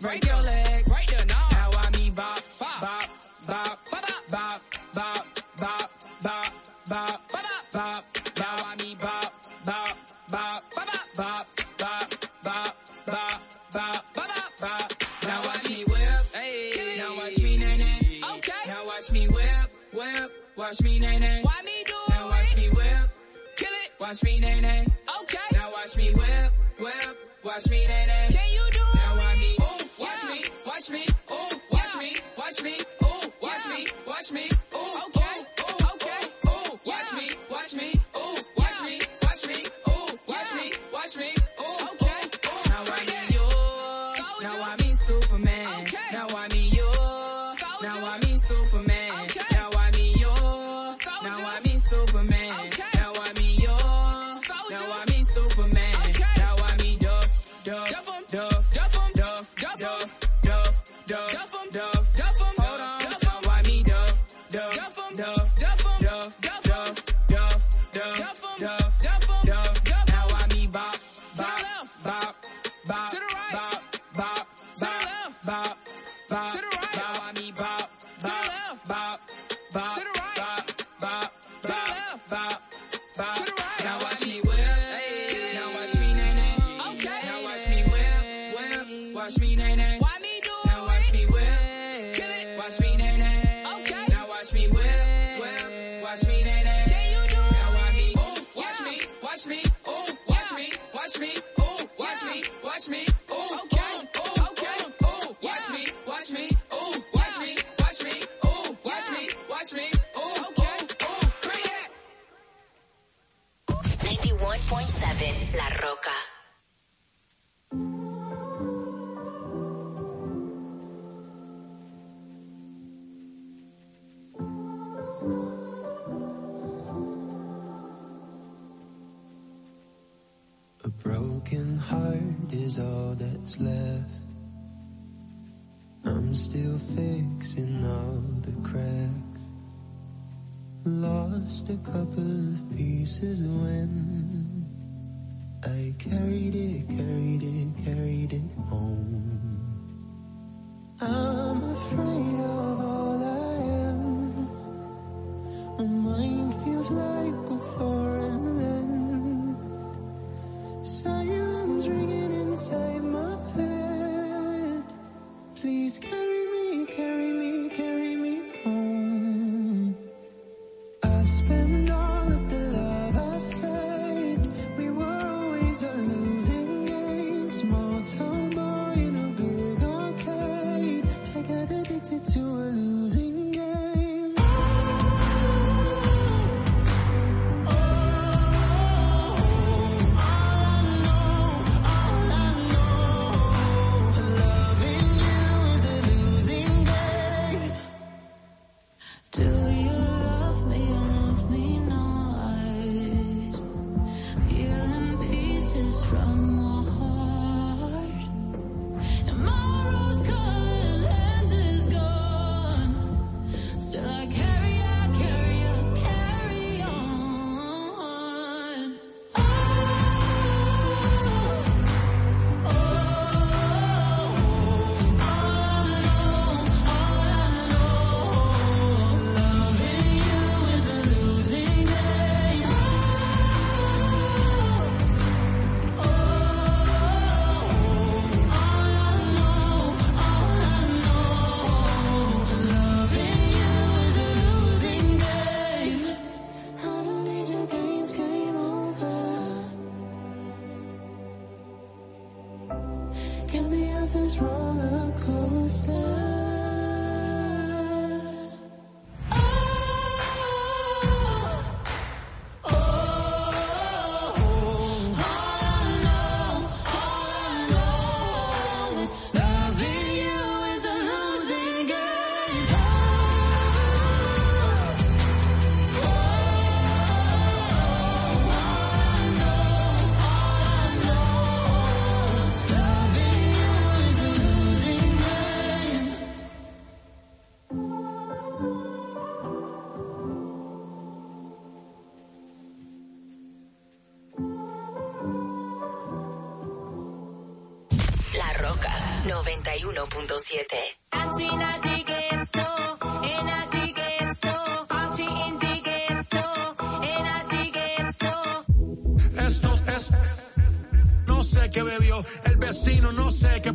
Break your legs,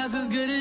else is good as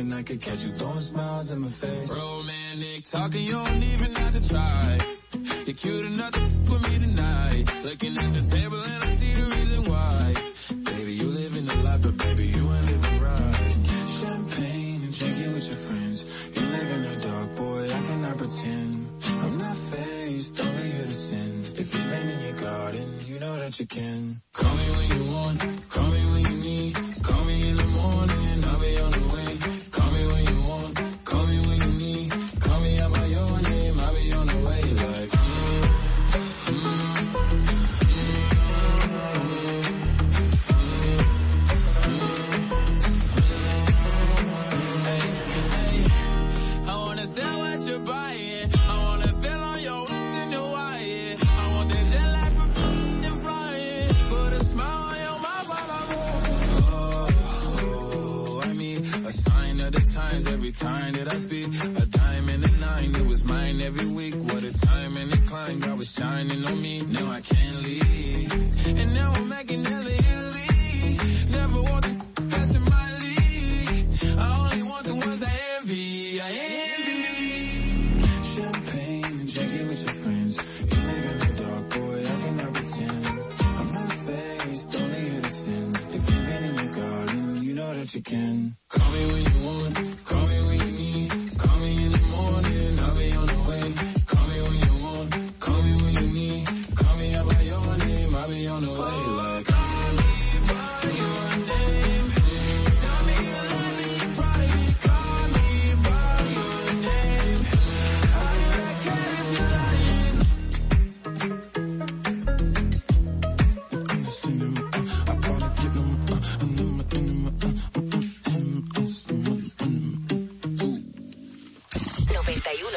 nothing I could catch you throwing smiles in my face. Romantic talking, you don't even have to try. You're cute enough to with me tonight. Looking at the table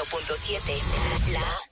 91.7 La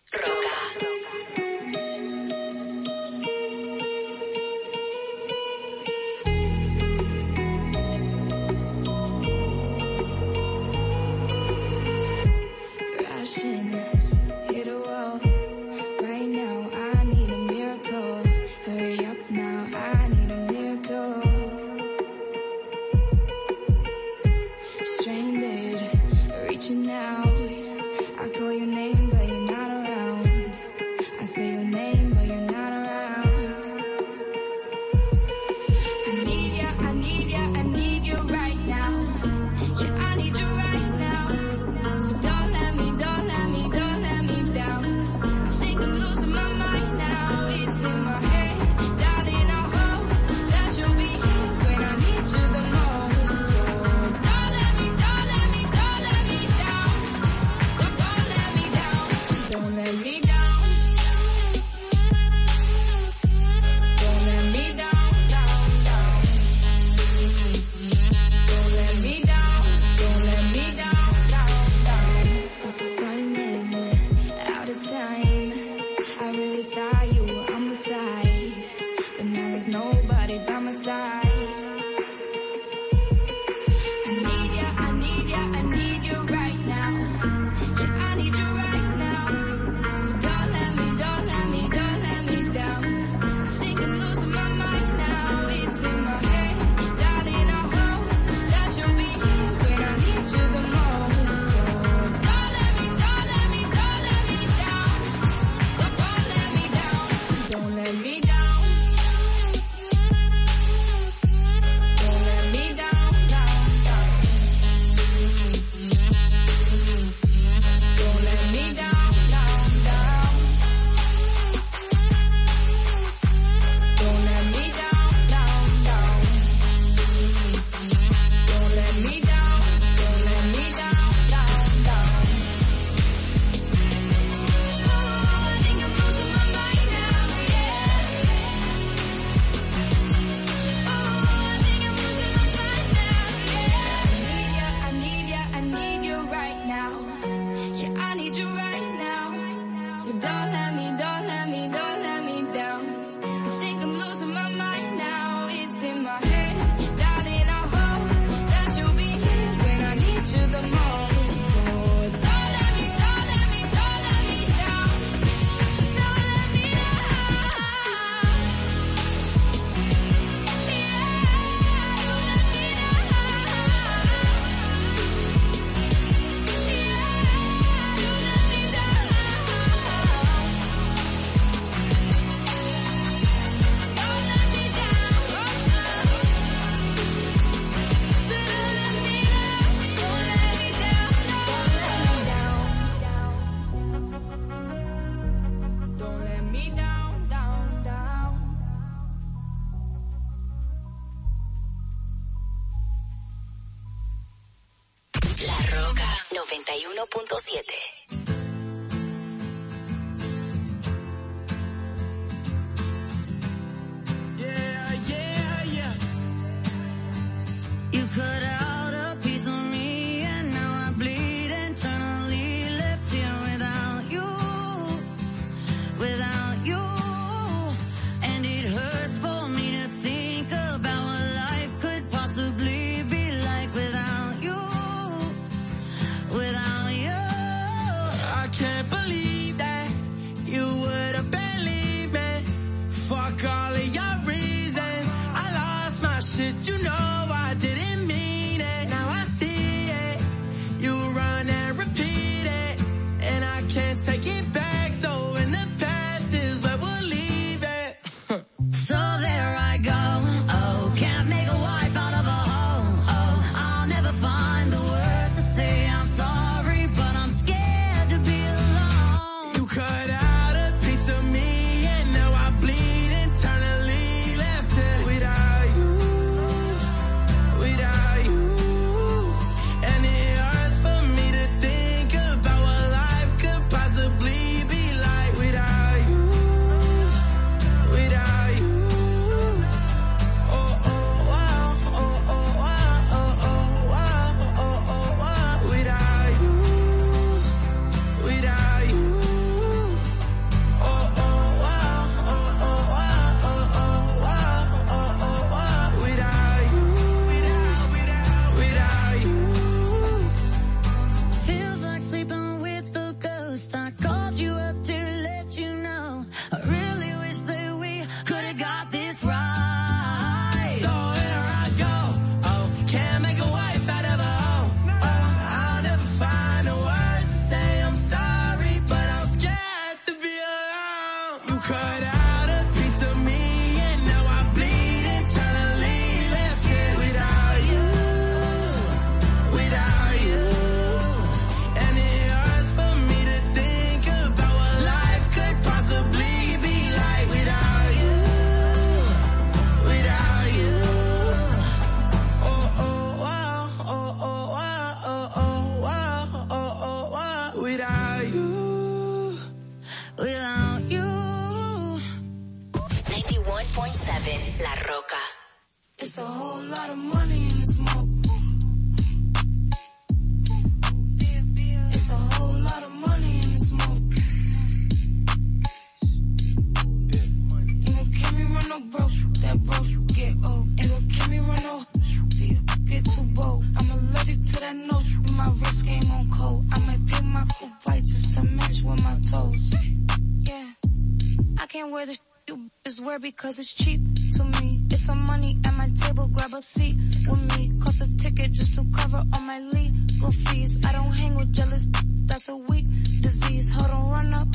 because it's cheap to me. It's some money at my table, grab a seat with me. Cost a ticket just to cover all my legal fees. I don't hang with jealous, that's a weak disease. Hold on, run up.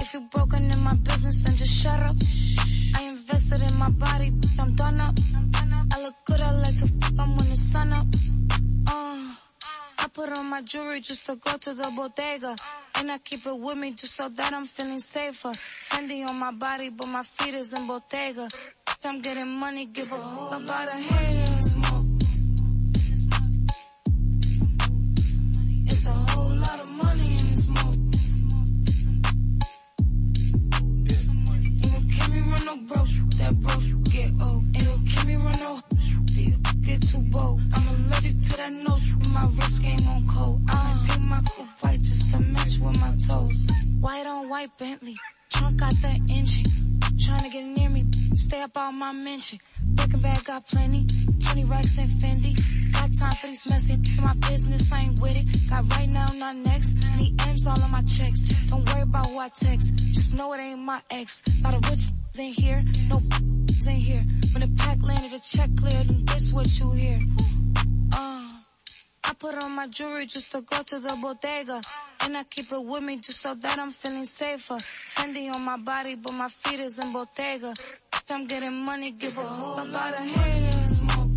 If you're broken in my business, then just shut up. I invested in my body, I'm done up. I look good, I like to fuck, I'm when the sun up. Uh, I put on my jewelry just to go to the bodega. And I keep it with me just so that I'm feeling safer. Fendi on my body, but my feet is in Bottega. I'm getting money, give a whole about a. Smoke. It's a whole lot of money in smoke. Me run no that get old. Me run no get too bold. I'm allergic to that nose, my wrist game on cold. I paint my coupe white just to match with my toes. White on white Bentley, trunk got that engine. Trying to get near me, stay up on my mention. Breaking bag got plenty, 20 racks and Fendi. Got time for these messy, my business I ain't with it. Got right now, not next. Need M's all on my checks. Don't worry about who I text, just know it ain't my ex. Lot of rich ain't here, no ain't here. When the pack landed, the check cleared, and this what you hear. Uh, put on my jewelry just to go to the bodega. And I keep it with me just so that I'm feeling safer. Fendi on my body, but my feet is in Bottega. I'm getting money, give a whole lot of haters. Smoke.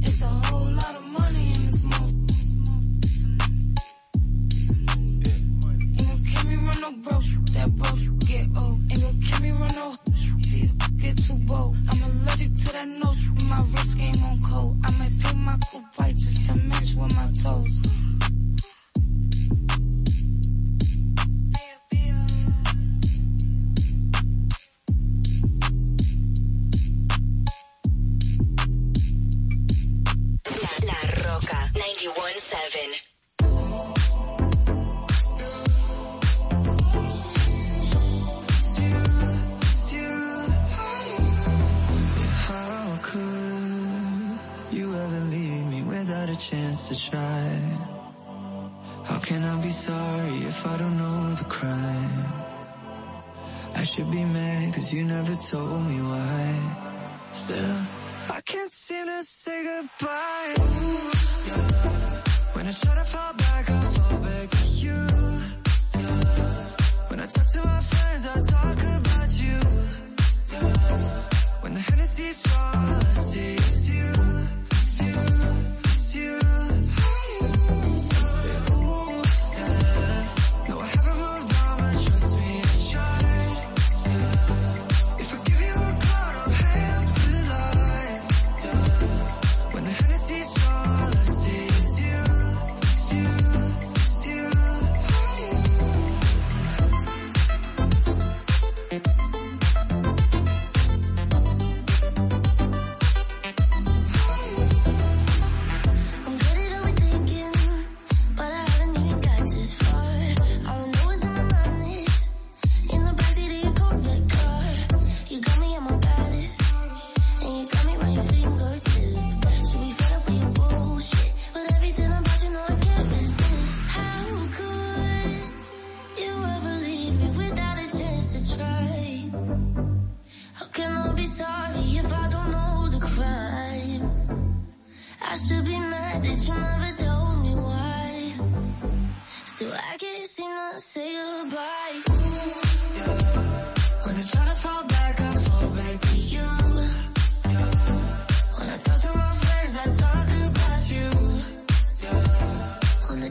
It's a whole lot of money in the smoke. Run no broke, that broke too bold. I'm allergic to that nose, my wrist game on cold. I might paint my coupe white just to match with my toes. a chance to try? How can I be sorry if I don't know the crime? I should be mad cause you never told me why. Still, I can't seem to say goodbye. Ooh. When I try to fall back, I fall back to you. When I talk to my friends, I talk about you. When the Hennessy's strong, I see it's you, it's you. Kissing, not seem say goodbye. When I try to fall back, I fall back to you. When I talk to my friends, I talk about you. When the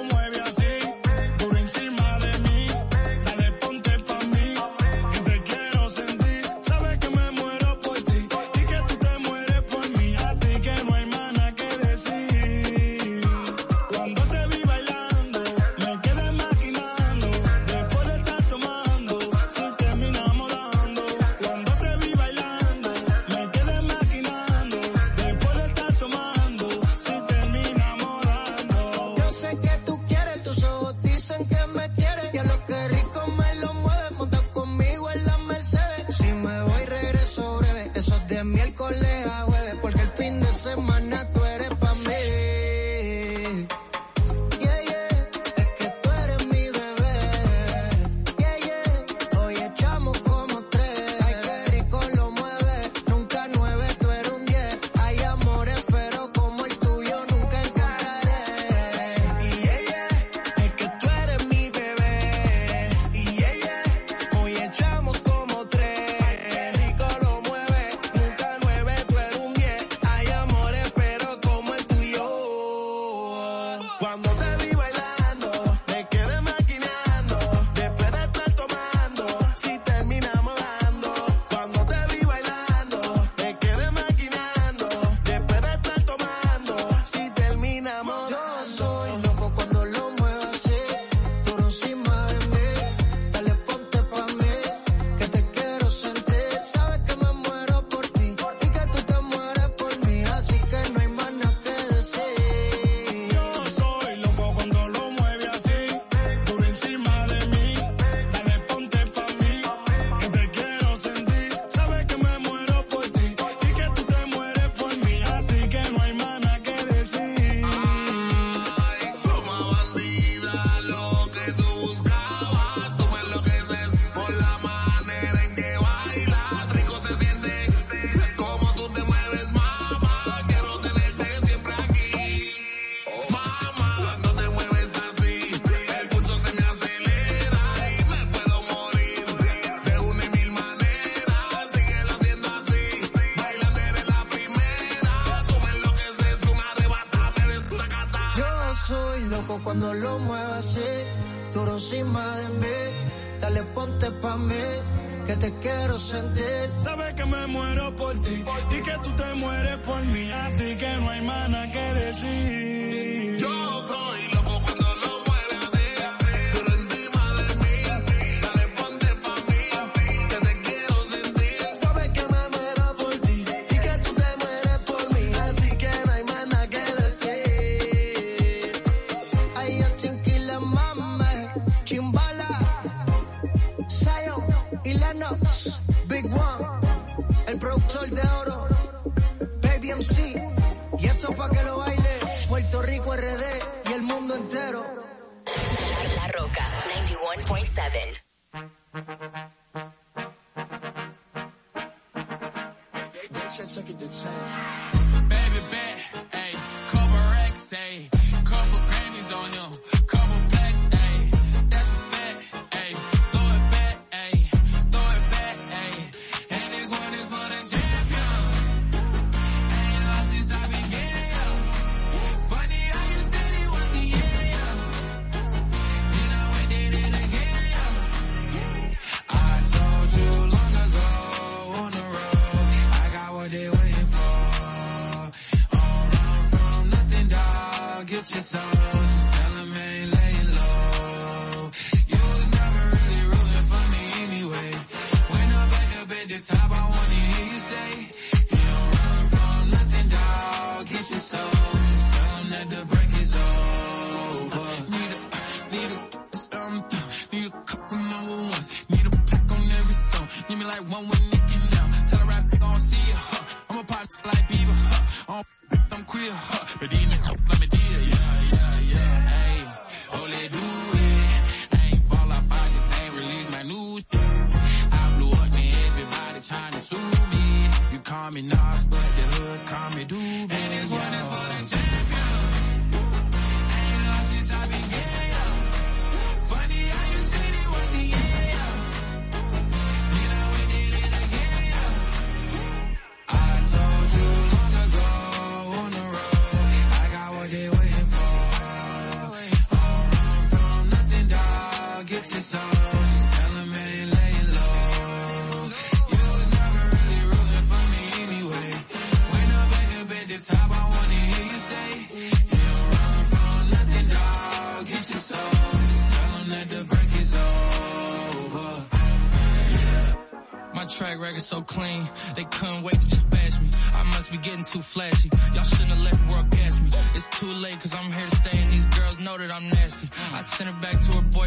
clean. They couldn't wait to just bash me. I must be getting too flashy. Y'all shouldn't have let the world gas me. It's too late cause I'm here to stay and these girls know that I'm nasty. I sent her back to her boy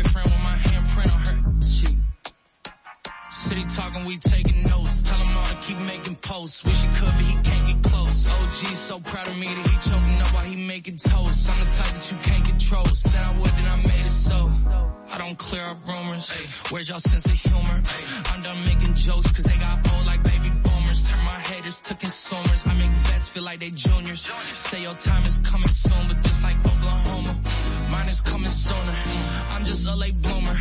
choking up while he making toast. I'm the type that you can't control. Said I would, then I made it so. I don't clear up rumors. Where's y'all sense of humor? I'm done making jokes cause they got old like baby boomers. Turn my haters to consumers. I make vets feel like they juniors. Say your time is coming soon, but just like Oklahoma, mine is coming sooner. I'm just a late bloomer.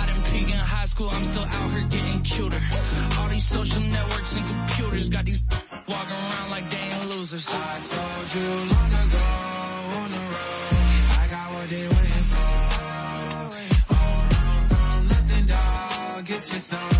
I done peak in high school, I'm still out here getting cuter. All these social networks and computers got these walking those I told you long ago on the road. I got what they waiting for. All run from nothing, dog. Get your soul.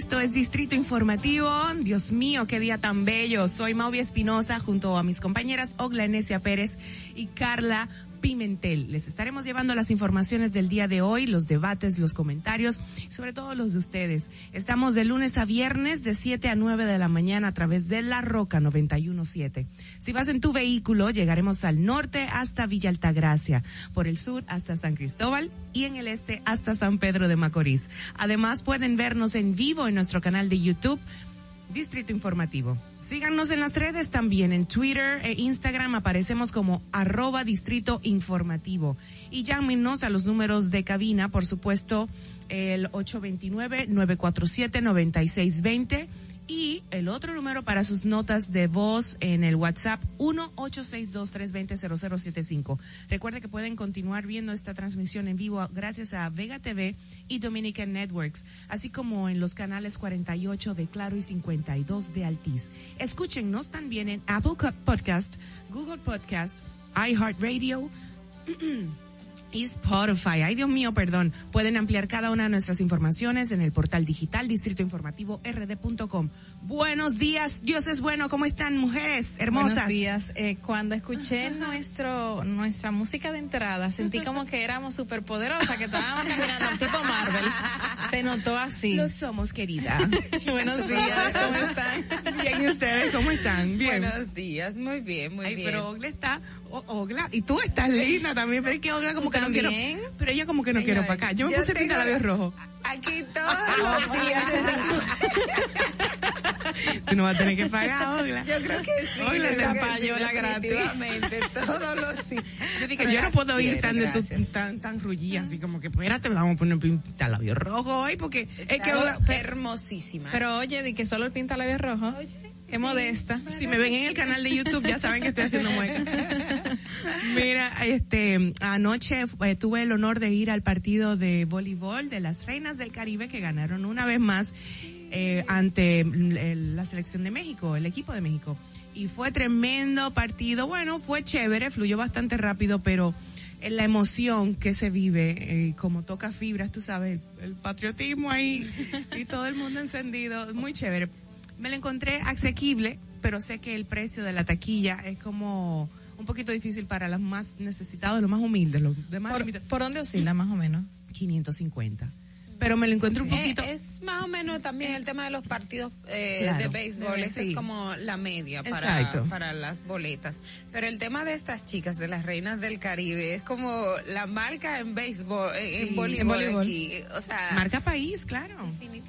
Esto es Distrito Informativo. Dios mío, qué día tan bello. Soy Mauvi Espinosa junto a mis compañeras Ogla Enesia Pérez y Carla Pimentel. Les estaremos llevando las informaciones del día de hoy, los debates, los comentarios, sobre todo los de ustedes. Estamos de lunes a viernes de 7 a 9 de la mañana a través de La Roca 917. Si vas en tu vehículo, llegaremos al norte hasta Villa Altagracia, por el sur hasta San Cristóbal y en el este hasta San Pedro de Macorís. Además, pueden vernos en vivo en nuestro canal de YouTube Distrito Informativo. Síganos en las redes también, en Twitter e Instagram aparecemos como arroba Distrito Informativo. Y llámenos a los números de cabina, por supuesto, el 829-947-9620 y el otro número para sus notas de voz en el WhatsApp 1-862-320-0075. Recuerde que pueden continuar viendo esta transmisión en vivo gracias a Vega TV y Dominican Networks, así como en los canales 48 de Claro y 52 de Altiz. Escúchenos también en Apple Podcast, Google Podcast, iHeartRadio, y Spotify. Ay, Dios mío, perdón. Pueden ampliar cada una de nuestras informaciones en el portal digital distrito informativo rd.com. Buenos días, Dios es bueno. ¿Cómo están, mujeres hermosas? Buenos días. Eh, cuando escuché nuestro nuestra música de entrada, sentí como que éramos superpoderosas, que estábamos caminando tipo Marvel. Se notó así. Lo somos, querida. Buenos días, ¿cómo están? Bien, ¿y ustedes cómo están? Bien. Buenos días, muy bien, muy Ay, bien. pero Ogla está, o- Ogla, y tú estás linda también, pero es que Ogla como que no quiero, también? pero ella como que no quiero para acá. Yo me Yo puse tengo- pintalabios rojo. Aquí todos los días. Tú no vas a tener que pagar, Ogla. Yo creo que sí. Ogla te payola sí, gratis. todos los días. Yo dije, yo no puedo ir tan de tu, tan, tan rullida, así como que, espérate, vamos a poner un pintalabio rojo hoy, porque es que Ogla- hermosísima. Pero oye, di que solo el pinta labios rojo. Qué modesta. si me ven en el canal de YouTube ya saben que estoy haciendo mueca. Mira, este, anoche eh, tuve el honor de ir al partido de voleibol de las Reinas del Caribe que ganaron una vez más eh, ante el- la selección de México, el equipo de México. Y fue tremendo partido. Bueno, fue chévere, fluyó bastante rápido, pero en la emoción que se vive, eh, como toca fibras, tú sabes, el, el patriotismo ahí y todo el mundo encendido, muy chévere. Me lo encontré asequible, pero sé que el precio de la taquilla es como un poquito difícil para los más necesitados, los más humildes, los demás ¿Por, por dónde oscila más o menos? 550. Pero me lo encuentro un Eh, poquito... es más o menos también el tema de los partidos eh, Claro. de béisbol, Eh, esa es como la media para, las boletas. Pero el tema de estas chicas, de las reinas del Caribe, es como la marca en béisbol, en, en Sí, voleibol, en voleibol. aquí. O sea, Marca país, claro. definitivamente.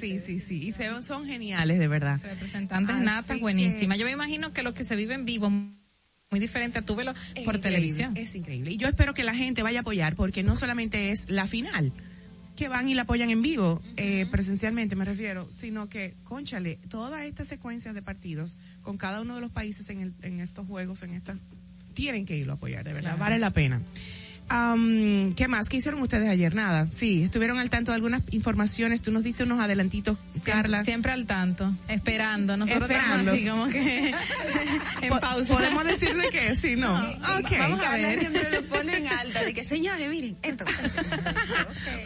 Sí, sí, sí. Y se, son geniales, de verdad. Representantes Así natas, que- buenísimas. Yo me imagino que lo que se vive en vivo muy diferente a tú verlo Es por televisión. Es increíble. Y yo espero que la gente vaya a apoyar porque no solamente es la final que van y la apoyan en vivo, eh, presencialmente me refiero, sino que, conchale, todas estas secuencias de partidos con cada uno de los países en, el- en estos juegos, en estas, tienen que irlo a apoyar, de verdad, Claro. vale la pena. Am, ¿Qué más? ¿Qué hicieron ustedes ayer? Nada. Sí, estuvieron al tanto de algunas informaciones. Tú nos diste unos adelantitos, Siempre, Carla. siempre al tanto, esperando. Nosotros Esperando. así como que en Po- pausa. ¿Podemos decirle que sí? No. No. ok. Vamos a ver. siempre lo pone en alta, de que señores, miren, esto.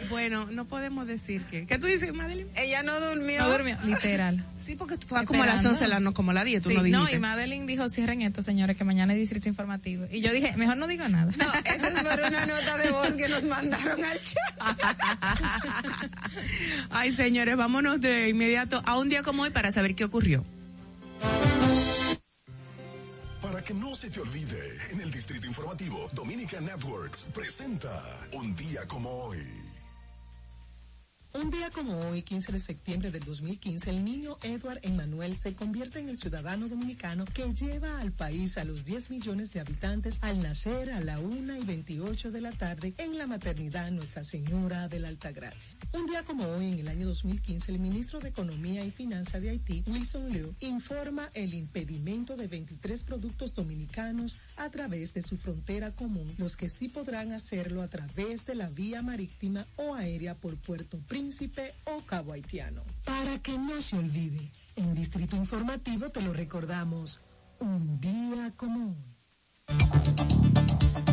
Bueno, no podemos decir que. ¿Qué tú dices, Madeline? Ella no durmió. No durmió, literal. Sí, porque fue como a las 11 de la no, como a las 10, tú Sí, no no, dijiste. y Madeline dijo, cierren esto, señores, que mañana es distrito informativo. Y yo dije, mejor no digo nada. No, esa es una nota de voz que nos mandaron al chat. Ay, señores, vámonos de inmediato a un día como hoy para saber qué ocurrió. Para que no se te olvide, en el Distrito Informativo, Dominica Networks presenta Un día como hoy. Un día como hoy, 15 de septiembre del 2015, el niño Edward Emmanuel se convierte en el ciudadano dominicano que lleva al país a los 10 millones de habitantes al nacer a la 1 y 28 de la tarde en la maternidad Nuestra Señora de la Altagracia. Un día como hoy, en el año 2015, el ministro de Economía y Finanzas de Haití, Wilson Liu, informa el impedimento de 23 productos dominicanos a través de su frontera común, los que sí podrán hacerlo a través de la vía marítima o aérea por Puerto Príncipe o Cabo Haitiano. Para que no se olvide, en Distrito Informativo te lo recordamos, un día común.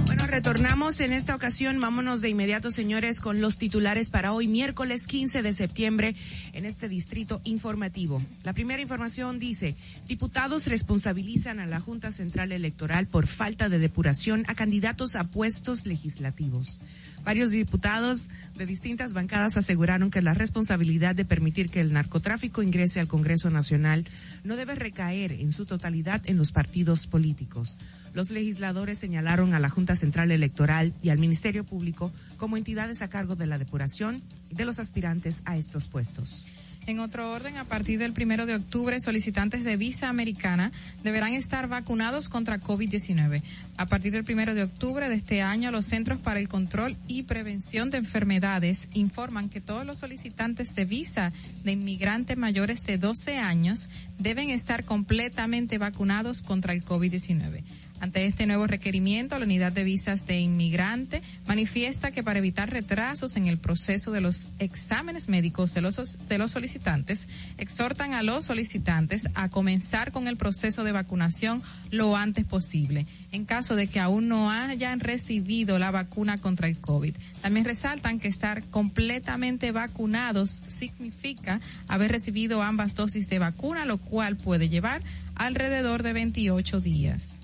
Bueno, retornamos en esta ocasión. Vámonos de inmediato, señores, con los titulares para hoy, miércoles 15 de septiembre, en este distrito informativo. La primera información dice, diputados responsabilizan a la Junta Central Electoral por falta de depuración a candidatos a puestos legislativos. Varios diputados de distintas bancadas aseguraron que la responsabilidad de permitir que el narcotráfico ingrese al Congreso Nacional no debe recaer en su totalidad en los partidos políticos. Los legisladores señalaron a la Junta Central Electoral y al Ministerio Público como entidades a cargo de la depuración de los aspirantes a estos puestos. En otro orden, a partir del primero de octubre, solicitantes de visa americana deberán estar vacunados contra COVID-19. A partir del primero de octubre de este año, los Centros para el Control y Prevención de Enfermedades informan que todos los solicitantes de visa de inmigrantes mayores de 12 años deben estar completamente vacunados contra el COVID-19. Ante este nuevo requerimiento, la unidad de visas de inmigrante manifiesta que para evitar retrasos en el proceso de los exámenes médicos de los, de los solicitantes, exhortan a los solicitantes a comenzar con el proceso de vacunación lo antes posible, en caso de que aún no hayan recibido la vacuna contra el COVID. También resaltan que estar completamente vacunados significa haber recibido ambas dosis de vacuna, lo cual puede llevar alrededor de 28 días.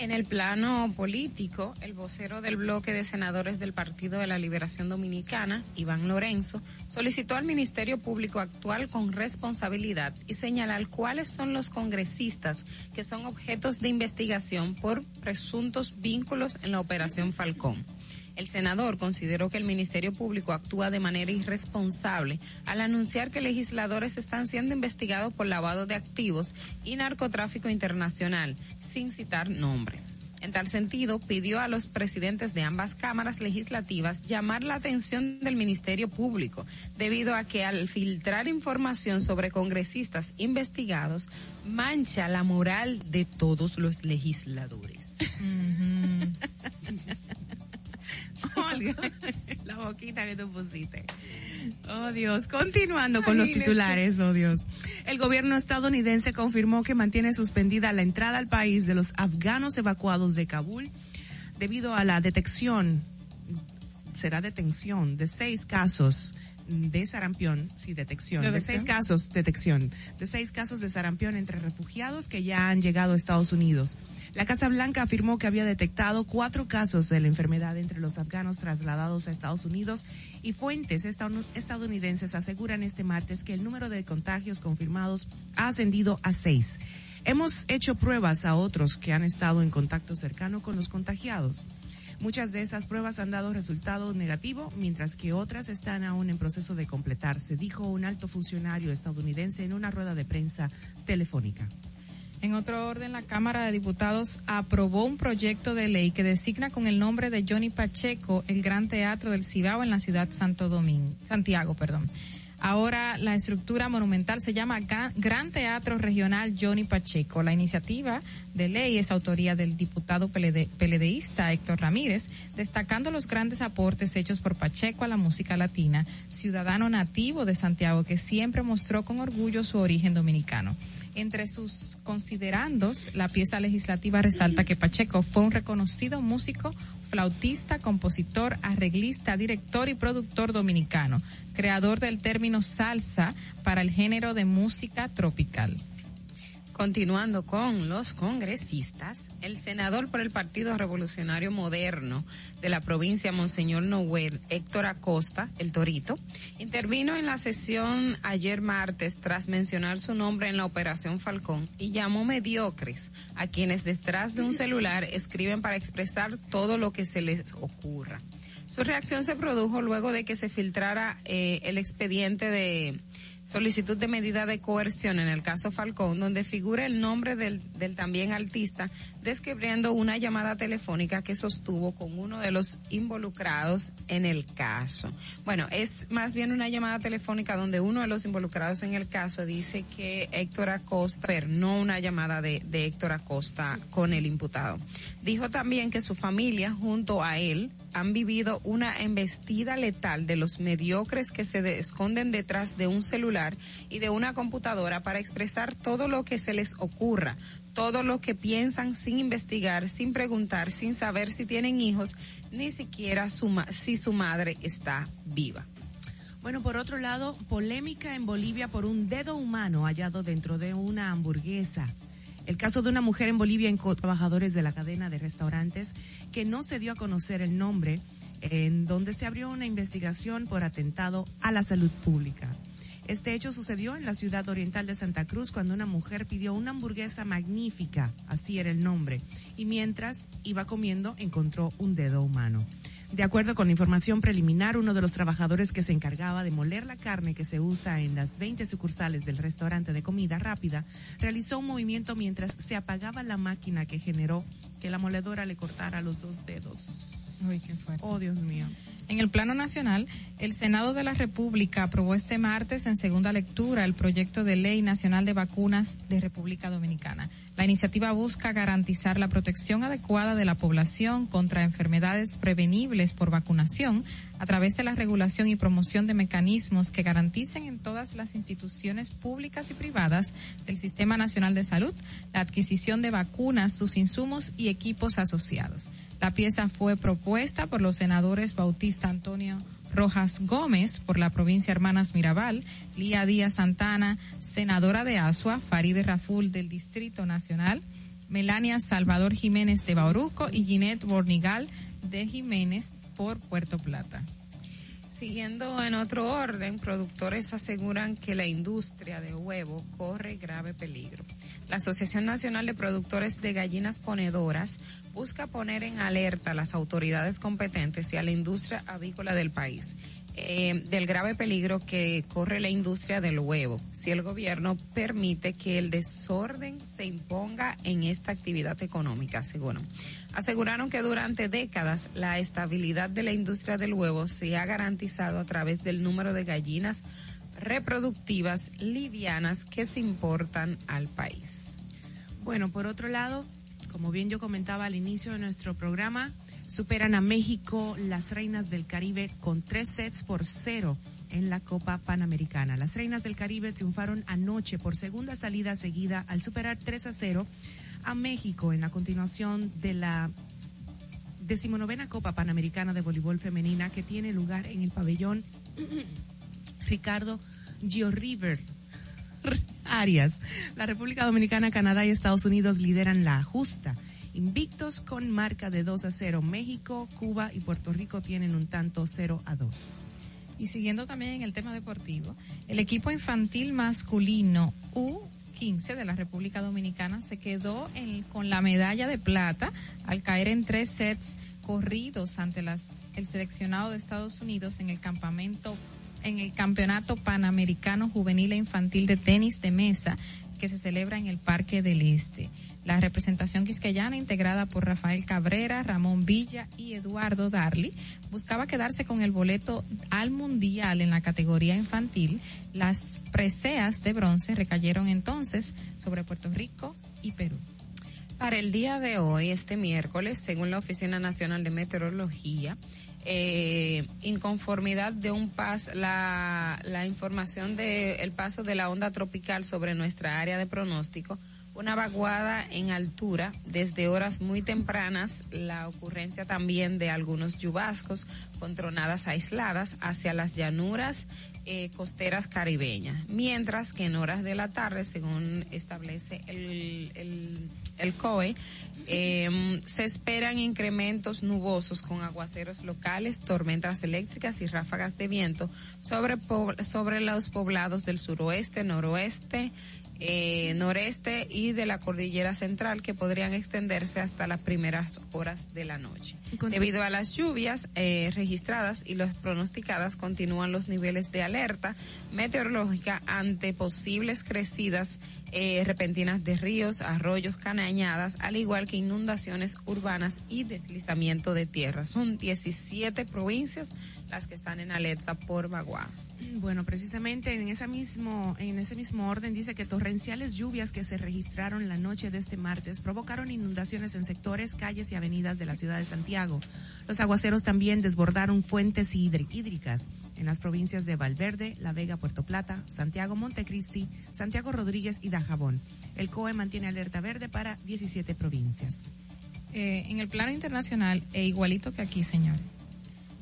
En el plano político, el vocero del bloque de senadores del Partido de la Liberación Dominicana, Iván Lorenzo, solicitó al Ministerio Público actual con responsabilidad y señalar cuáles son los congresistas que son objetos de investigación por presuntos vínculos en la Operación Falcón. El senador consideró que el Ministerio Público actúa de manera irresponsable al anunciar que legisladores están siendo investigados por lavado de activos y narcotráfico internacional, sin citar nombres. En tal sentido, pidió a los presidentes de ambas cámaras legislativas llamar la atención del Ministerio Público, debido a que al filtrar información sobre congresistas investigados, mancha la moral de todos los legisladores. Olga, la boquita que tú pusiste. Oh Dios, continuando con los titulares, oh Dios. El gobierno estadounidense confirmó que mantiene suspendida la entrada al país de los afganos evacuados de Kabul debido a la detección, será detención de seis casos de sarampión, sí, detección, de seis casos, detección, de seis casos de sarampión entre refugiados que ya han llegado a Estados Unidos. La Casa Blanca afirmó que había detectado cuatro casos de la enfermedad entre los afganos trasladados a Estados Unidos y fuentes estadoun- estadounidenses aseguran este martes que el número de contagios confirmados ha ascendido a seis. Hemos hecho pruebas a otros que han estado en contacto cercano con los contagiados. Muchas de esas pruebas han dado resultado negativo, mientras que otras están aún en proceso de completarse, dijo un alto funcionario estadounidense en una rueda de prensa telefónica. En otro orden, la Cámara de Diputados aprobó un proyecto de ley que designa con el nombre de Johnny Pacheco el Gran Teatro del Cibao en la ciudad Santo Domingo, Santiago, perdón. Ahora la estructura monumental se llama Gran Teatro Regional Johnny Pacheco. La iniciativa de ley es autoría del diputado PLDista Héctor Ramírez, destacando los grandes aportes hechos por Pacheco a la música latina, ciudadano nativo de Santiago que siempre mostró con orgullo su origen dominicano. Entre sus considerandos, la pieza legislativa resalta que Pacheco fue un reconocido músico flautista, compositor, arreglista, director y productor dominicano, creador del término salsa para el género de música tropical. Continuando con los congresistas, el senador por el Partido Revolucionario Moderno de la provincia Monseñor Noel, Héctor Acosta, el Torito, intervino en la sesión ayer martes tras mencionar su nombre en la Operación Falcón y llamó mediocres a quienes detrás de un celular escriben para expresar todo lo que se les ocurra. Su reacción se produjo luego de que se filtrara eh, el expediente de solicitud de medida de coerción en el caso Falcón, donde figura el nombre del, del también artista, describiendo una llamada telefónica que sostuvo con uno de los involucrados en el caso. Bueno, es más bien una llamada telefónica donde uno de los involucrados en el caso dice que Héctor Acosta, pero no una llamada de, de Héctor Acosta con el imputado. Dijo también que su familia, junto a él, han vivido una embestida letal de los mediocres que se de- esconden detrás de un celular y de una computadora para expresar todo lo que se les ocurra, todo lo que piensan sin investigar, sin preguntar, sin saber si tienen hijos, ni siquiera si su madre está viva. Bueno, por otro lado, polémica en Bolivia por un dedo humano hallado dentro de una hamburguesa. El caso de una mujer en Bolivia en trabajadores de la cadena de restaurantes que no se dio a conocer el nombre, en donde se abrió una investigación por atentado a la salud pública. Este hecho sucedió en la ciudad oriental de Santa Cruz cuando una mujer pidió una hamburguesa magnífica, así era el nombre, y mientras iba comiendo encontró un dedo humano. De acuerdo con la información preliminar, uno de los trabajadores que se encargaba de moler la carne que se usa en las 20 sucursales del restaurante de comida rápida realizó un movimiento mientras se apagaba la máquina que generó que la moledora le cortara los dos dedos. Oh, Dios mío. En el plano nacional, el Senado de la República aprobó este martes en segunda lectura el proyecto de ley nacional de vacunas de República Dominicana. La iniciativa busca garantizar la protección adecuada de la población contra enfermedades prevenibles por vacunación a través de la regulación y promoción de mecanismos que garanticen en todas las instituciones públicas y privadas del Sistema Nacional de Salud la adquisición de vacunas, sus insumos y equipos asociados. La pieza fue propuesta por los senadores Bautista Antonio Rojas Gómez por la provincia Hermanas Mirabal, Lía Díaz Santana, senadora de Asua, Faride Raful del Distrito Nacional, Melania Salvador Jiménez de Bauruco y Ginette Bornigal de Jiménez por Puerto Plata. Siguiendo en otro orden, productores aseguran que la industria de huevo corre grave peligro. La Asociación Nacional de Productores de Gallinas Ponedoras busca poner en alerta a las autoridades competentes y a la industria avícola del país eh, del grave peligro que corre la industria del huevo si el gobierno permite que el desorden se imponga en esta actividad económica, aseguran. Aseguraron que durante décadas la estabilidad de la industria del huevo se ha garantizado a través del número de gallinas reproductivas livianas que se importan al país. Bueno, por otro lado, como bien yo comentaba al inicio de nuestro programa, superan a México las Reinas del Caribe con tres sets por cero en la Copa Panamericana. Las Reinas del Caribe triunfaron anoche por segunda salida seguida al superar 3 a 0 a México en la continuación de la decimonovena Copa Panamericana de Voleibol Femenina que tiene lugar en el pabellón Ricardo Gio River Arias. La República Dominicana, Canadá y Estados Unidos lideran la justa. Invictos con marca de 2 a 0. México, Cuba y Puerto Rico tienen un tanto 0 a 2. Y siguiendo también en el tema deportivo, el equipo infantil masculino U15 de la República Dominicana se quedó en- con la medalla de plata al caer en tres sets corridos ante las, el seleccionado de Estados Unidos en el campamento en el Campeonato Panamericano Juvenil e Infantil de Tenis de Mesa que se celebra en el Parque del Este. La representación quisqueyana, integrada por Rafael Cabrera, Ramón Villa y Eduardo Darly, buscaba quedarse con el boleto al Mundial en la categoría infantil. Las preseas de bronce recayeron entonces sobre Puerto Rico y Perú. Para el día de hoy, este miércoles, según la Oficina Nacional de Meteorología, eh, inconformidad de un pas, la, la información de el paso de la onda tropical sobre nuestra área de pronóstico una vaguada en altura desde horas muy tempranas, la ocurrencia también de algunos lluvascos con tronadas aisladas hacia las llanuras eh, costeras caribeñas, mientras que en horas de la tarde, según establece el, el, el COE, eh, se esperan incrementos nubosos con aguaceros locales, tormentas eléctricas y ráfagas de viento sobre, sobre los poblados del suroeste, noroeste, eh, noreste y de la cordillera central que podrían extenderse hasta las primeras horas de la noche. Debido a las lluvias eh, registradas y las pronosticadas, continúan los niveles de alerta meteorológica ante posibles crecidas eh, repentinas de ríos, arroyos, canañadas, al igual que inundaciones urbanas y deslizamiento de tierra. Son 17 provincias las que están en alerta por vaguada. Bueno, precisamente en esa mismo, en ese mismo orden dice que torrenciales lluvias que se registraron la noche de este martes provocaron inundaciones en sectores, calles y avenidas de la ciudad de Santiago. Los aguaceros también desbordaron fuentes hídri- hídricas en las provincias de Valverde, La Vega, Puerto Plata, Santiago, Montecristi, Santiago Rodríguez y Dajabón. El COE mantiene alerta verde para 17 provincias. Eh, en el plano internacional, e igualito que aquí, señor.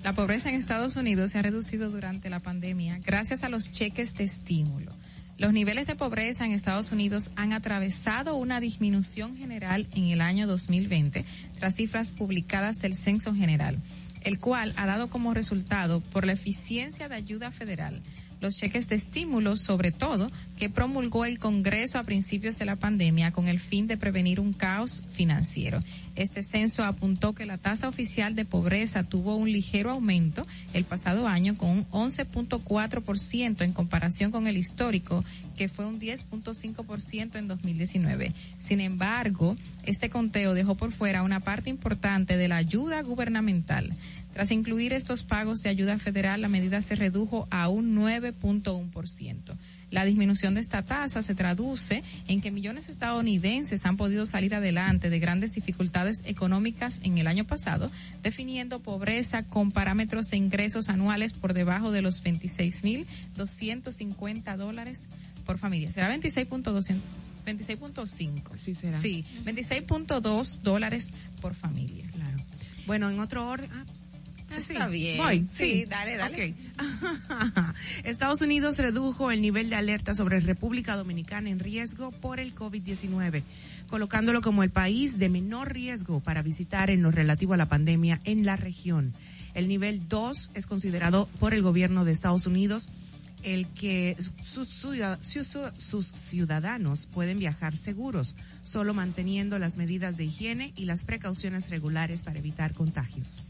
La pobreza en Estados Unidos se ha reducido durante la pandemia gracias a los cheques de estímulo. Los niveles de pobreza en Estados Unidos han atravesado una disminución general en el año 2020 tras cifras publicadas del Censo General, el cual ha dado como resultado por la eficiencia de ayuda federal los cheques de estímulo, sobre todo, que promulgó el Congreso a principios de la pandemia con el fin de prevenir un caos financiero. Este censo apuntó que la tasa oficial de pobreza tuvo un ligero aumento el pasado año con un 11.4% en comparación con el histórico, que fue un 10.5% en 2019. Sin embargo, este conteo dejó por fuera una parte importante de la ayuda gubernamental. Tras incluir estos pagos de ayuda federal, la medida se redujo a un 9.1%. La disminución de esta tasa se traduce en que millones de estadounidenses han podido salir adelante de grandes dificultades económicas en el año pasado, definiendo pobreza con parámetros de ingresos anuales por debajo de los 26.250 dólares por familia. ¿Será 26.200? 26.5. Sí, será. Sí, 26.2 dólares por familia. Claro. Bueno, en otro orden. ah, ah, Está bien. Voy, Sí, dale, dale. Estados Unidos redujo el nivel de alerta sobre República Dominicana en riesgo por el COVID-19, colocándolo como el país de menor riesgo para visitar en lo relativo a la pandemia en la región. El nivel 2 es considerado por el gobierno de Estados Unidos el que sus- sus ciudadanos pueden viajar seguros, solo manteniendo las medidas de higiene y las precauciones regulares para evitar contagios.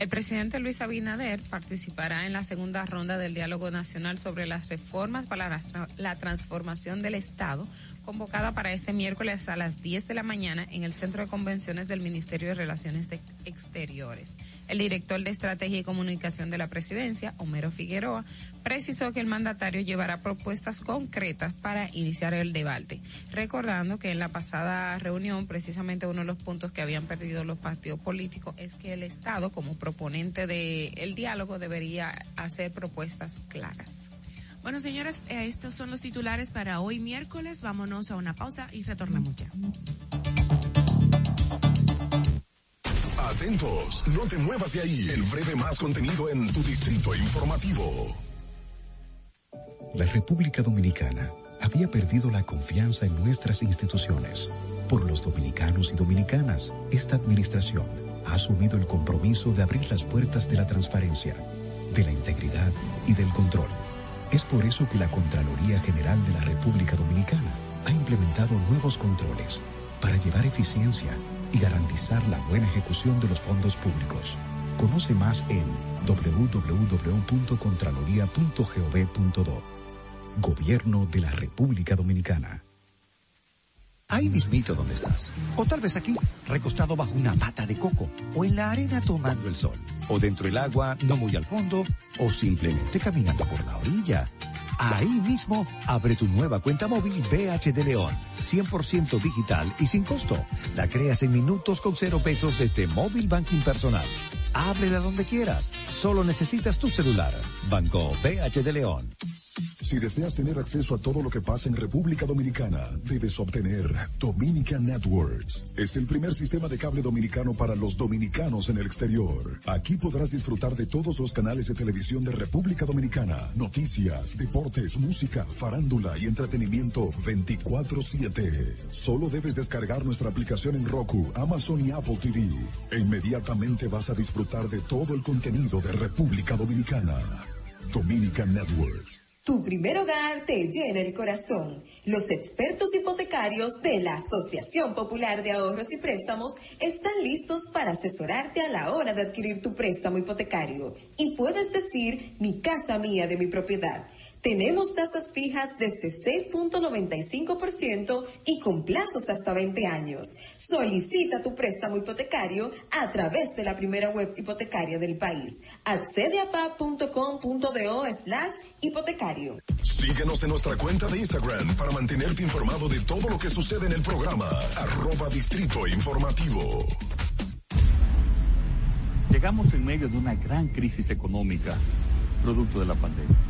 El presidente Luis Abinader participará en la segunda ronda del diálogo nacional sobre las reformas para la, tra- la transformación del Estado, convocada para este miércoles a las 10 de la mañana en el Centro de Convenciones del Ministerio de Relaciones Exteriores. El director de Estrategia y Comunicación de la Presidencia, Homero Figueroa, precisó que el mandatario llevará propuestas concretas para iniciar el debate, recordando que en la pasada reunión precisamente uno de los puntos que habían perdido los partidos políticos es que el Estado como proponente del diálogo debería hacer propuestas claras. Bueno, señores, eh, estos son los titulares para hoy miércoles. Vámonos a una pausa y retornamos ya. Atentos, no te muevas de ahí. El breve más contenido en tu distrito informativo. La República Dominicana había perdido la confianza en nuestras instituciones. Por los dominicanos y dominicanas, esta administración ha asumido el compromiso de abrir las puertas de la transparencia, de la integridad y del control. Es por eso que la Contraloría General de la República Dominicana ha implementado nuevos controles para llevar eficiencia y garantizar la buena ejecución de los fondos públicos. Conoce más en www.contraloría.gov.do. Gobierno de la República Dominicana. Ahí mismito donde estás. O tal vez aquí, recostado bajo una mata de coco. O en la arena tomando el sol. O dentro del agua, no muy al fondo. O simplemente caminando por la orilla. Ahí mismo, abre tu nueva cuenta móvil BH de León. 100% digital y sin costo. La creas en minutos con cero pesos desde Móvil Banking Personal. Ábrela donde quieras. Solo necesitas tu celular. Banco BH de León. Si deseas tener acceso a todo lo que pasa en República Dominicana, debes obtener Dominican Networks. Es el primer sistema de cable dominicano para los dominicanos en el exterior. Aquí podrás disfrutar de todos los canales de televisión de República Dominicana, noticias, deportes, música, farándula y entretenimiento 24/7. Solo debes descargar nuestra aplicación en Roku, Amazon y Apple TV. E inmediatamente vas a disfrutar de todo el contenido de República Dominicana. Dominican Networks. Tu primer hogar te llena el corazón. Los expertos hipotecarios de la Asociación Popular de Ahorros y Préstamos están listos para asesorarte a la hora de adquirir tu préstamo hipotecario. Y puedes decir, mi casa mía de mi propiedad. Tenemos tasas fijas desde 6.95% y con plazos hasta 20 años. Solicita tu préstamo hipotecario a través de la primera web hipotecaria del país. Accede a pa.com.do slash hipotecario. Síguenos en nuestra cuenta de Instagram para mantenerte informado de todo lo que sucede en el programa. Arroba Distrito Informativo. Llegamos en medio de una gran crisis económica, producto de la pandemia.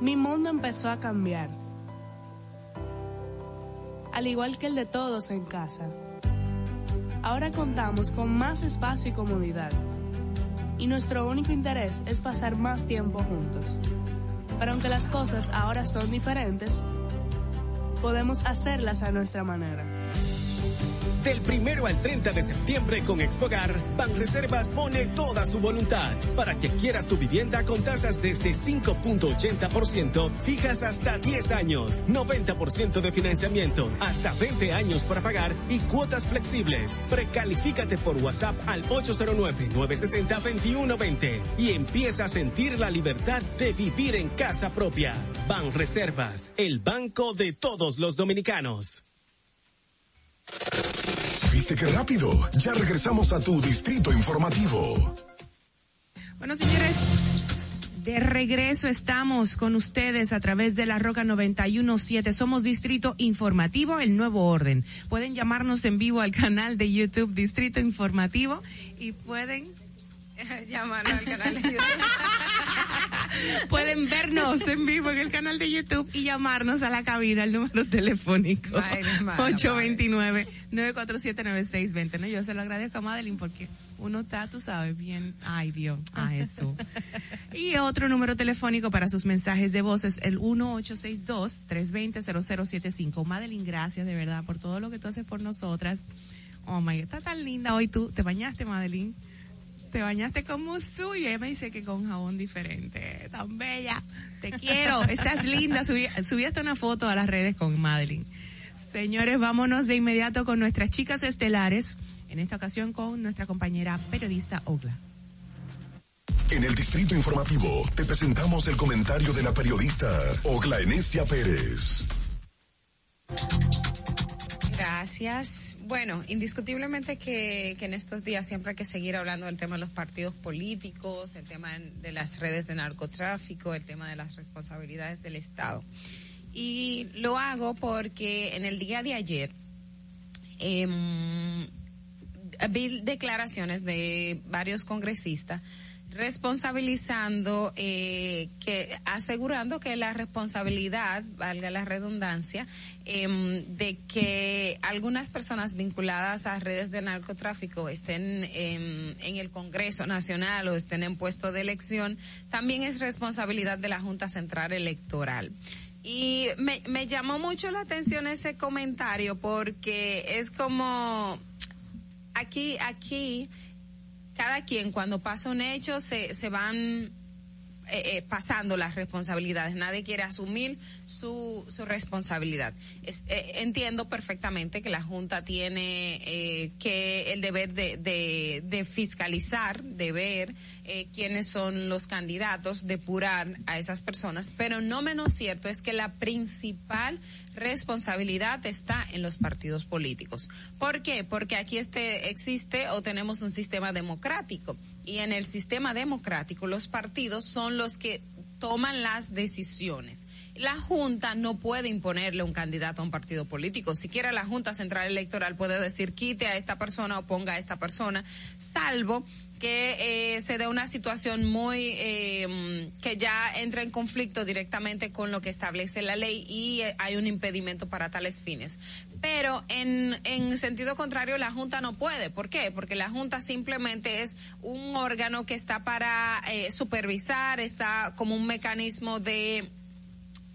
Mi mundo empezó a cambiar, al igual que el de todos en casa. Ahora contamos con más espacio y comodidad, y nuestro único interés es pasar más tiempo juntos. Pero aunque las cosas ahora son diferentes, podemos hacerlas a nuestra manera. Del primero al 30 de septiembre con Expogar, Banreservas pone toda su voluntad para que quieras tu vivienda con tasas desde 5.80%, fijas hasta 10 años, 90% de financiamiento, hasta 20 años para pagar y cuotas flexibles. Precalifícate por WhatsApp al 809-960-2120 y empieza a sentir la libertad de vivir en casa propia. Banreservas, el banco de todos los dominicanos. ¿Viste qué rápido? Ya regresamos a tu Distrito Informativo. Bueno, señores, de regreso estamos con ustedes a través de la Roca 917. Somos Distrito Informativo, el nuevo orden. Pueden llamarnos en vivo al canal de YouTube Distrito Informativo y pueden Llamarnos al canal de YouTube. Pueden vernos en vivo en el canal de YouTube y llamarnos a la cabina al número telefónico Ay, hermano, 829-947-9620. No, yo se lo agradezco a Madeline porque uno está, tú sabes, bien, ay Dios, a eso. y otro número telefónico para sus mensajes de voz es el 1862-320-0075. Madeline, gracias de verdad por todo lo que tú haces por nosotras. Oh my, está tan linda hoy tú. ¿Te bañaste, Madeline? Te bañaste con Musu y ella me dice que con jabón diferente. Tan bella. Te quiero. Estás linda. Subí, subí hasta una foto a las redes con Madeline. Señores, vámonos de inmediato con nuestras chicas estelares. En esta ocasión con nuestra compañera periodista Ogla. En el Distrito Informativo te presentamos el comentario de la periodista Ogla Enesia Pérez. Gracias. Bueno, indiscutiblemente que, en estos días siempre hay que seguir hablando del tema de los partidos políticos, el tema de las redes de narcotráfico, el tema de las responsabilidades del Estado. Y lo hago porque en el día de ayer em, vi declaraciones de varios congresistas responsabilizando, eh, que asegurando que la responsabilidad, valga la redundancia, em, de que algunas personas vinculadas a redes de narcotráfico estén em, en el Congreso Nacional o estén en puesto de elección, también es responsabilidad de la Junta Central Electoral. Y me, me llamó mucho la atención ese comentario porque es como aquí, aquí, cada quien. Cuando pasa un hecho se, se van eh, eh, pasando las responsabilidades. Nadie quiere asumir su, su responsabilidad. Es- eh, entiendo perfectamente que la Junta tiene eh, que el deber de, de, de fiscalizar, de ver eh, quiénes son los candidatos, depurar a esas personas, pero no menos cierto es que la principal responsabilidad está en los partidos políticos. ¿Por qué? Porque aquí este existe o tenemos un sistema democrático y en el sistema democrático los partidos son los que toman las decisiones. La Junta no puede imponerle un candidato a un partido político. Siquiera la Junta Central Electoral puede decir quite a esta persona o ponga a esta persona, salvo que eh, se dé una situación muy eh, que ya entra en conflicto directamente con lo que establece la ley y eh, hay un impedimento para tales fines. Pero en, en sentido contrario, la Junta no puede. ¿Por qué? Porque la Junta simplemente es un órgano que está para eh, supervisar, está como un mecanismo de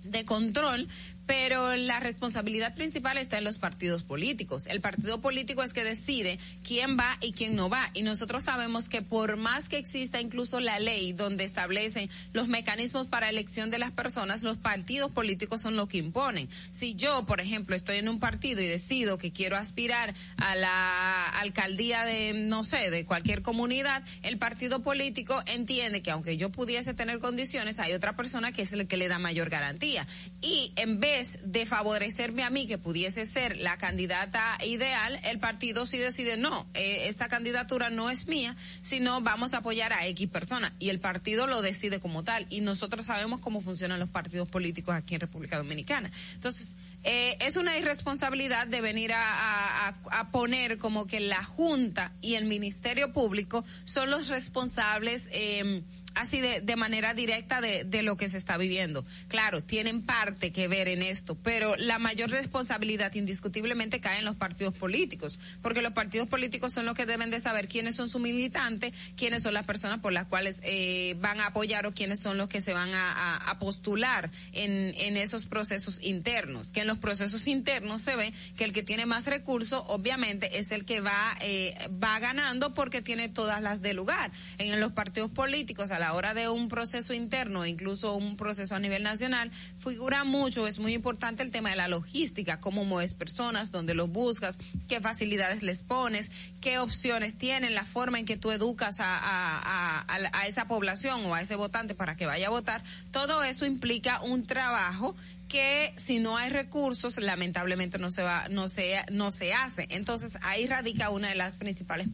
de control, pero la responsabilidad principal está en los partidos políticos. El partido político es que decide quién va y quién no va. Y nosotros sabemos que por más que exista incluso la ley donde establecen los mecanismos para elección de las personas, los partidos políticos son los que imponen. Si yo, por ejemplo, estoy en un partido y decido que quiero aspirar a la alcaldía de, no sé, de cualquier comunidad, el partido político entiende que aunque yo pudiese tener condiciones, hay otra persona que es el que le da mayor garantía. Y en vez de favorecerme a mí, que pudiese ser la candidata ideal, el partido sí decide, no, eh, esta candidatura no es mía, sino vamos a apoyar a X persona. Y el partido lo decide como tal. Y nosotros sabemos cómo funcionan los partidos políticos aquí en República Dominicana. Entonces, eh, es una irresponsabilidad de venir a- a- a poner como que la Junta y el Ministerio Público son los responsables eh, así de, de manera directa de, de lo que se está viviendo. Claro, tienen parte que ver en esto, pero la mayor responsabilidad indiscutiblemente cae en los partidos políticos, porque los partidos políticos son los que deben de saber quiénes son sus militantes, quiénes son las personas por las cuales eh, van a apoyar o quiénes son los que se van a, a- a postular en, en esos procesos internos. Que en los procesos internos se ve que el que tiene más recursos, obviamente, es el que va, eh, va ganando porque tiene todas las de lugar. En los partidos políticos, a la hora de un proceso interno, incluso un proceso a nivel nacional, figura mucho, es muy importante el tema de la logística, cómo mueves personas, dónde los buscas, qué facilidades les pones, qué opciones tienen, la forma en que tú educas a, a, a, esa población o a ese votante para que vaya a votar. Todo eso implica un trabajo que si no hay recursos lamentablemente no se va no se no se hace. Entonces ahí radica una de las principales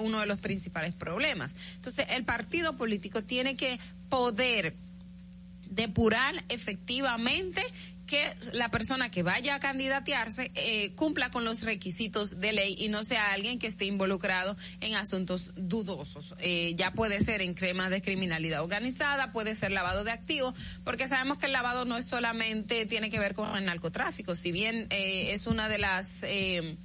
uno de los principales problemas. Entonces el partido político tiene que poder depurar efectivamente que la persona que vaya a candidatearse eh, cumpla con los requisitos de ley y no sea alguien que esté involucrado en asuntos dudosos. Eh, ya puede ser en cremas de criminalidad organizada, puede ser lavado de activos, porque sabemos que el lavado no es solamente tiene que ver con el narcotráfico, si bien eh, es una de las eh,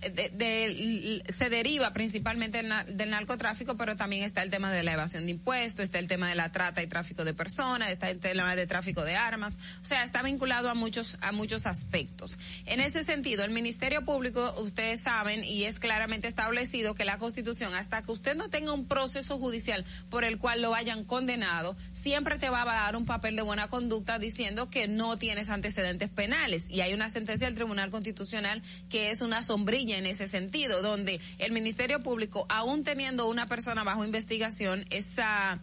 de- de- se deriva principalmente del, na- del narcotráfico, pero también está el tema de la evasión de impuestos, está el tema de la trata y tráfico de personas, está el tema de tráfico de armas, o sea, está vinculado a muchos a muchos aspectos. En ese sentido, el Ministerio Público, ustedes saben y es claramente establecido que la Constitución, hasta que usted no tenga un proceso judicial por el cual lo hayan condenado, siempre te va a dar un papel de buena conducta diciendo que no tienes antecedentes penales y hay una sentencia del Tribunal Constitucional que es una sombrilla en ese sentido, donde el Ministerio Público, aún teniendo una persona bajo investigación, esa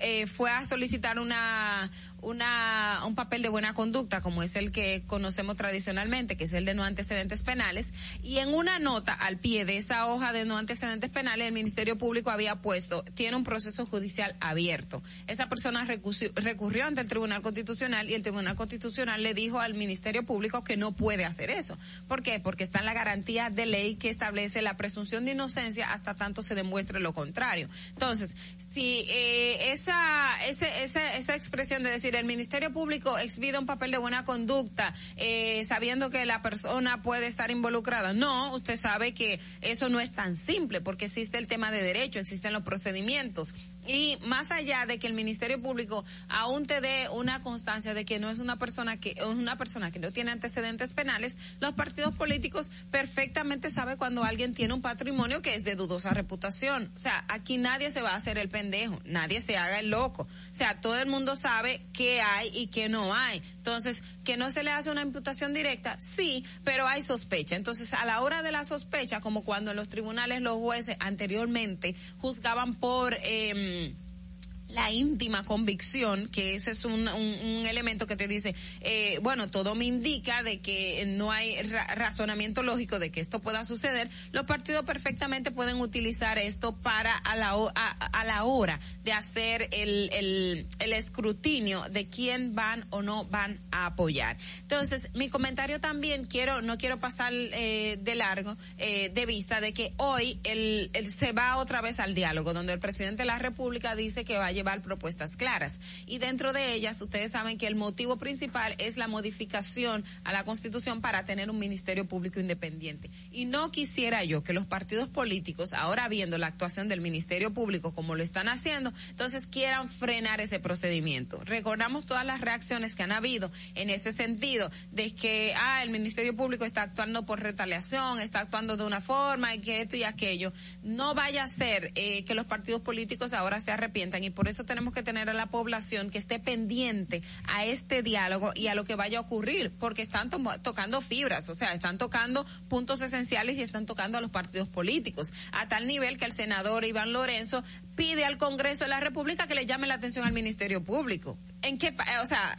eh, fue a solicitar una, una, un papel de buena conducta, como es el que conocemos tradicionalmente, que es el de no antecedentes penales, y en una nota al pie de esa hoja de no antecedentes penales, el Ministerio Público había puesto, tiene un proceso judicial abierto. Esa persona recurrió, ante el Tribunal Constitucional y el Tribunal Constitucional le dijo al Ministerio Público que no puede hacer eso. ¿Por qué? Porque está en la garantía de ley que establece la presunción de inocencia hasta tanto se demuestre lo contrario. Entonces, si eh, esa, esa, esa expresión de decir el Ministerio Público expide un papel de buena conducta, eh, sabiendo que la persona puede estar involucrada. No, usted sabe que eso no es tan simple, porque existe el tema de derecho, existen los procedimientos. Y más allá de que el Ministerio Público aún te dé una constancia de que no es una persona que, es una persona que no tiene antecedentes penales, los partidos políticos perfectamente saben cuando alguien tiene un patrimonio que es de dudosa reputación. O sea, aquí nadie se va a hacer el pendejo, nadie se haga el loco. O sea, todo el mundo sabe qué hay y qué no hay. Entonces, que no se le hace una imputación directa, sí, pero hay sospecha. Entonces, a la hora de la sospecha, como cuando en los tribunales los jueces anteriormente juzgaban por eh, Mm. La íntima convicción, que ese es un, un, elemento que te dice, eh, bueno, todo me indica de que no hay ra razonamiento lógico de que esto pueda suceder, los partidos perfectamente pueden utilizar esto para a la, a, a la hora de hacer el, el, el escrutinio de quién van o no van a apoyar. Entonces, mi comentario también quiero, no quiero pasar eh, de largo, eh, de vista de que hoy el, el se va otra vez al diálogo, donde el presidente de la República dice que va a llevar propuestas claras. Y dentro de ellas, ustedes saben que el motivo principal es la modificación a la Constitución para tener un Ministerio Público independiente. Y no quisiera yo que los partidos políticos, ahora viendo la actuación del Ministerio Público como lo están haciendo, entonces quieran frenar ese procedimiento. Recordamos todas las reacciones que han habido en ese sentido, de que, ah, el Ministerio Público está actuando por retaliación, está actuando de una forma y que esto y aquello. No vaya a ser eh, que los partidos políticos ahora se arrepientan y por eso tenemos que tener a la población que esté pendiente a este diálogo y a lo que vaya a ocurrir, porque están to tocando fibras, o sea, están tocando puntos esenciales y están tocando a los partidos políticos, a tal nivel que el senador Iván Lorenzo pide al Congreso de la República que le llame la atención al Ministerio Público. ¿En qué, o sea,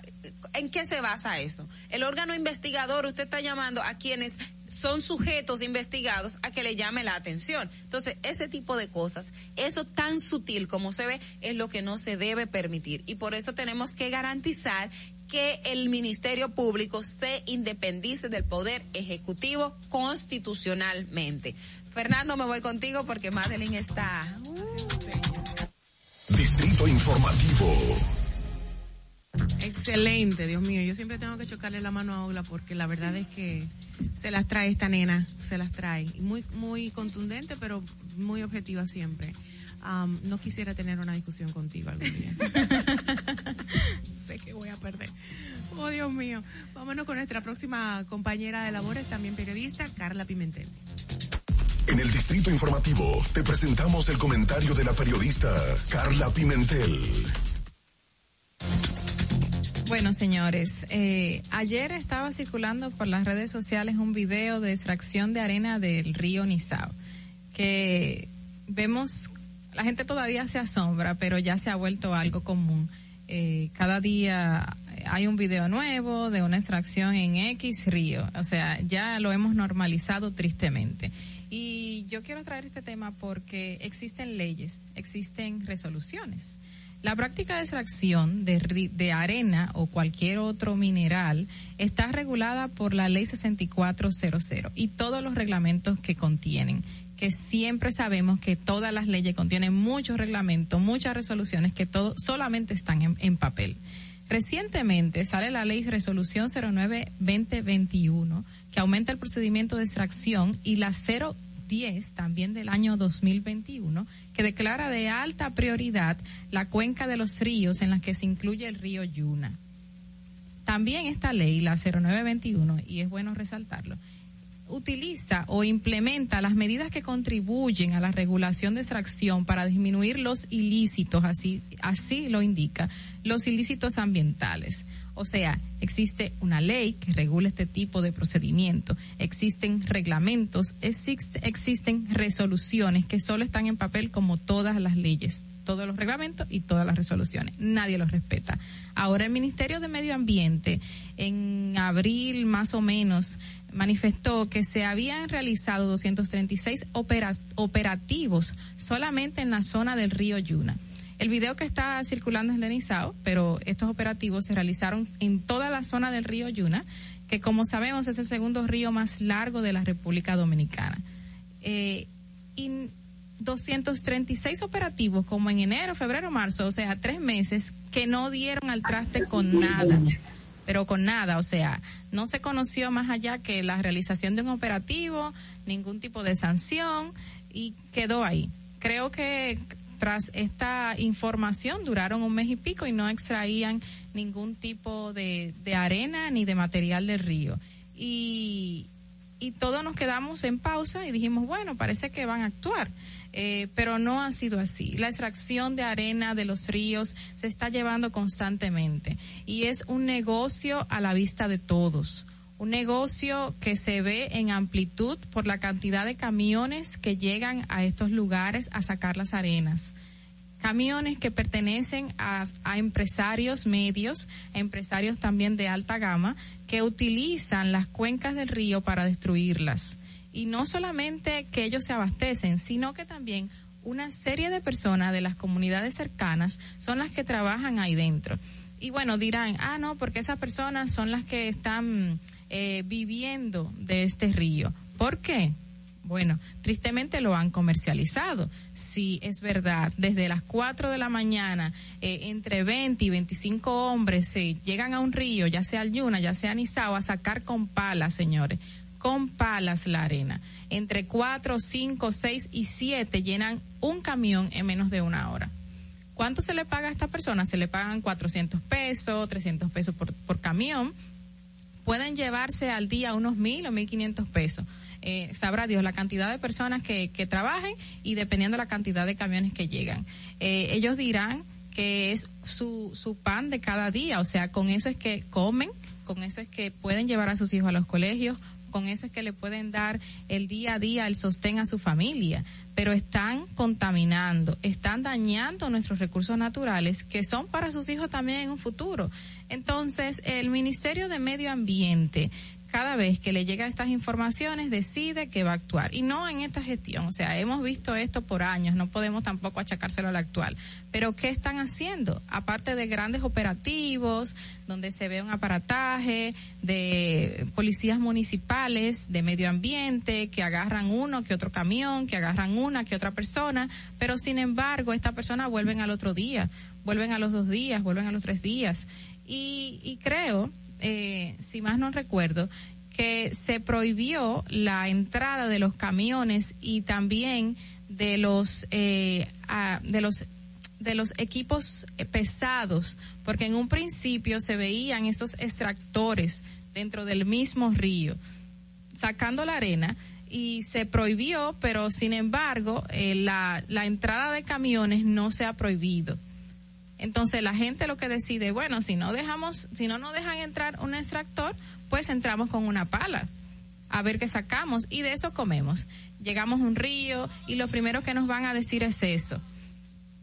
en qué se basa eso? El órgano investigador, usted está llamando a quienes son sujetos investigados a que le llame la atención. Entonces, ese tipo de cosas, eso tan sutil como se ve, es lo que no se debe permitir. Y por eso tenemos que garantizar que el Ministerio Público se independice del Poder Ejecutivo constitucionalmente. Fernando, me voy contigo porque Madeline está... Distrito Informativo. Excelente, Dios mío. Yo siempre tengo que chocarle la mano a Ogla porque la verdad es que se las trae esta nena, se las trae. Muy, muy contundente, pero muy objetiva siempre. Um, no quisiera tener una discusión contigo algún día. sé que voy a perder. Oh, Dios mío. Vámonos con nuestra próxima compañera de labores, también periodista, Carla Pimentel. En el Distrito Informativo te presentamos el comentario de la periodista Carla Pimentel. Bueno, señores, eh, ayer estaba circulando por las redes sociales un video de extracción de arena del río Nizao, que vemos, la gente todavía se asombra, pero ya se ha vuelto algo común. Eh, cada día hay un video nuevo de una extracción en X río, o sea, ya lo hemos normalizado tristemente. Y yo quiero traer este tema porque existen leyes, existen resoluciones. La práctica de extracción de, arena o cualquier otro mineral está regulada por la ley 6400 y todos los reglamentos que contienen, que siempre sabemos que todas las leyes contienen muchos reglamentos, muchas resoluciones que todo, solamente están en, en papel. Recientemente sale la ley resolución 09-2021 que aumenta el procedimiento de extracción y la 0 10 también del año 2021 que declara de alta prioridad la cuenca de los ríos en la que se incluye el río Yuna. También esta ley, la 0921, y es bueno resaltarlo, utiliza o implementa las medidas que contribuyen a la regulación de extracción para disminuir los ilícitos, así, así lo indica, los ilícitos ambientales. O sea, existe una ley que regula este tipo de procedimiento, existen reglamentos, existe, existen resoluciones que solo están en papel como todas las leyes todos los reglamentos y todas las resoluciones. Nadie los respeta. Ahora el Ministerio de Medio Ambiente en abril más o menos manifestó que se habían realizado 236 opera- operativos solamente en la zona del río Yuna. El video que está circulando es lenizado, pero estos operativos se realizaron en toda la zona del río Yuna, que como sabemos es el segundo río más largo de la República Dominicana. Eh, y 236 operativos como en enero, febrero, marzo, o sea, tres meses que no dieron al traste con nada, pero con nada, o sea, no se conoció más allá que la realización de un operativo, ningún tipo de sanción y quedó ahí. Creo que tras esta información duraron un mes y pico y no extraían ningún tipo de, de arena ni de material del río. Y, y todos nos quedamos en pausa y dijimos, bueno, parece que van a actuar. Eh, pero no ha sido así. La extracción de arena de los ríos se está llevando constantemente y es un negocio a la vista de todos. Un negocio que se ve en amplitud por la cantidad de camiones que llegan a estos lugares a sacar las arenas camiones que pertenecen a, empresarios medios, empresarios también de alta gama, que utilizan las cuencas del río para destruirlas. Y no solamente que ellos se abastecen, sino que también una serie de personas de las comunidades cercanas son las que trabajan ahí dentro. Y bueno, dirán, ah, no, porque esas personas son las que están eh, viviendo de este río. ¿Por qué? Bueno, tristemente lo han comercializado. Sí, es verdad. Desde las 4 de la mañana, eh, entre 20 y 25 hombres se llegan a un río, ya sea al Yuna, ya sea Nizao, a sacar con palas, señores. Con palas la arena. Entre 4, 5, 6 y 7 llenan un camión en menos de una hora. ¿Cuánto se le paga a esta persona? Se le pagan 400 pesos, 300 pesos por, por camión. Pueden llevarse al día unos mil o mil quinientos pesos. Eh, sabrá Dios la cantidad de personas que, que trabajen y dependiendo la cantidad de camiones que llegan. Eh, ellos dirán que es su, su pan de cada día, o sea, con eso es que comen, con eso es que pueden llevar a sus hijos a los colegios, con eso es que le pueden dar el día a día el sostén a su familia, pero están contaminando, están dañando nuestros recursos naturales que son para sus hijos también en un futuro. Entonces, el Ministerio de Medio Ambiente cada vez que le llega estas informaciones decide que va a actuar. Y no en esta gestión, o sea, hemos visto esto por años, no podemos tampoco achacárselo al actual, pero ¿qué están haciendo? Aparte de grandes operativos, donde se ve un aparataje de policías municipales, de medio ambiente, que agarran uno que otro camión, que agarran una que otra persona, pero sin embargo, esta persona vuelven al otro día, vuelven a los dos días, vuelven a los tres días. Y, y creo eh, si más no recuerdo, que se prohibió la entrada de los camiones y también de los eh, de los de los equipos pesados, porque en un principio se veían esos extractores dentro del mismo río sacando la arena y se prohibió, pero sin embargo eh, la, la entrada de camiones no se ha prohibido. Entonces la gente lo que decide, bueno, si no dejamos, si no nos dejan entrar un extractor, pues entramos con una pala a ver qué sacamos y de eso comemos. Llegamos a un río y lo primero que nos van a decir es eso.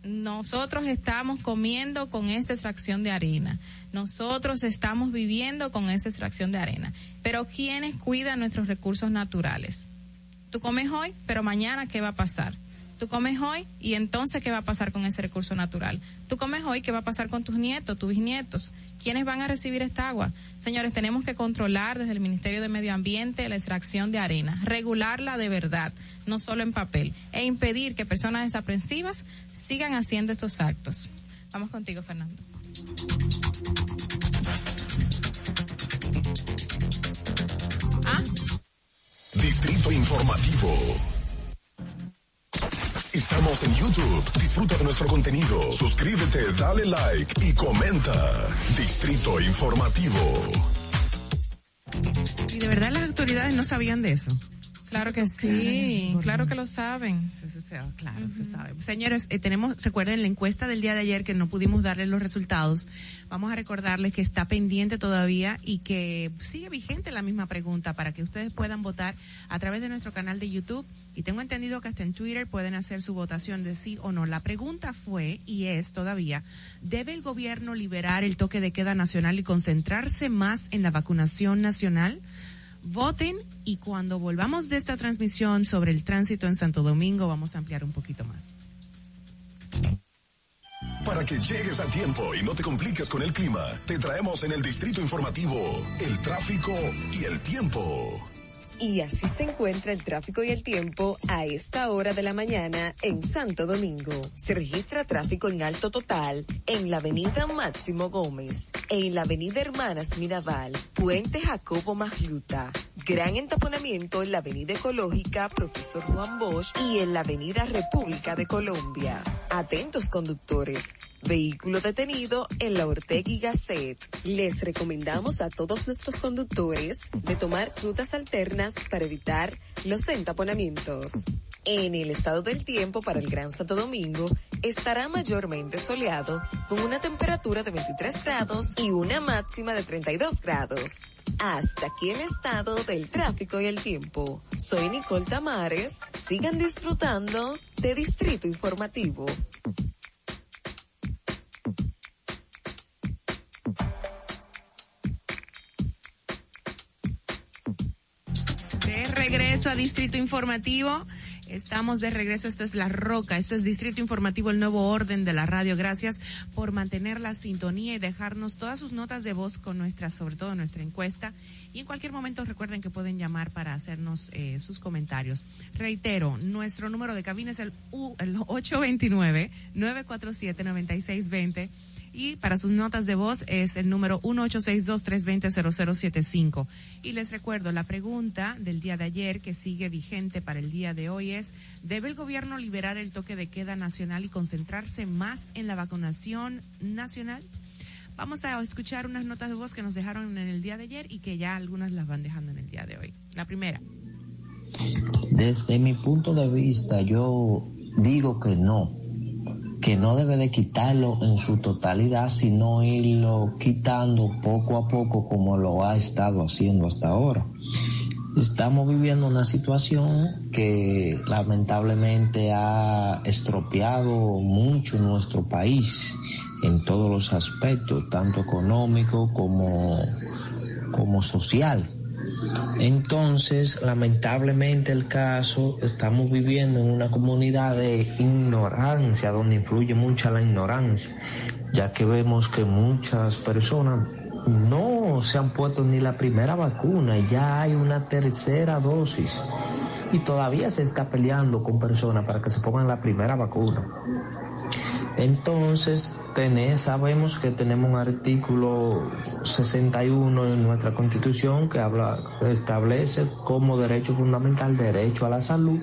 Nosotros estamos comiendo con esa extracción de arena. Nosotros estamos viviendo con esa extracción de arena. Pero ¿quiénes cuidan nuestros recursos naturales? Tú comes hoy, pero mañana ¿qué va a pasar? Tú comes hoy y entonces ¿qué va a pasar con ese recurso natural? Tú comes hoy, ¿qué va a pasar con tus nietos, tus bisnietos? ¿Quiénes van a recibir esta agua? Señores, tenemos que controlar desde el Ministerio de Medio Ambiente la extracción de arena, regularla de verdad, no solo en papel, e impedir que personas desaprensivas sigan haciendo estos actos. Vamos contigo, Fernando. Distrito Informativo. Estamos en YouTube. Disfruta de nuestro contenido. Suscríbete, dale like y comenta. Distrito Informativo. Y de verdad las autoridades no sabían de eso. Claro que sí, claro que lo saben. Sí, sí, sí, claro, se sabe. Señores, eh, tenemos, recuerden la encuesta del día de ayer que no pudimos darles los resultados. Vamos a recordarles que está pendiente todavía y que sigue vigente la misma pregunta para que ustedes puedan votar a través de nuestro canal de YouTube. Y tengo entendido que hasta en Twitter pueden hacer su votación de sí o no. La pregunta fue y es todavía, ¿debe el gobierno liberar el toque de queda nacional y concentrarse más en la vacunación nacional? Voten y cuando volvamos de esta transmisión sobre el tránsito en Santo Domingo vamos a ampliar un poquito más. Para que llegues a tiempo y no te compliques con el clima, te traemos en el distrito informativo el tráfico y el tiempo. Y así se encuentra el tráfico y el tiempo a esta hora de la mañana en Santo Domingo. Se registra tráfico en alto total en la avenida Máximo Gómez, en la avenida Hermanas Mirabal, Puente Jacobo Magluta, gran entaponamiento en la avenida Ecológica Profesor Juan Bosch y en la avenida República de Colombia. Atentos conductores. Vehículo detenido en la Ortega y Gasset. Les recomendamos a todos nuestros conductores de tomar rutas alternas para evitar los entaponamientos. En el estado del tiempo para el Gran Santo Domingo estará mayormente soleado con una temperatura de 23 grados y una máxima de 32 grados. Hasta aquí el estado del tráfico y el tiempo. Soy Nicole Tamares. Sigan disfrutando de Distrito Informativo. Regreso a Distrito Informativo. Estamos de regreso, esto es La Roca, esto es Distrito Informativo, el nuevo orden de la radio. Gracias por mantener la sintonía y dejarnos todas sus notas de voz con nuestra, sobre todo nuestra encuesta. Y en cualquier momento recuerden que pueden llamar para hacernos eh, sus comentarios. Reitero, nuestro número de cabina es el, U, el 829-947-9620. Y para sus notas de voz es el número 1862-320-0075. Y les recuerdo, la pregunta del día de ayer que sigue vigente para el día de hoy es, ¿debe el gobierno liberar el toque de queda nacional y concentrarse más en la vacunación nacional? Vamos a escuchar unas notas de voz que nos dejaron en el día de ayer y que ya algunas las van dejando en el día de hoy. La primera. Desde mi punto de vista, yo digo que no, que no debe de quitarlo en su totalidad, sino irlo quitando poco a poco como lo ha estado haciendo hasta ahora. Estamos viviendo una situación que lamentablemente ha estropeado mucho nuestro país en todos los aspectos, tanto económico como, como social. Entonces, lamentablemente el caso, estamos viviendo en una comunidad de ignorancia, donde influye mucha la ignorancia, ya que vemos que muchas personas no se han puesto ni la primera vacuna, ya hay una tercera dosis y todavía se está peleando con personas para que se pongan la primera vacuna. Entonces, sabemos que tenemos un artículo 61 en nuestra constitución que habla, establece como derecho fundamental derecho a la salud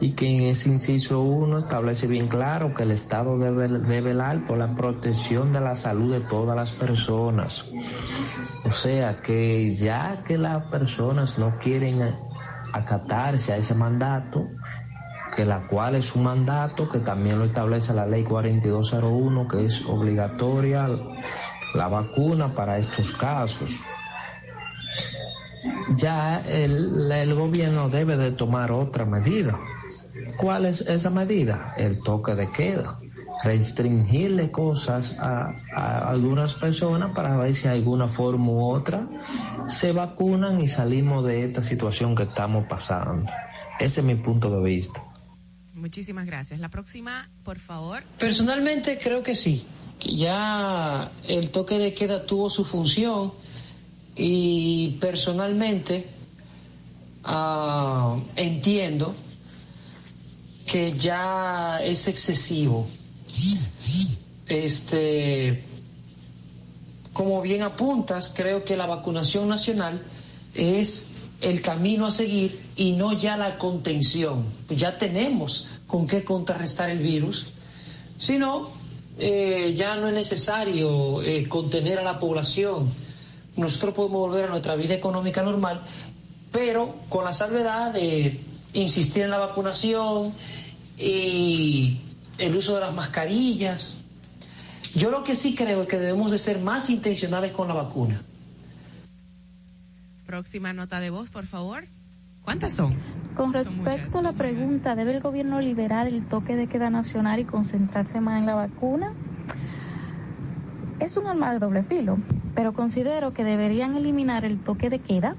y que en ese inciso 1 establece bien claro que el Estado debe, debe velar por la protección de la salud de todas las personas. O sea que ya que las personas no quieren acatarse a ese mandato, que la cual es un mandato que también lo establece la ley 4201, que es obligatoria la vacuna para estos casos. Ya el, gobierno debe de tomar otra medida. ¿Cuál es esa medida? El toque de queda. Restringirle cosas a, a algunas personas para ver si de alguna forma u otra se vacunan y salimos de esta situación que estamos pasando. Ese es mi punto de vista. Muchísimas gracias. La próxima, por favor. Personalmente creo que sí, ya el toque de queda tuvo su función y personalmente ah, entiendo que ya es excesivo. Este, como bien apuntas, creo que la vacunación nacional es el camino a seguir y no ya la contención. Ya tenemos con qué contrarrestar el virus, sino eh, ya no es necesario eh, contener a la población. Nosotros podemos volver a nuestra vida económica normal, pero con la salvedad de insistir en la vacunación y el uso de las mascarillas. Yo lo que sí creo es que debemos de ser más intencionales con la vacuna. Próxima nota de voz, por favor. ¿Cuántas son? Con respecto a la pregunta, ¿debe el gobierno liberar el toque de queda nacional y concentrarse más en la vacuna? Es un arma de doble filo, pero considero que deberían eliminar el toque de queda,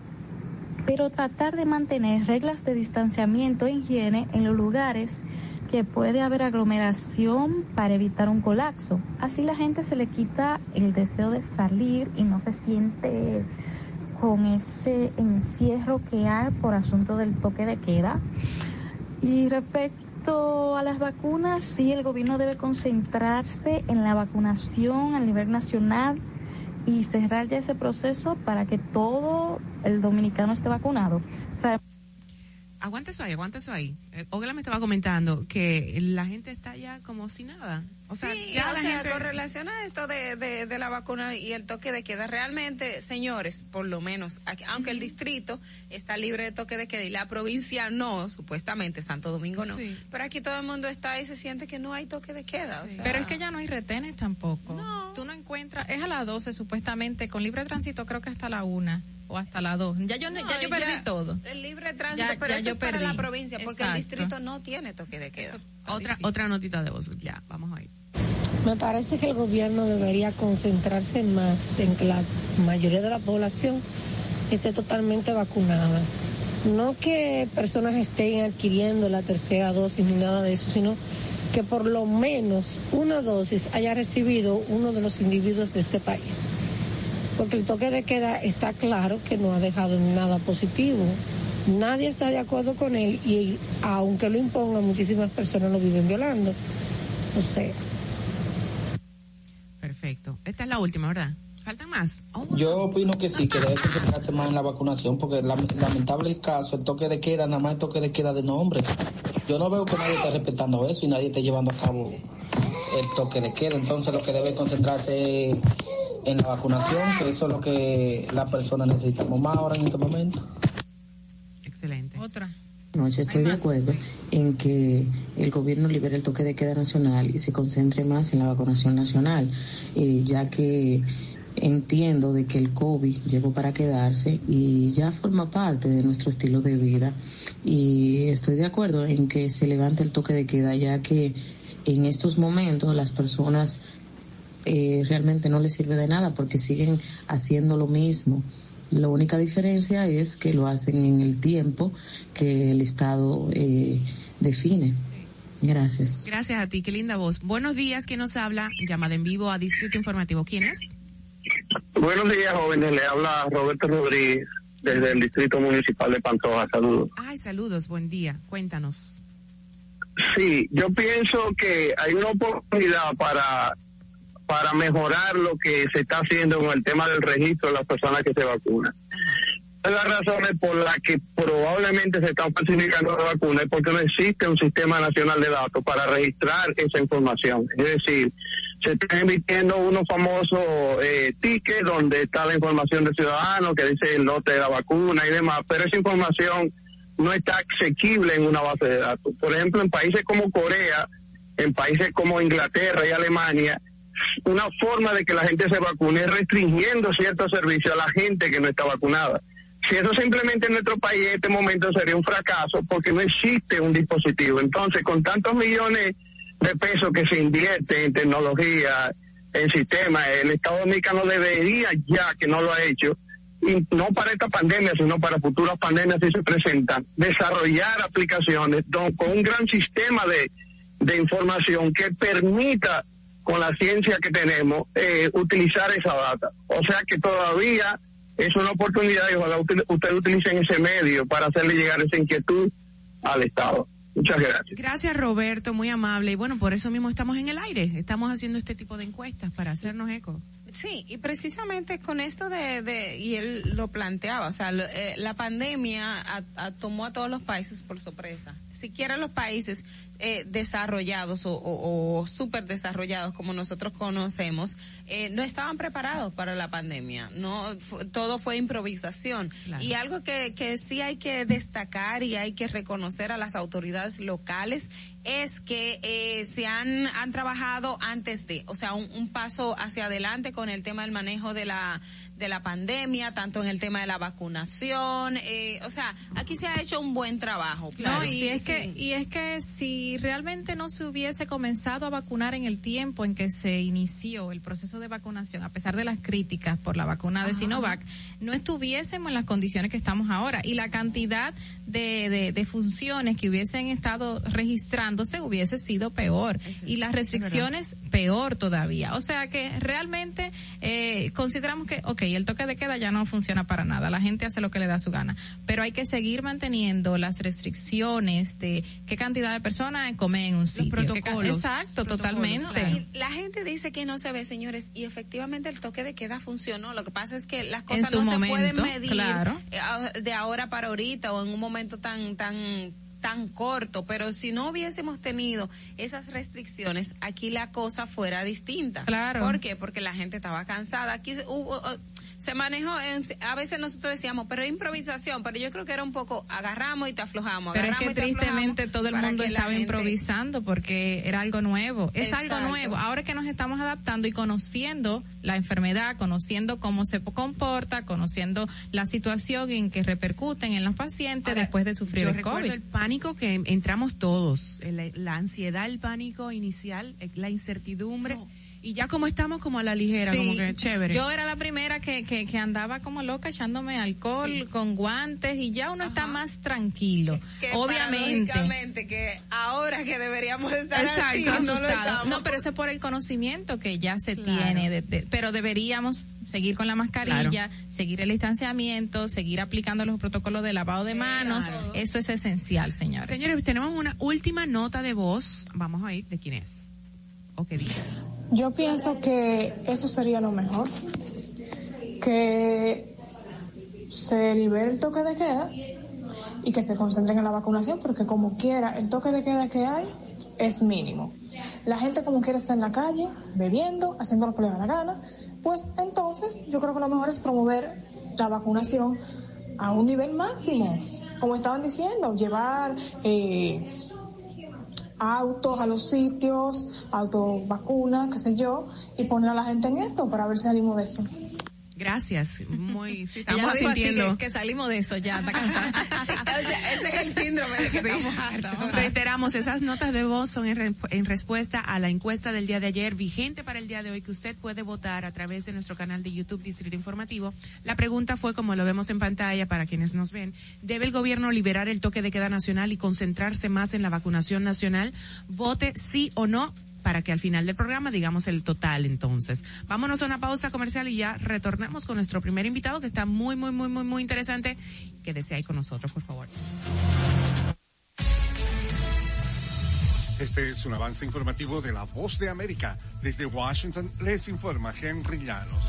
pero tratar de mantener reglas de distanciamiento e higiene en los lugares que puede haber aglomeración para evitar un colapso. Así la gente se le quita el deseo de salir y no se siente con ese encierro que hay por asunto del toque de queda. Y respecto a las vacunas, sí, el gobierno debe concentrarse en la vacunación a nivel nacional y cerrar ya ese proceso para que todo el dominicano esté vacunado. Aguanta eso ahí, aguanta eso ahí. Eh, Ogla me estaba comentando que la gente está ya como sin nada. O sea, sí, ya o la sea, gente... con relación a esto de, de, de la vacuna y el toque de queda, realmente, señores, por lo menos, aquí- aunque el distrito está libre de toque de queda y la provincia no, supuestamente, Santo Domingo no, Sí. pero aquí todo el mundo está y se siente que no hay toque de queda. o sea. Pero es que ya no hay retenes tampoco. Tú no encuentras, es a las 12 supuestamente, con libre tránsito creo que hasta la 1 o hasta la 2. Ya yo, No, ya yo perdí ya, todo. El libre tránsito, Ya- pero ya eso yo es para perdí. la provincia, porque el distrito no tiene toque de queda. Otra, otra notita de voz, ya, vamos ahí. Me parece que el gobierno debería concentrarse más en que la mayoría de la población esté totalmente vacunada. No que personas estén adquiriendo la tercera dosis ni nada de eso, sino que por lo menos una dosis haya recibido uno de los individuos de este país. Porque el toque de queda está claro que no ha dejado nada positivo. Nadie está de acuerdo con él y aunque lo imponga, muchísimas personas lo viven violando. O sea, Perfecto. Esta es la última, ¿verdad? ¿Faltan más? Oh, Yo opino que sí, que debe concentrarse más en la vacunación, porque lam- lamentable el caso, el toque de queda, nada más el toque de queda de nombre. Yo no veo que nadie esté respetando eso y nadie esté llevando a cabo el toque de queda. Entonces lo que debe concentrarse es en la vacunación, que eso es lo que las personas necesitamos más ahora en este momento. Excelente. Otra. noche estoy de acuerdo en que el gobierno libere el toque de queda nacional y se concentre más en la vacunación nacional, eh, ya que entiendo de que el COVID llegó para quedarse y ya forma parte de nuestro estilo de vida y estoy de acuerdo en que se levante el toque de queda ya que en estos momentos las personas eh, realmente no les sirve de nada porque siguen haciendo lo mismo. La única diferencia es que lo hacen en el tiempo que el Estado eh, define. Gracias. Gracias a ti, qué linda voz. Buenos días, ¿quién nos habla? Llamada en vivo a Distrito Informativo. ¿Quién es? Buenos días, jóvenes. Le habla Roberto Rodríguez desde el Distrito Municipal de Pantoja. Saludos. Ay, saludos, buen día. Cuéntanos. Sí, yo pienso que hay una oportunidad para para mejorar lo que se está haciendo con el tema del registro de las personas que se vacunan. Una de las razones por las que probablemente se están falsificando las vacunas es porque no existe un sistema nacional de datos para registrar esa información. Es decir, se están emitiendo unos famosos eh, tickets donde está la información del ciudadano que dice el lote de la vacuna y demás, pero esa información no está asequible en una base de datos. Por ejemplo, en países como Corea, en países como Inglaterra y Alemania, una forma de que la gente se vacune es restringiendo ciertos servicios a la gente que no está vacunada. Si eso simplemente en nuestro país en este momento sería un fracaso porque no existe un dispositivo. Entonces, con tantos millones de pesos que se invierte en tecnología, en sistemas, el Estado Dominicano debería ya, que no lo ha hecho, y no para esta pandemia, sino para futuras pandemias si se presentan, desarrollar aplicaciones con un gran sistema de, de información que permita con la ciencia que tenemos, eh, utilizar esa data. O sea que todavía es una oportunidad y ojalá ustedes utilicen ese medio para hacerle llegar esa inquietud al Estado. Muchas gracias. Gracias, Roberto, muy amable. Y bueno, por eso mismo estamos en el aire. Estamos haciendo este tipo de encuestas para hacernos eco. Sí, y precisamente con esto de, de y él lo planteaba, o sea, lo- eh, la pandemia a- a- tomó a todos los países por sorpresa. Siquiera los países eh, desarrollados o, o, o súper desarrollados como nosotros conocemos, eh, no estaban preparados para la pandemia. No, todo fue improvisación. Claro. Y algo que, que sí hay que destacar y hay que reconocer a las autoridades locales es que eh, se han, han trabajado antes de, o sea, un, un paso hacia adelante con el tema del manejo de la de la pandemia, tanto en el tema de la vacunación, eh, o sea, aquí se ha hecho un buen trabajo. No, y Sí, es sí. que y es que si realmente no se hubiese comenzado a vacunar en el tiempo en que se inició el proceso de vacunación, a pesar de las críticas por la vacuna de. Sinovac, no estuviésemos en las condiciones que estamos ahora y la cantidad de, de, de funciones que hubiesen estado registrándose hubiese sido peor y las restricciones peor todavía. O sea que realmente eh, consideramos que, ok, el toque de queda ya no funciona para nada, la gente hace lo que le da su gana, pero hay que seguir manteniendo las restricciones de qué cantidad de personas comen en un sitio. ca- protocolos, Exacto, protocolos, totalmente. Y la gente dice que no se ve, señores, y efectivamente el toque de queda funcionó. Lo que pasa es que las cosas no momento, se pueden medir claro. eh, de ahora para ahorita o en un momento tan tan tan corto, pero si no hubiésemos tenido esas restricciones, aquí la cosa fuera distinta. Claro. ¿Por qué? Porque la gente estaba cansada. Aquí se- hubo, se manejó, en- a veces nosotros decíamos, pero improvisación, pero yo creo que era un poco agarramos y te aflojamos. Pero es que tristemente todo el mundo estaba gente- improvisando porque era algo nuevo. Es Exacto. algo nuevo. Ahora que nos estamos adaptando y conociendo la enfermedad, conociendo cómo se comporta, conociendo la situación en que repercuten en los pacientes después de sufrir Yo el recuerdo COVID. el pánico que entramos todos, la, la ansiedad, el pánico inicial, la incertidumbre, y ya como estamos como a la ligera, Sí, como que chévere. Yo era la primera que, que, que andaba como loca echándome alcohol con guantes y ya uno está más tranquilo. que Obviamente. que ahora que deberíamos estar así, Exacto, no. No, pero eso es por el conocimiento que ya se Claro. tiene, de- de- pero deberíamos seguir con la mascarilla, seguir el distanciamiento, seguir aplicando los protocolos de lavado de manos. Eso es esencial, señores. Señores, tenemos una última nota de voz. Vamos a ir de quién es. ¿O qué dice? Yo pienso que eso sería lo mejor, que se libere el toque de queda y que se concentren en la vacunación, porque como quiera, el toque de queda que hay es mínimo. La gente como quiera está en la calle, bebiendo, haciendo lo que le da la gana, pues entonces yo creo que lo mejor es promover la vacunación a un nivel máximo, como estaban diciendo, llevar eh, autos a los sitios, autovacunas, qué sé yo, y poner a la gente en esto para ver si salimos de eso. Gracias. Muy, sí, estamos dijo así sintiendo. que, que salimos de eso ya, está cansada. ese es el síndrome de que Sí. estamos hartos. Reiteramos, esas notas de voz son en, re- en respuesta a la encuesta del día de ayer, vigente para el día de hoy, que usted puede votar a través de nuestro canal de YouTube Distrito Informativo. La pregunta fue, como lo vemos en pantalla para quienes nos ven, ¿debe el gobierno liberar el toque de queda nacional y concentrarse más en la vacunación nacional? Vote sí o no para que al final del programa digamos el total entonces. Vámonos a una pausa comercial y ya retornamos con nuestro primer invitado que está muy, muy, muy, muy, muy interesante. Quédese ahí con nosotros, por favor. Este es un avance informativo de La Voz de América. Desde Washington les informa Henry Llanos.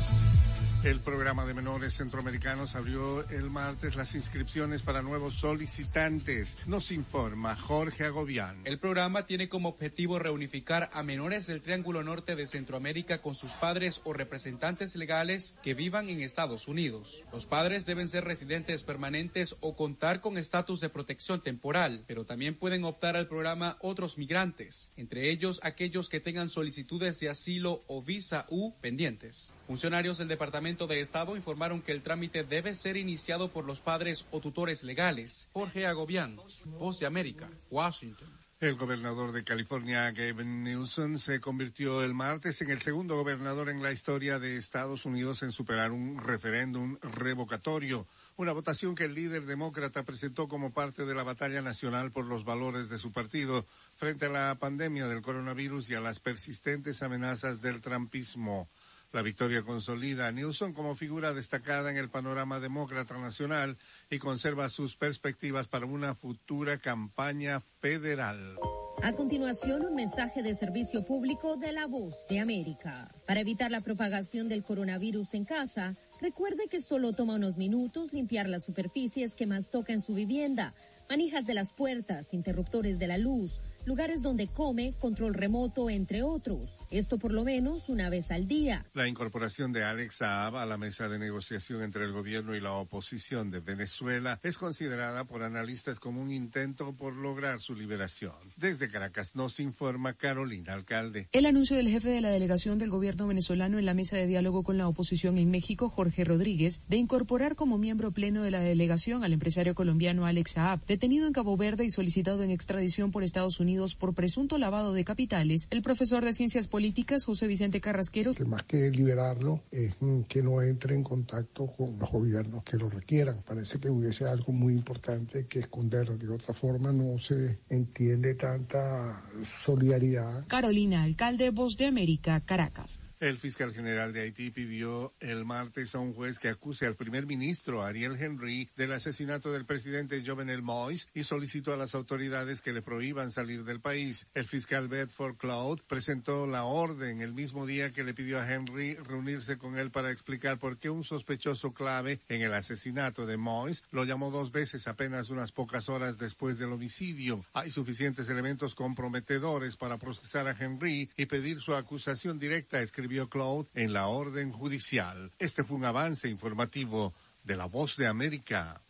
El programa de menores centroamericanos abrió el martes las inscripciones para nuevos solicitantes. Nos informa Jorge Agobián. El programa tiene como objetivo reunificar a menores del Triángulo Norte de Centroamérica con sus padres o representantes legales que vivan en Estados Unidos. Los padres deben ser residentes permanentes o contar con estatus de protección temporal, pero también pueden optar al programa otros migrantes, entre ellos aquellos que tengan solicitudes de asilo o visa U pendientes. Funcionarios del Departamento de Estado informaron que el trámite debe ser iniciado por los padres o tutores legales. Jorge Agobián, Voz de América, Washington. El gobernador de California, Gavin Newsom, se convirtió el martes en el segundo gobernador en la historia de Estados Unidos en superar un referéndum revocatorio, una votación que el líder demócrata presentó como parte de la batalla nacional por los valores de su partido frente a la pandemia del coronavirus y a las persistentes amenazas del trampismo. La victoria consolida a Newsom como figura destacada en el panorama demócrata nacional y conserva sus perspectivas para una futura campaña federal. A continuación, un mensaje de servicio público de la voz de América. Para evitar la propagación del coronavirus en casa, recuerde que solo toma unos minutos limpiar las superficies que más toca en su vivienda, manijas de las puertas, interruptores de la luz, lugares donde come, control remoto, entre otros. Esto por lo menos una vez al día. La incorporación de Alex Saab a la mesa de negociación entre el gobierno y la oposición de Venezuela es considerada por analistas como un intento por lograr su liberación. Desde Caracas nos informa Carolina Alcalde. El anuncio del jefe de la delegación del gobierno venezolano en la mesa de diálogo con la oposición en México, Jorge Rodríguez, de incorporar como miembro pleno de la delegación al empresario colombiano Alex Saab, detenido en Cabo Verde y solicitado en extradición por Estados Unidos por presunto lavado de capitales, el profesor de Ciencias Políticas, José Vicente Carrasquero. Que más que liberarlo es mm, que no entre en contacto con los gobiernos que lo requieran. Parece que hubiese algo muy importante que esconder. De otra forma no se entiende tanta solidaridad. Carolina, alcalde Voz de América, Caracas. El fiscal general de Haití pidió el martes a un juez que acuse al primer ministro Ariel Henry del asesinato del presidente Jovenel Moïse y solicitó a las autoridades que le prohíban salir del país. El fiscal Bedford Cloud presentó la orden el mismo día que le pidió a Henry reunirse con él para explicar por qué un sospechoso clave en el asesinato de Moïse lo llamó dos veces apenas unas pocas horas después del homicidio. Hay suficientes elementos comprometedores para procesar a Henry y pedir su acusación directa, Claude en la orden judicial. Este fue un avance informativo de La Voz de América.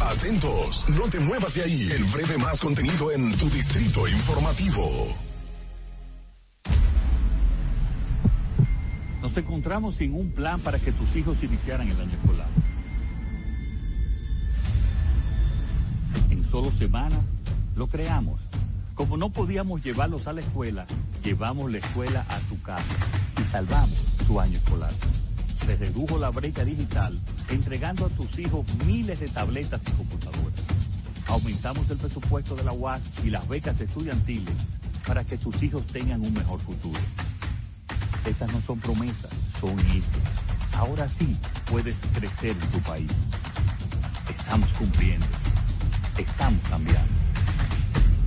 Atentos, no te muevas de ahí. El breve más contenido en tu distrito informativo. Nos encontramos sin un plan para que tus hijos iniciaran el año escolar. En solo semanas lo creamos como no podíamos llevarlos a la escuela, llevamos la escuela a tu casa y salvamos su año escolar. Se redujo la brecha digital entregando a tus hijos miles de tabletas y computadoras. Aumentamos el presupuesto de la UAS y las becas estudiantiles para que tus hijos tengan un mejor futuro. Estas no son promesas, son hechos. Ahora sí puedes crecer en tu país. Estamos cumpliendo. Estamos cambiando.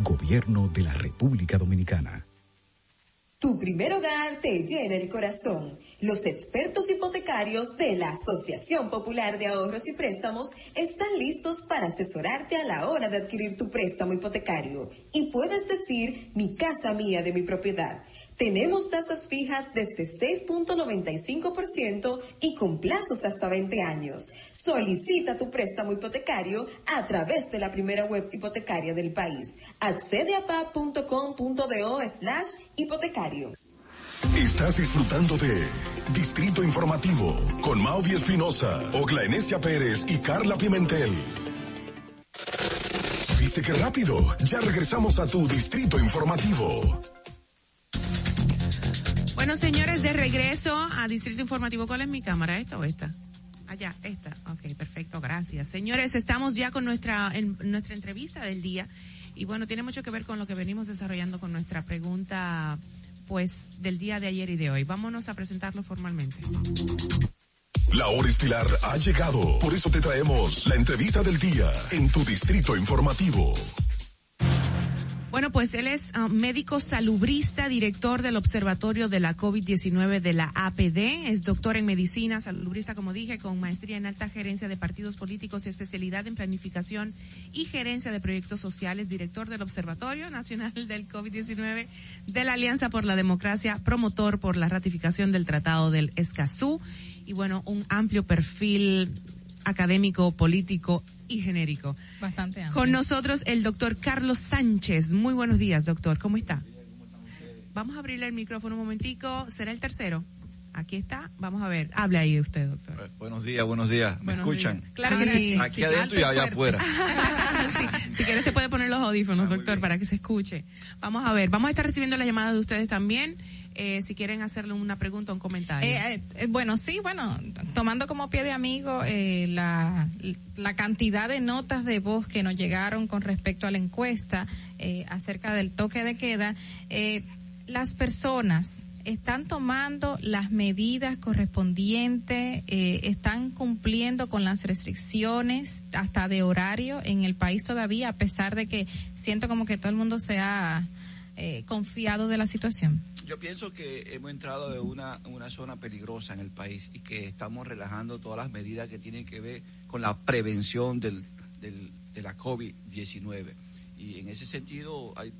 Gobierno de la República Dominicana. Tu primer hogar te llena el corazón. Los expertos hipotecarios de la Asociación Popular de Ahorros y Préstamos están listos para asesorarte a la hora de adquirir tu préstamo hipotecario. Y puedes decir, mi casa mía de mi propiedad. Tenemos tasas fijas desde 6.95% y con plazos hasta 20 años. Solicita tu préstamo hipotecario a través de la primera web hipotecaria del país. Accede a pa.com.do slash hipotecario. Estás disfrutando de Distrito Informativo con Mauvi Espinosa, Ogla Enesia Pérez y Carla Pimentel. ¿Viste qué rápido? Ya regresamos a tu Distrito Informativo. Bueno, señores, de regreso a Distrito Informativo, ¿cuál es mi cámara? ¿Esta o esta? Allá, esta. Ok, perfecto, gracias. Señores, estamos ya con nuestra, nuestra entrevista del día. Y bueno, tiene mucho que ver con lo que venimos desarrollando con nuestra pregunta, pues, del día de ayer y de hoy. Vámonos a presentarlo formalmente. La hora estilar ha llegado. Por eso te traemos la entrevista del día en tu distrito informativo. Bueno, pues él es uh, médico salubrista, director del Observatorio de la COVID-19 de la APD, es doctor en medicina, salubrista, como dije, con maestría en alta gerencia de partidos políticos y especialidad en planificación y gerencia de proyectos sociales, director del Observatorio Nacional del COVID-19 de la Alianza por la Democracia, promotor por la ratificación del Tratado del Escazú. Y bueno, un amplio perfil académico, político y genérico. Bastante amplio. Con nosotros el doctor Carlos Sánchez. Muy buenos días, doctor. ¿Cómo está? Vamos a abrirle el micrófono un momentico. ¿Será el tercero? Aquí está. Vamos a ver. Hable ahí usted, doctor. Eh, buenos días, buenos días. ¿Me Buenos escuchan? días. Claro que sí. Aquí Sí, adentro y allá fuerte. afuera. Sí, Si quieres, se puede poner los audífonos, doctor, para que se escuche. Vamos a ver. Vamos a estar recibiendo las llamadas de ustedes también. Eh, si quieren hacerle una pregunta o un comentario. Eh, eh, bueno, sí, bueno, tomando como pie de amigo eh, la, la cantidad de notas de voz que nos llegaron con respecto a la encuesta eh, acerca del toque de queda, eh, las personas están tomando las medidas correspondientes, eh, están cumpliendo con las restricciones hasta de horario en el país todavía, a pesar de que siento como que todo el mundo se ha eh, confiado de la situación. Yo pienso que hemos entrado en una, una zona peligrosa en el país y que estamos relajando todas las medidas que tienen que ver con la prevención del, del- de la COVID-19. Y en ese sentido hay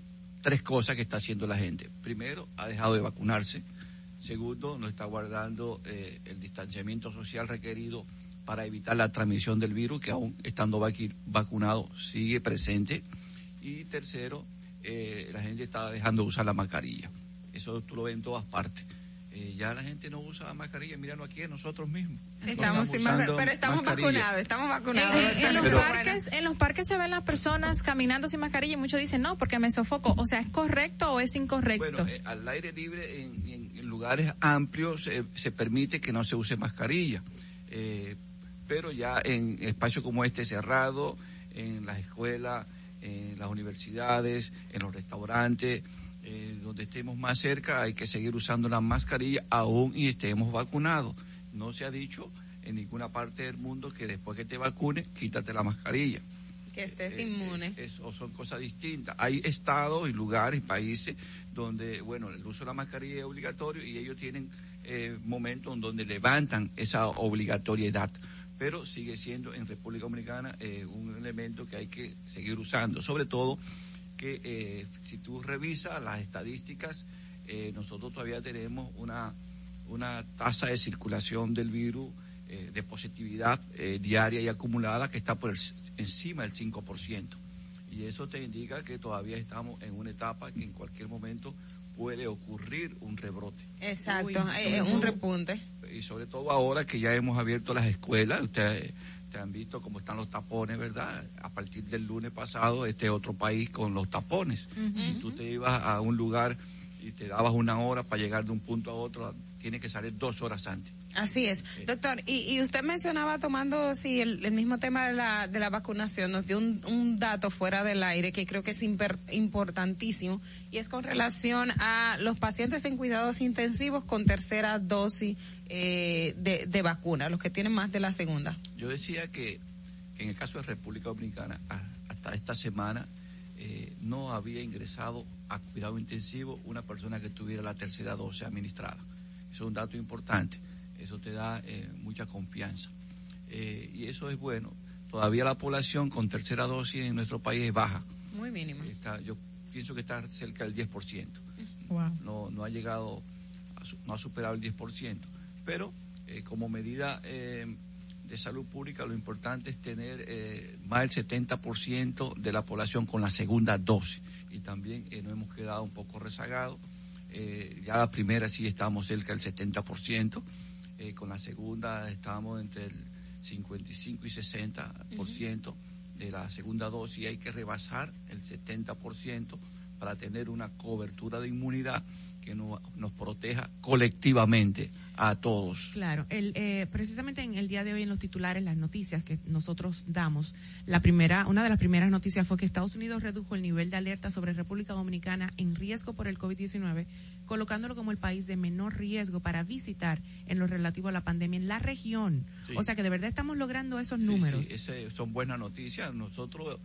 tres cosas que está haciendo la gente. Primero, ha dejado de vacunarse. Segundo, no está guardando eh, el distanciamiento social requerido para evitar la transmisión del virus, que aún estando vacunado sigue presente. Y tercero, eh, la gente está dejando de usar la mascarilla. Eso tú lo ves en todas partes. Eh, ya la gente no usa la mascarilla, míranos aquí nosotros mismos. No Estamos sin mascarilla, usando pero estamos mascarilla. vacunados, estamos vacunados. En, en- en los Pero- parques, en los parques se ven las personas caminando sin mascarilla y muchos dicen no porque me sofoco. O sea, ¿es correcto o es incorrecto? Bueno, eh, al aire libre, en, en- en lugares amplios, eh, se permite que no se use mascarilla. Eh, pero ya en espacios como este cerrado, en las escuelas, en las universidades, en los restaurantes, eh, donde estemos más cerca, hay que seguir usando la mascarilla aún y estemos vacunados. No se ha dicho en ninguna parte del mundo que después que te vacunes, quítate la mascarilla. que estés Eh, inmune. es- son cosas distintas. Hay estados y lugares, países donde, bueno, el uso de la mascarilla es obligatorio y ellos tienen eh, momentos en donde levantan esa obligatoriedad. Pero sigue siendo en República Dominicana eh, un elemento que hay que seguir usando. Sobre todo que eh, si tú revisas las estadísticas, eh, nosotros todavía tenemos una, una tasa de circulación del virus eh, de positividad eh, diaria y acumulada que está por el- encima del 5%. Y eso te indica que todavía estamos en una etapa que en cualquier momento puede ocurrir un rebrote. Exacto, Uy, eh, un repunte. Y sobre todo ahora que ya hemos abierto las escuelas, ustedes te han visto cómo están los tapones, ¿verdad? A partir del lunes pasado, este otro país con los tapones. Si tú te ibas a un lugar y te dabas una hora para llegar de un punto a otro, tienes que salir dos horas antes. Así es. Doctor, y, y usted mencionaba tomando sí, el, el mismo tema de la, de la vacunación, nos dio un, un dato fuera del aire que creo que es imper- importantísimo y es con relación a los pacientes en cuidados intensivos con tercera dosis eh, de, de vacuna, los que tienen más de la segunda. Yo decía que, que en el caso de República Dominicana, hasta esta semana, eh, no había ingresado a cuidado intensivo una persona que tuviera la tercera dosis administrada. Eso es un dato importante. Eso te da eh, mucha confianza. Eh, y eso es bueno. Todavía la población con tercera dosis en nuestro país es baja. Muy mínimo. Está, yo pienso que está cerca del 10%. Wow. No, no ha llegado, a no ha superado el 10%. Pero eh, como medida eh, de salud pública, lo importante es tener eh, más del 70% de la población con la segunda dosis. Y también eh, nos hemos quedado un poco rezagados. Eh, ya la primera sí estamos cerca del 70%. eh, con la segunda estamos entre el 55 y 60% de la segunda dosis. Hay que rebasar el 70% para tener una cobertura de inmunidad que no- nos proteja colectivamente a todos. Claro, el, eh, precisamente en el día de hoy en los titulares, las noticias que nosotros damos, la primera, una de las primeras noticias fue que Estados Unidos redujo el nivel de alerta sobre República Dominicana en riesgo por el COVID-19, colocándolo como el país de menor riesgo para visitar en lo relativo a la pandemia en la región. Sí. O sea que de verdad estamos logrando esos Sí, números. sí, ese son buenas noticias. Nosotros,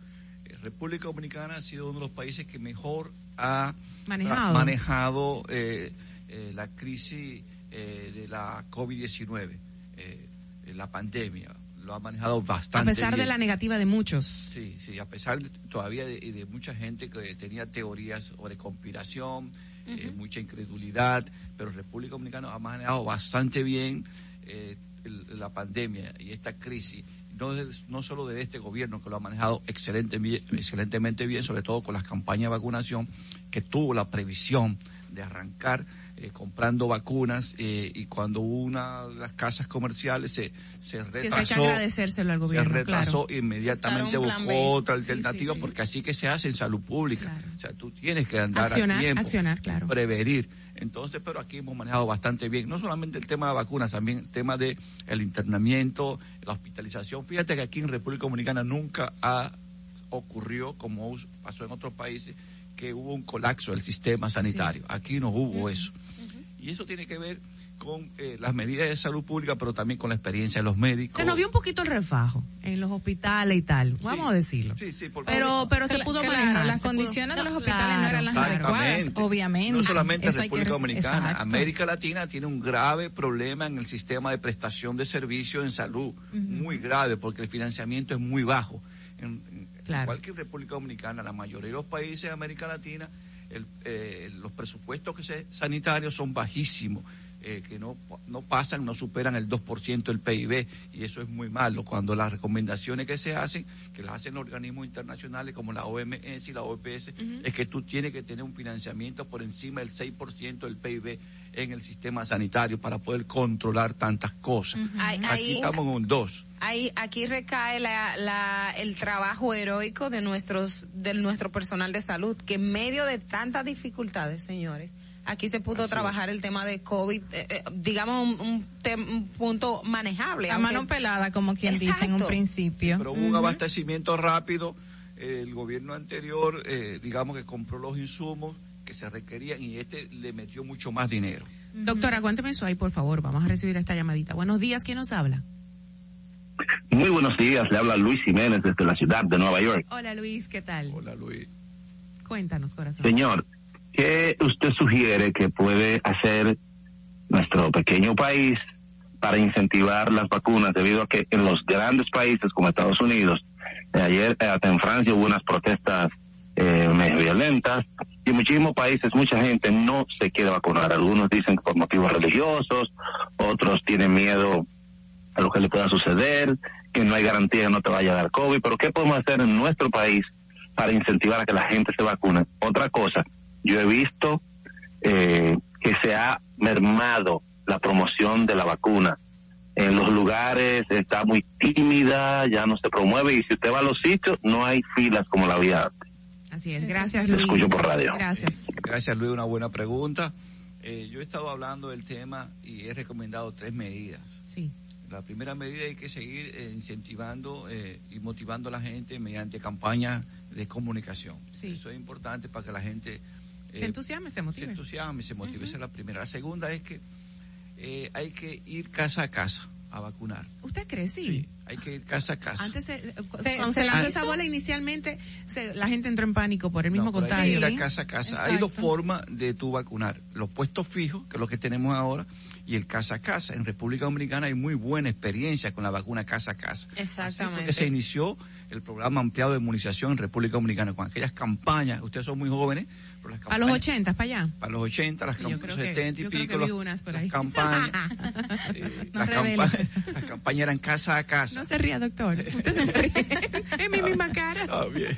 eh, República Dominicana ha sido uno de los países que mejor ha manejado, eh, eh, la crisis eh, de la COVID-19, eh, la pandemia. Lo ha manejado a bastante pesar de la negativa de muchos. Sí, sí, a pesar de- todavía de, de mucha gente que tenía teorías sobre conspiración, eh, mucha incredulidad, pero República Dominicana ha manejado bastante bien eh, el- la pandemia y esta crisis. No, de- no solo de este gobierno que lo ha manejado excelente, excelentemente bien, sobre todo con las campañas de vacunación, que tuvo la previsión de arrancar eh, comprando vacunas eh, y cuando una de las casas comerciales se, se Sí, eso hay que retrasó, agradecérselo al se gobierno, retrasó claro. inmediatamente buscó B. otra Sí, sí, alternativa sí. porque así que se hace en salud pública. O sea, tú tienes que andar Accionar, a tiempo, accionar, claro. prevenir. Entonces, pero aquí hemos manejado bastante bien, no solamente el tema de vacunas, también el tema de el internamiento, la hospitalización. Fíjate que aquí en República Dominicana nunca ha ocurrió como pasó en otros países que hubo un colapso del sistema sanitario. Aquí no hubo eso. Y eso tiene que ver con eh, las medidas de salud pública, pero también con la experiencia de los médicos. Se nos vio un poquito el refajo en los hospitales y tal, vamos a decirlo. Sí, sí, porque- Pero, pero se pudo claro, manejar. las pudo- condiciones de los hospitales no eran las adecuadas, obviamente. No solamente que República Dominicana, exacto. América Latina tiene un grave problema en el sistema de prestación de servicios en salud, muy grave, porque el financiamiento es muy bajo. En, en- Claro. igual que en República Dominicana, la mayoría de los países de América Latina, el, eh, los presupuestos que se, sanitarios son bajísimos. eh, que no, no pasan, no superan el 2% del PIB y eso es muy malo cuando las recomendaciones que se hacen, que las hacen organismos internacionales como la OMS y la OPS, es que tú tienes que tener un financiamiento por encima del 6% del PIB en el sistema sanitario para poder controlar tantas cosas. Aquí estamos en un 2. Ahí, aquí recae la, la- el trabajo heroico de nuestros, de nuestro personal de salud, que en medio de tantas dificultades, señores, aquí se pudo trabajar el tema de COVID, eh, eh, digamos un, un tem- un punto manejable. A aunque- mano pelada, como quien dice en un principio. Pero hubo un abastecimiento rápido. el gobierno anterior, eh, digamos que compró los insumos que se requerían y este le metió mucho más dinero. Doctora, cuénteme eso ahí, por favor. Vamos a recibir esta llamadita. Buenos días, ¿quién nos habla? Muy buenos días, le habla Luis Jiménez desde la ciudad de Nueva York. Hola, Luis, ¿qué tal? Hola, Luis. Cuéntanos, corazón. Señor, ¿qué usted sugiere que puede hacer nuestro pequeño país para incentivar las vacunas debido a que en los grandes países como Estados Unidos, eh, ayer eh, hasta en Francia hubo unas protestas eh, medio violentas y en muchísimos países mucha gente no se quiere vacunar. Algunos dicen que por motivos religiosos, otros tienen miedo a lo que le pueda suceder, que no hay garantía que no te vaya a dar COVID, pero ¿qué podemos hacer en nuestro país para incentivar a que la gente se vacune? Otra cosa, yo he visto eh, que se ha mermado la promoción de la vacuna. En los lugares está muy tímida, ya no se promueve y si usted va a los sitios no hay filas como la había antes. Así es, gracias Lo Luis. escucho por radio. Gracias. Gracias, Luis. Una buena pregunta. Eh, yo he estado hablando del tema y he recomendado tres medidas. Sí. La primera medida hay que seguir eh, incentivando eh, y motivando a la gente mediante campañas de comunicación. Sí. Eso es importante para que la gente Se entusiasme, se motive. Se entusiasme, se motive. Esa es la primera. La segunda es que eh, hay que ir casa a casa a vacunar. ¿Usted cree? Sí. Hay que ir casa a casa. Antes, se, Se- cuando se, lanzó esa bola inicialmente, se- la gente entró en pánico por el mismo Pero hay que contagio. ir a casa a casa. Hay dos formas de tú vacunar. Los puestos fijos, que es lo que tenemos ahora, y el casa a casa. En República Dominicana hay muy buena experiencia con la vacuna casa a casa. Exactamente. que se inició el programa ampliado de inmunización en República Dominicana con aquellas campañas. Ustedes son muy jóvenes, las campañas... los 80, para allá. Para los 80, las Sí, campañas creo que- 70 y yo creo pico, que vi los- unas por las campañas, eh, las, campañas eran casa a casa. No se ría, doctor. Usted se ríe. es mi misma cara. Ah, bien.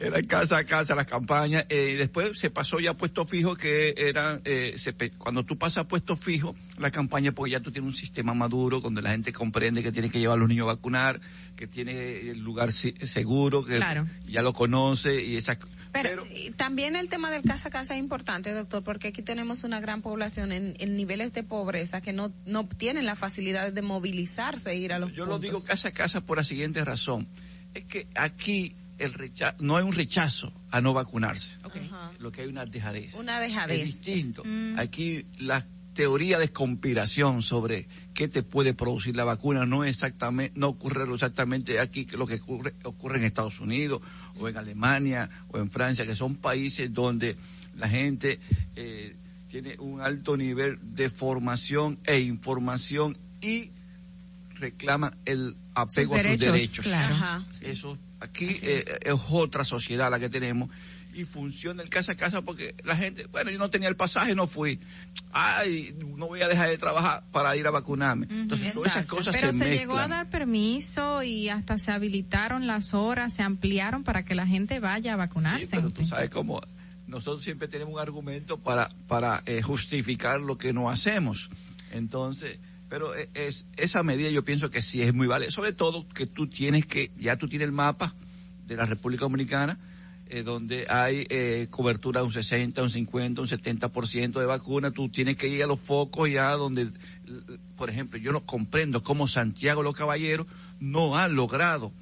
Era casa a casa las campañas. eh, y después se pasó ya a puesto fijo que eran, eh, se cuando tú pasas a puesto fijo, la campaña, pues ya tú tienes un sistema maduro donde la gente comprende que tiene que llevar a los niños a vacunar, que tiene el lugar se- seguro, que Claro. ya lo conoce y esa Pero, también el tema del casa a casa es importante, doctor, porque aquí tenemos una gran población en, niveles de pobreza que no, no tienen la facilidad de movilizarse e ir a los Yo lo digo casa a casa por la siguiente razón. Es que aquí el no hay un rechazo a no vacunarse. Lo que hay una dejadez. Una dejadez. Es distinto. Mm. Aquí la teoría de conspiración sobre qué te puede producir la vacuna no exactamente no ocurre exactamente aquí lo que ocurre ocurre en Estados Unidos o en Alemania o en Francia que son países donde la gente eh, tiene un alto nivel de formación e información y reclama el apego a sus derechos. Eso aquí eh, es otra sociedad la que tenemos y funciona el casa a casa porque la gente, bueno, yo no tenía el pasaje, no fui. Ay, no voy a dejar de trabajar para ir a vacunarme. Entonces, todas esas cosas Pero se, llegó a dar permiso y hasta se habilitaron las horas, se ampliaron para que la gente vaya a vacunarse. pero tú sabes cómo nosotros siempre tenemos un argumento para para eh, justificar lo que no hacemos. Entonces, pero e, es, esa medida yo pienso que sí es muy válida, sobre todo que tú tienes que ya tú tienes el mapa de la República Dominicana eh, donde hay eh, cobertura de un 60, un 50, un 70% de vacuna, tú tienes que ir a los focos ya donde, por ejemplo, yo no comprendo cómo Santiago los Caballeros no ha logrado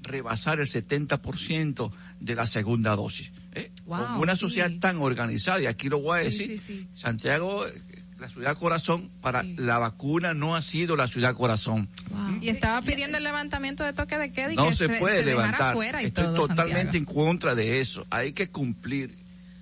rebasar el 70% de la segunda dosis. ¿eh? una sociedad tan organizada, y aquí lo voy a decir, Santiago la ciudad corazón para la vacuna no ha sido la ciudad corazón. Y estaba pidiendo el levantamiento de toque de queda y no que se, puede levantar. Estoy totalmente en contra de eso. Hay que cumplir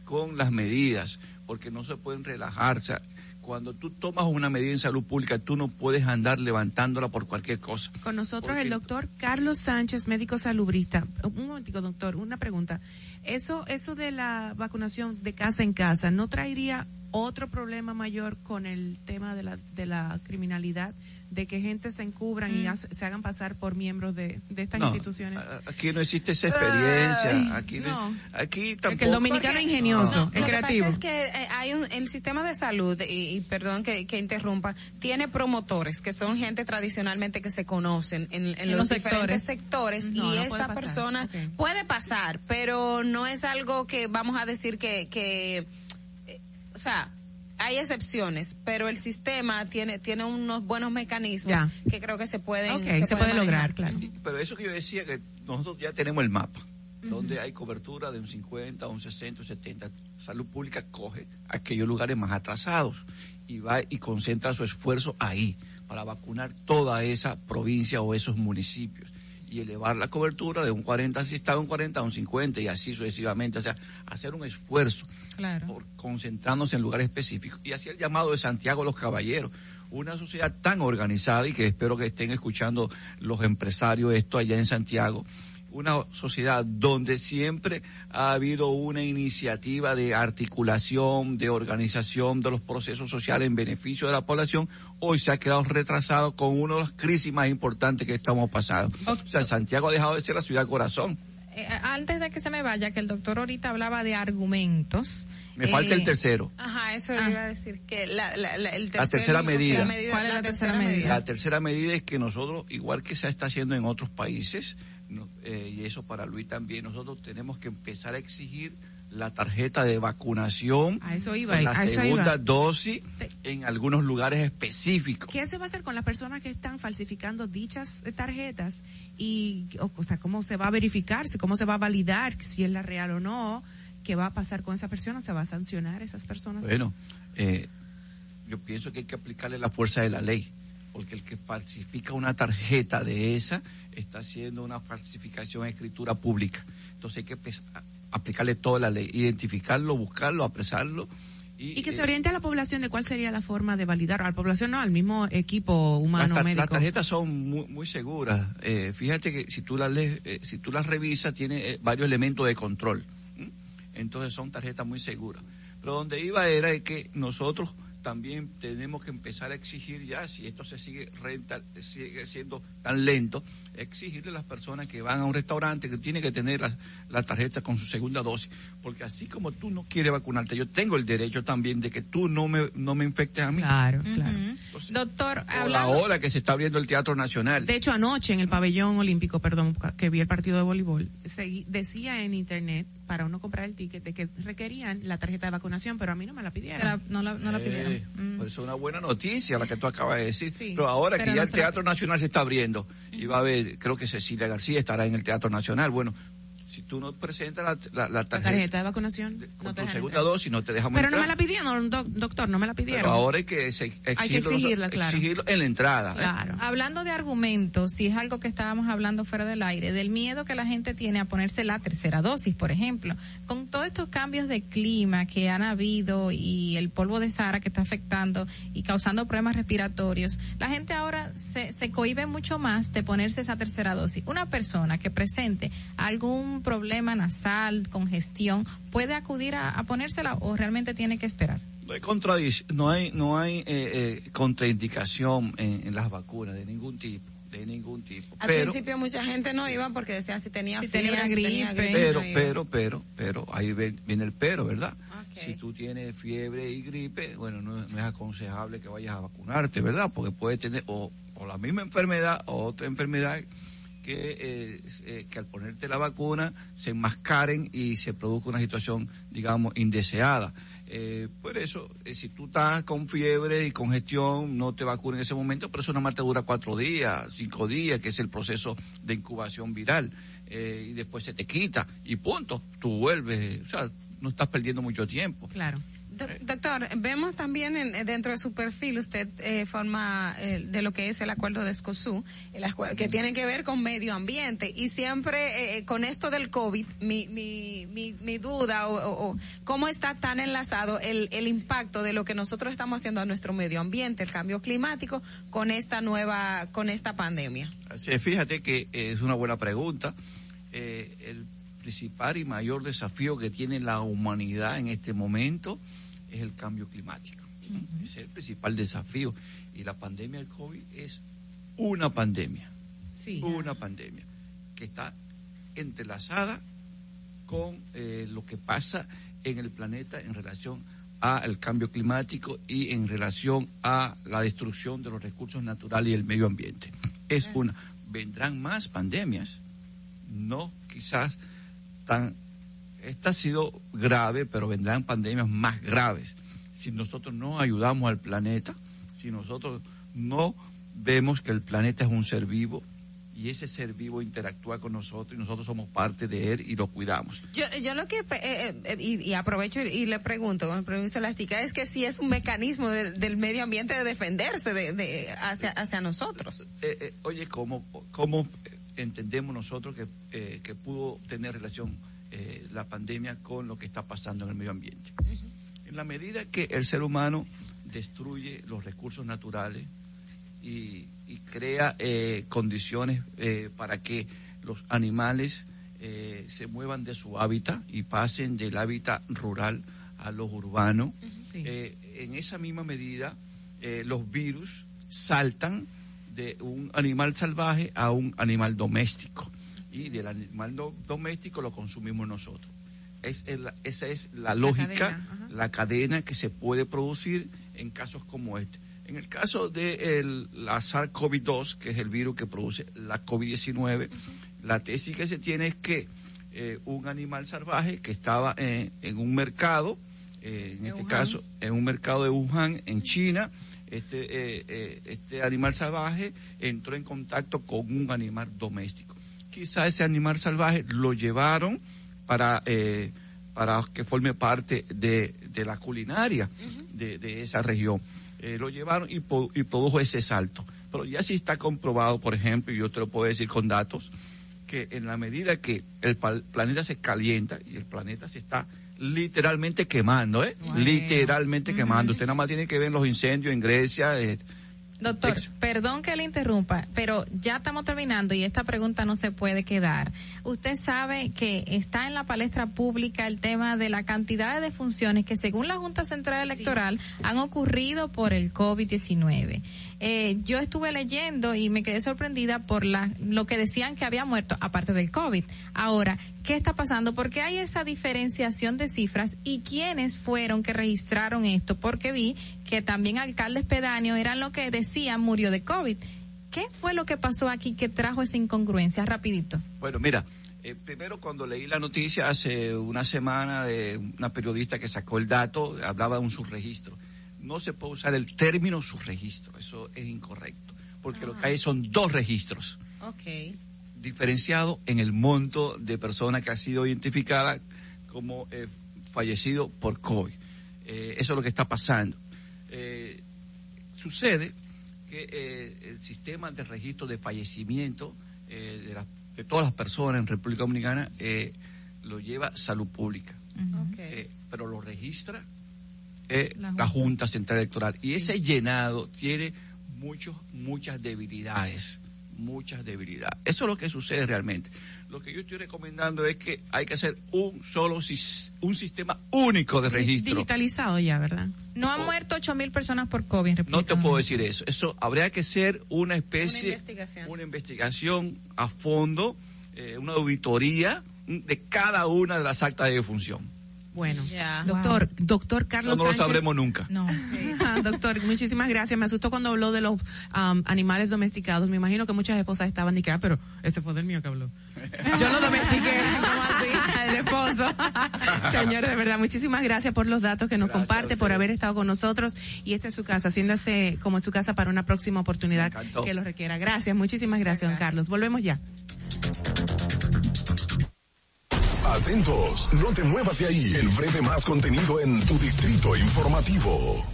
con las medidas porque no se pueden relajarse. Cuando tú tomas una medida en salud pública, tú no puedes andar levantándola por cualquier cosa. Con nosotros el doctor Carlos Sánchez, médico salubrista. Un momentico, doctor, una pregunta. Eso, eso de la vacunación de casa en casa, ¿no traería otro problema mayor con el tema de la, de la criminalidad, de que gente se encubran y mm. se hagan pasar por miembros de, de estas instituciones. Aquí no existe esa experiencia. aquí no. aquí tampoco. el dominicano es ingenioso, es creativo. es que eh, hay un, el sistema de salud, y, perdón que, que, interrumpa, tiene promotores que son gente tradicionalmente que se conocen en, en, los, diferentes sectores, y esta persona puede pasar, pero no es algo que vamos a decir que, que o sea, hay excepciones, pero el sistema tiene tiene unos buenos mecanismos que creo que se pueden se, puede lograr, claro. Pero eso que yo decía que nosotros ya tenemos el mapa donde hay cobertura de un 50, un 60, un 70. Salud Pública coge aquellos lugares más atrasados y va y concentra su esfuerzo ahí para vacunar toda esa provincia o esos municipios y elevar la cobertura de un 40 si estaba un 40 a un 50 y así sucesivamente, o sea, hacer un esfuerzo por concentrándose en lugares específicos. Y así el llamado de Santiago los Caballeros, una sociedad tan organizada y que espero que estén escuchando los empresarios esto allá en Santiago, una sociedad donde siempre ha habido una iniciativa de articulación, de organización de los procesos sociales en beneficio de la población, hoy se ha quedado retrasado con una de las crisis más importantes que estamos pasando. O sea, Santiago ha dejado de ser la ciudad corazón. Eh, antes de que se me vaya, que el doctor ahorita hablaba de argumentos. Me falta el eh, tercero. Ajá, eso ah. iba a decir que la, la, el la tercera medida. ¿Cuál es la, tercera, medida? La tercera medida es que nosotros, igual que se está haciendo en otros países, eh, y eso para Luis también, nosotros tenemos que empezar a exigir la tarjeta de vacunación, a eso iba, la segunda dosis en algunos lugares específicos. ¿Qué se va a hacer con las personas que están falsificando dichas tarjetas? Y, o, sea, ¿cómo se va a verificar? ¿Cómo se va a validar si es la real o no? ¿Qué va a pasar con esa persona? ¿Se va a sancionar a esas personas? Bueno, eh, yo pienso que hay que aplicarle la fuerza de la ley, porque el que falsifica una tarjeta de esa está haciendo una falsificación de escritura pública. Entonces hay que aplicarle toda la ley, identificarlo, buscarlo, apresarlo. Y, que se eh, oriente a la población de cuál sería la forma de validar, a la población no, al mismo equipo humano médico. Las tarjetas son muy, muy seguras. Eh, fíjate que si tú las lees, eh, si tú las revisas, tiene varios elementos de control. Entonces son tarjetas muy seguras. Pero donde iba era que nosotros también tenemos que empezar a exigir ya, si esto se sigue renta, sigue siendo tan lento, exigirle a las personas que van a un restaurante que tienen que tener la, la tarjeta con su segunda dosis, porque así como tú no quieres vacunarte, yo tengo el derecho también de que tú no me, no me infectes a mí. Claro, claro. Doctor, O la hablando, hora que se está abriendo el Teatro Nacional. De hecho, anoche en el pabellón olímpico, perdón, que vi el partido de voleibol, segui- decía en internet para uno comprar el ticket de que requerían la tarjeta de vacunación, pero a mí no me la pidieron. Se la- no la- no la Eh, pidieron. Pues es una buena noticia la que tú acabas de decir. pero ahora pero que no ya el se la- Teatro Nacional se está abriendo y va a haber, creo que Cecilia García estará en el Teatro Nacional. Bueno, si tú no presentas la, la- la La tarjeta, de vacunación con no tu segunda entrar. dosis, no te dejamos Pero no me la pidieron, doc- doctor, no me la pidieron. Pero ahora hay que se- Hay que exigirlo, exigirla, claro. exigirlo en la entrada. ¿eh? Claro. Hablando de argumentos, si es algo que estábamos hablando fuera del aire, del miedo que la gente tiene a ponerse la tercera dosis, por ejemplo, con todos estos cambios de clima que han habido y el polvo de Sahara que está afectando y causando problemas respiratorios, la gente ahora se, se cohíbe mucho más de ponerse esa tercera dosis. Una persona que presente algún problema nasal, congestión, puede acudir a, a ponérsela o realmente tiene que esperar. No hay contradic- no hay, no hay eh, eh, contraindicación en, en las vacunas de ningún tipo, de ningún tipo. Al pero, principio mucha gente no iba porque decía si tenía Si fiebre, tenía si tenía gripe. pero, no pero, pero, pero, ahí ven- viene el pero, ¿verdad? Si tú tienes fiebre y gripe, bueno, no, no es aconsejable que vayas a vacunarte, ¿verdad? Porque puede tener o, o la misma enfermedad o otra enfermedad que, eh, eh, que al ponerte la vacuna se enmascaren y se produzca una situación, digamos, indeseada. Eh, por eso, eh, si tú estás con fiebre y congestión, no te vacunes en ese momento, pero eso nada más te dura cuatro días, cinco días, que es el proceso de incubación viral. Eh, y después se te quita y punto, tú vuelves, o sea, no estás perdiendo mucho tiempo. Claro. Do- Doctor, vemos también en- dentro de su perfil, usted eh, forma eh, de lo que es el acuerdo de Escozú, el acuer- que tiene que ver con medio ambiente. Y siempre eh, con esto del COVID, mi, mi, mi, duda o, o- cómo está tan enlazado el, el impacto de lo que nosotros estamos haciendo a nuestro medio ambiente, el cambio climático, con esta nueva, con esta pandemia. Sí, fíjate que eh, es una buena pregunta. Eh, el principal y mayor desafío que tiene la humanidad en este momento es el cambio climático. Ese es el principal desafío. Y la pandemia del COVID es una pandemia. Una pandemia que está entrelazada con eh, lo que pasa en el planeta en relación al cambio climático y en relación a la destrucción de los recursos naturales y el medio ambiente. Es una. Vendrán más pandemias, no quizás tan. Esta ha sido grave, pero vendrán pandemias más graves. Si nosotros no ayudamos al planeta, si nosotros no vemos que el planeta es un ser vivo y ese ser vivo interactúa con nosotros y nosotros somos parte de él y lo cuidamos. Yo, yo lo que, eh, eh, y, y aprovecho y, y le pregunto, con el permiso elástica, es que si es un mecanismo de- del medio ambiente de defenderse de, de- hacia, hacia nosotros. Eh, eh, oye, ¿cómo, cómo entendemos nosotros que, eh, que pudo tener relación eh, la pandemia con lo que está pasando en el medio ambiente? En la medida que el ser humano destruye los recursos naturales y, y crea eh, condiciones eh, para que los animales eh, se muevan de su hábitat y pasen del hábitat rural a los urbanos, eh, en esa misma medida eh, los virus saltan de un animal salvaje a un animal doméstico y del animal do- doméstico lo consumimos nosotros. Es el- esa es la lógica, cadena, la cadena que se puede producir en casos como este. En el caso de el- la SARS-CoV-2, que es el virus que produce la COVID-19, la tesis que se tiene es que eh, un animal salvaje que estaba en, en un mercado, eh, en este Wuhan. caso en un mercado de Wuhan, en China, este, eh, este animal salvaje entró en contacto con un animal doméstico. Quizá ese animal salvaje lo llevaron para, eh, para que forme parte de, de la culinaria de, de esa región. Eh, lo llevaron y, y produjo ese salto. Pero ya sí está comprobado, por ejemplo, y yo te lo puedo decir con datos, que en la medida que el planeta se calienta y el planeta se está literalmente quemando, ¿eh? Literalmente quemando. Usted nada más tiene que ver los incendios en Grecia, eh, Doctor, perdón que le interrumpa, pero ya estamos terminando y esta pregunta no se puede quedar. Usted sabe que está en la palestra pública el tema de la cantidad de defunciones que según la Junta Central Electoral han ocurrido por el COVID-19. Eh, yo estuve leyendo y me quedé sorprendida por la, lo que decían que había muerto aparte del COVID. Ahora, ¿qué está pasando? ¿Por qué hay esa diferenciación de cifras y quiénes fueron que registraron esto? Porque vi que también alcaldes pedáneos eran lo que decían murió de COVID. ¿Qué fue lo que pasó aquí que trajo esa incongruencia? Rapidito. Bueno, mira, eh, primero cuando leí la noticia hace una semana de una periodista que sacó el dato, hablaba de un subregistro no se puede usar el término subregistro, eso es incorrecto, porque lo que hay son dos registros. Ok. Diferenciado en el monto de persona que ha sido identificada como eh, fallecido por COVID. Eh, eso es lo que está pasando. Eh, sucede que el sistema de registro de fallecimiento de, de, todas las personas en República Dominicana lo lleva salud pública. pero lo registra la, Junta. Central Electoral. Y ese llenado tiene muchos, muchas debilidades, muchas debilidades. Eso es lo que sucede realmente. Lo que yo estoy recomendando es que hay que hacer un solo un sistema único de registro. Digitalizado ya, ¿verdad? No han muerto ocho mil personas por COVID. no te puedo decir eso. Eso habría que ser una especie, una investigación, una investigación a fondo, eh, una auditoría de cada una de las actas de defunción. Bueno, doctor, doctor Carlos no lo sabremos nunca. No. Ah, doctor, muchísimas gracias. Me asustó cuando habló de los um, animales domesticados. Me imagino que muchas esposas estaban diciendo, ah, pero ese fue del mío que habló. Yo lo domestiqué, El esposo. Señor, de verdad, muchísimas gracias por los datos que nos comparte, por haber estado con nosotros. Y esta es su casa, haciéndose como su casa para una próxima oportunidad que lo requiera. Gracias, muchísimas gracias, don Carlos. Volvemos ya. Atentos, no te muevas de ahí. El breve más contenido en tu distrito informativo.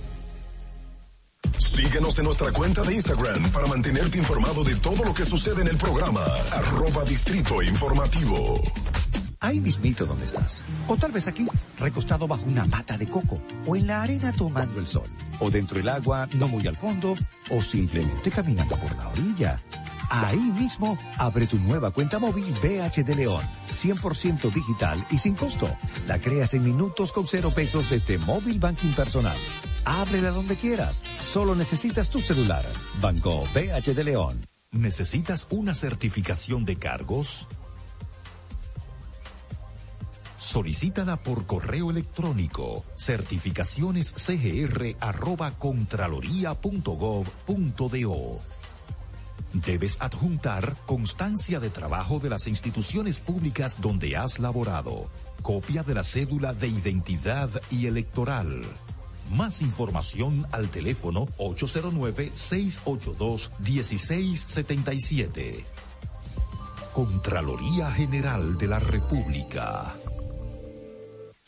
Síguenos en nuestra cuenta de Instagram para mantenerte informado de todo lo que sucede en el programa. Arroba Distrito Informativo. Ahí mismito donde estás. O tal vez aquí, recostado bajo una mata de coco. O en la arena tomando el sol. O dentro del agua, no muy al fondo. O simplemente caminando por la orilla. Ahí mismo, abre tu nueva cuenta móvil BH de León, 100% digital y sin costo. La creas en minutos con cero pesos desde Móvil Banking Personal. Ábrela donde quieras, solo necesitas tu celular. Banco BH de León. ¿Necesitas una certificación de cargos? Solicítala por correo electrónico certificacionessgr@contraloría.gov.do Debes adjuntar constancia de trabajo de las instituciones públicas donde has laborado, copia de la cédula de identidad y electoral. Más información al teléfono 809-682-1677. Contraloría General de la República.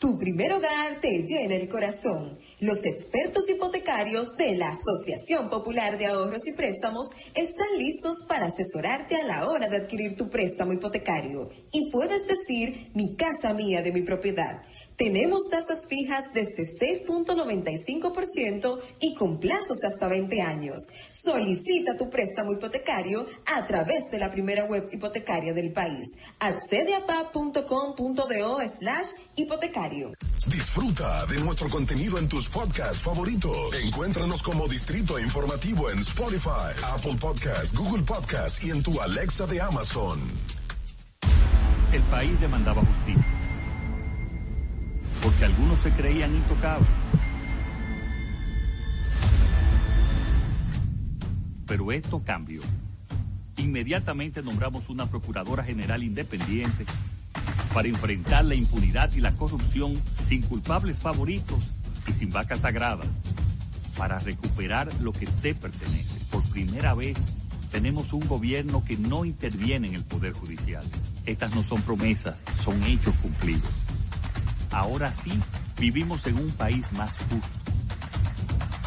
Tu primer hogar te llena el corazón. Los expertos hipotecarios de la Asociación Popular de Ahorros y Préstamos están listos para asesorarte a la hora de adquirir tu préstamo hipotecario. Y puedes decir, mi casa mía de mi propiedad tenemos tasas fijas desde 6.95% y con plazos hasta 20 años. Solicita tu préstamo hipotecario a través de la primera web hipotecaria del país. Accede a pa.com.do slash hipotecario. Disfruta de nuestro contenido en tus podcasts favoritos. Encuéntranos como Distrito Informativo en Spotify, Apple Podcasts, Google Podcasts y en tu Alexa de Amazon. El país demandaba justicia porque algunos se creían intocables. Pero esto cambió. Inmediatamente nombramos una Procuradora General independiente para enfrentar la impunidad y la corrupción sin culpables favoritos y sin vacas sagradas, para recuperar lo que te pertenece. Por primera vez tenemos un gobierno que no interviene en el Poder Judicial. Estas no son promesas, son hechos cumplidos. Ahora sí, vivimos en un país más justo.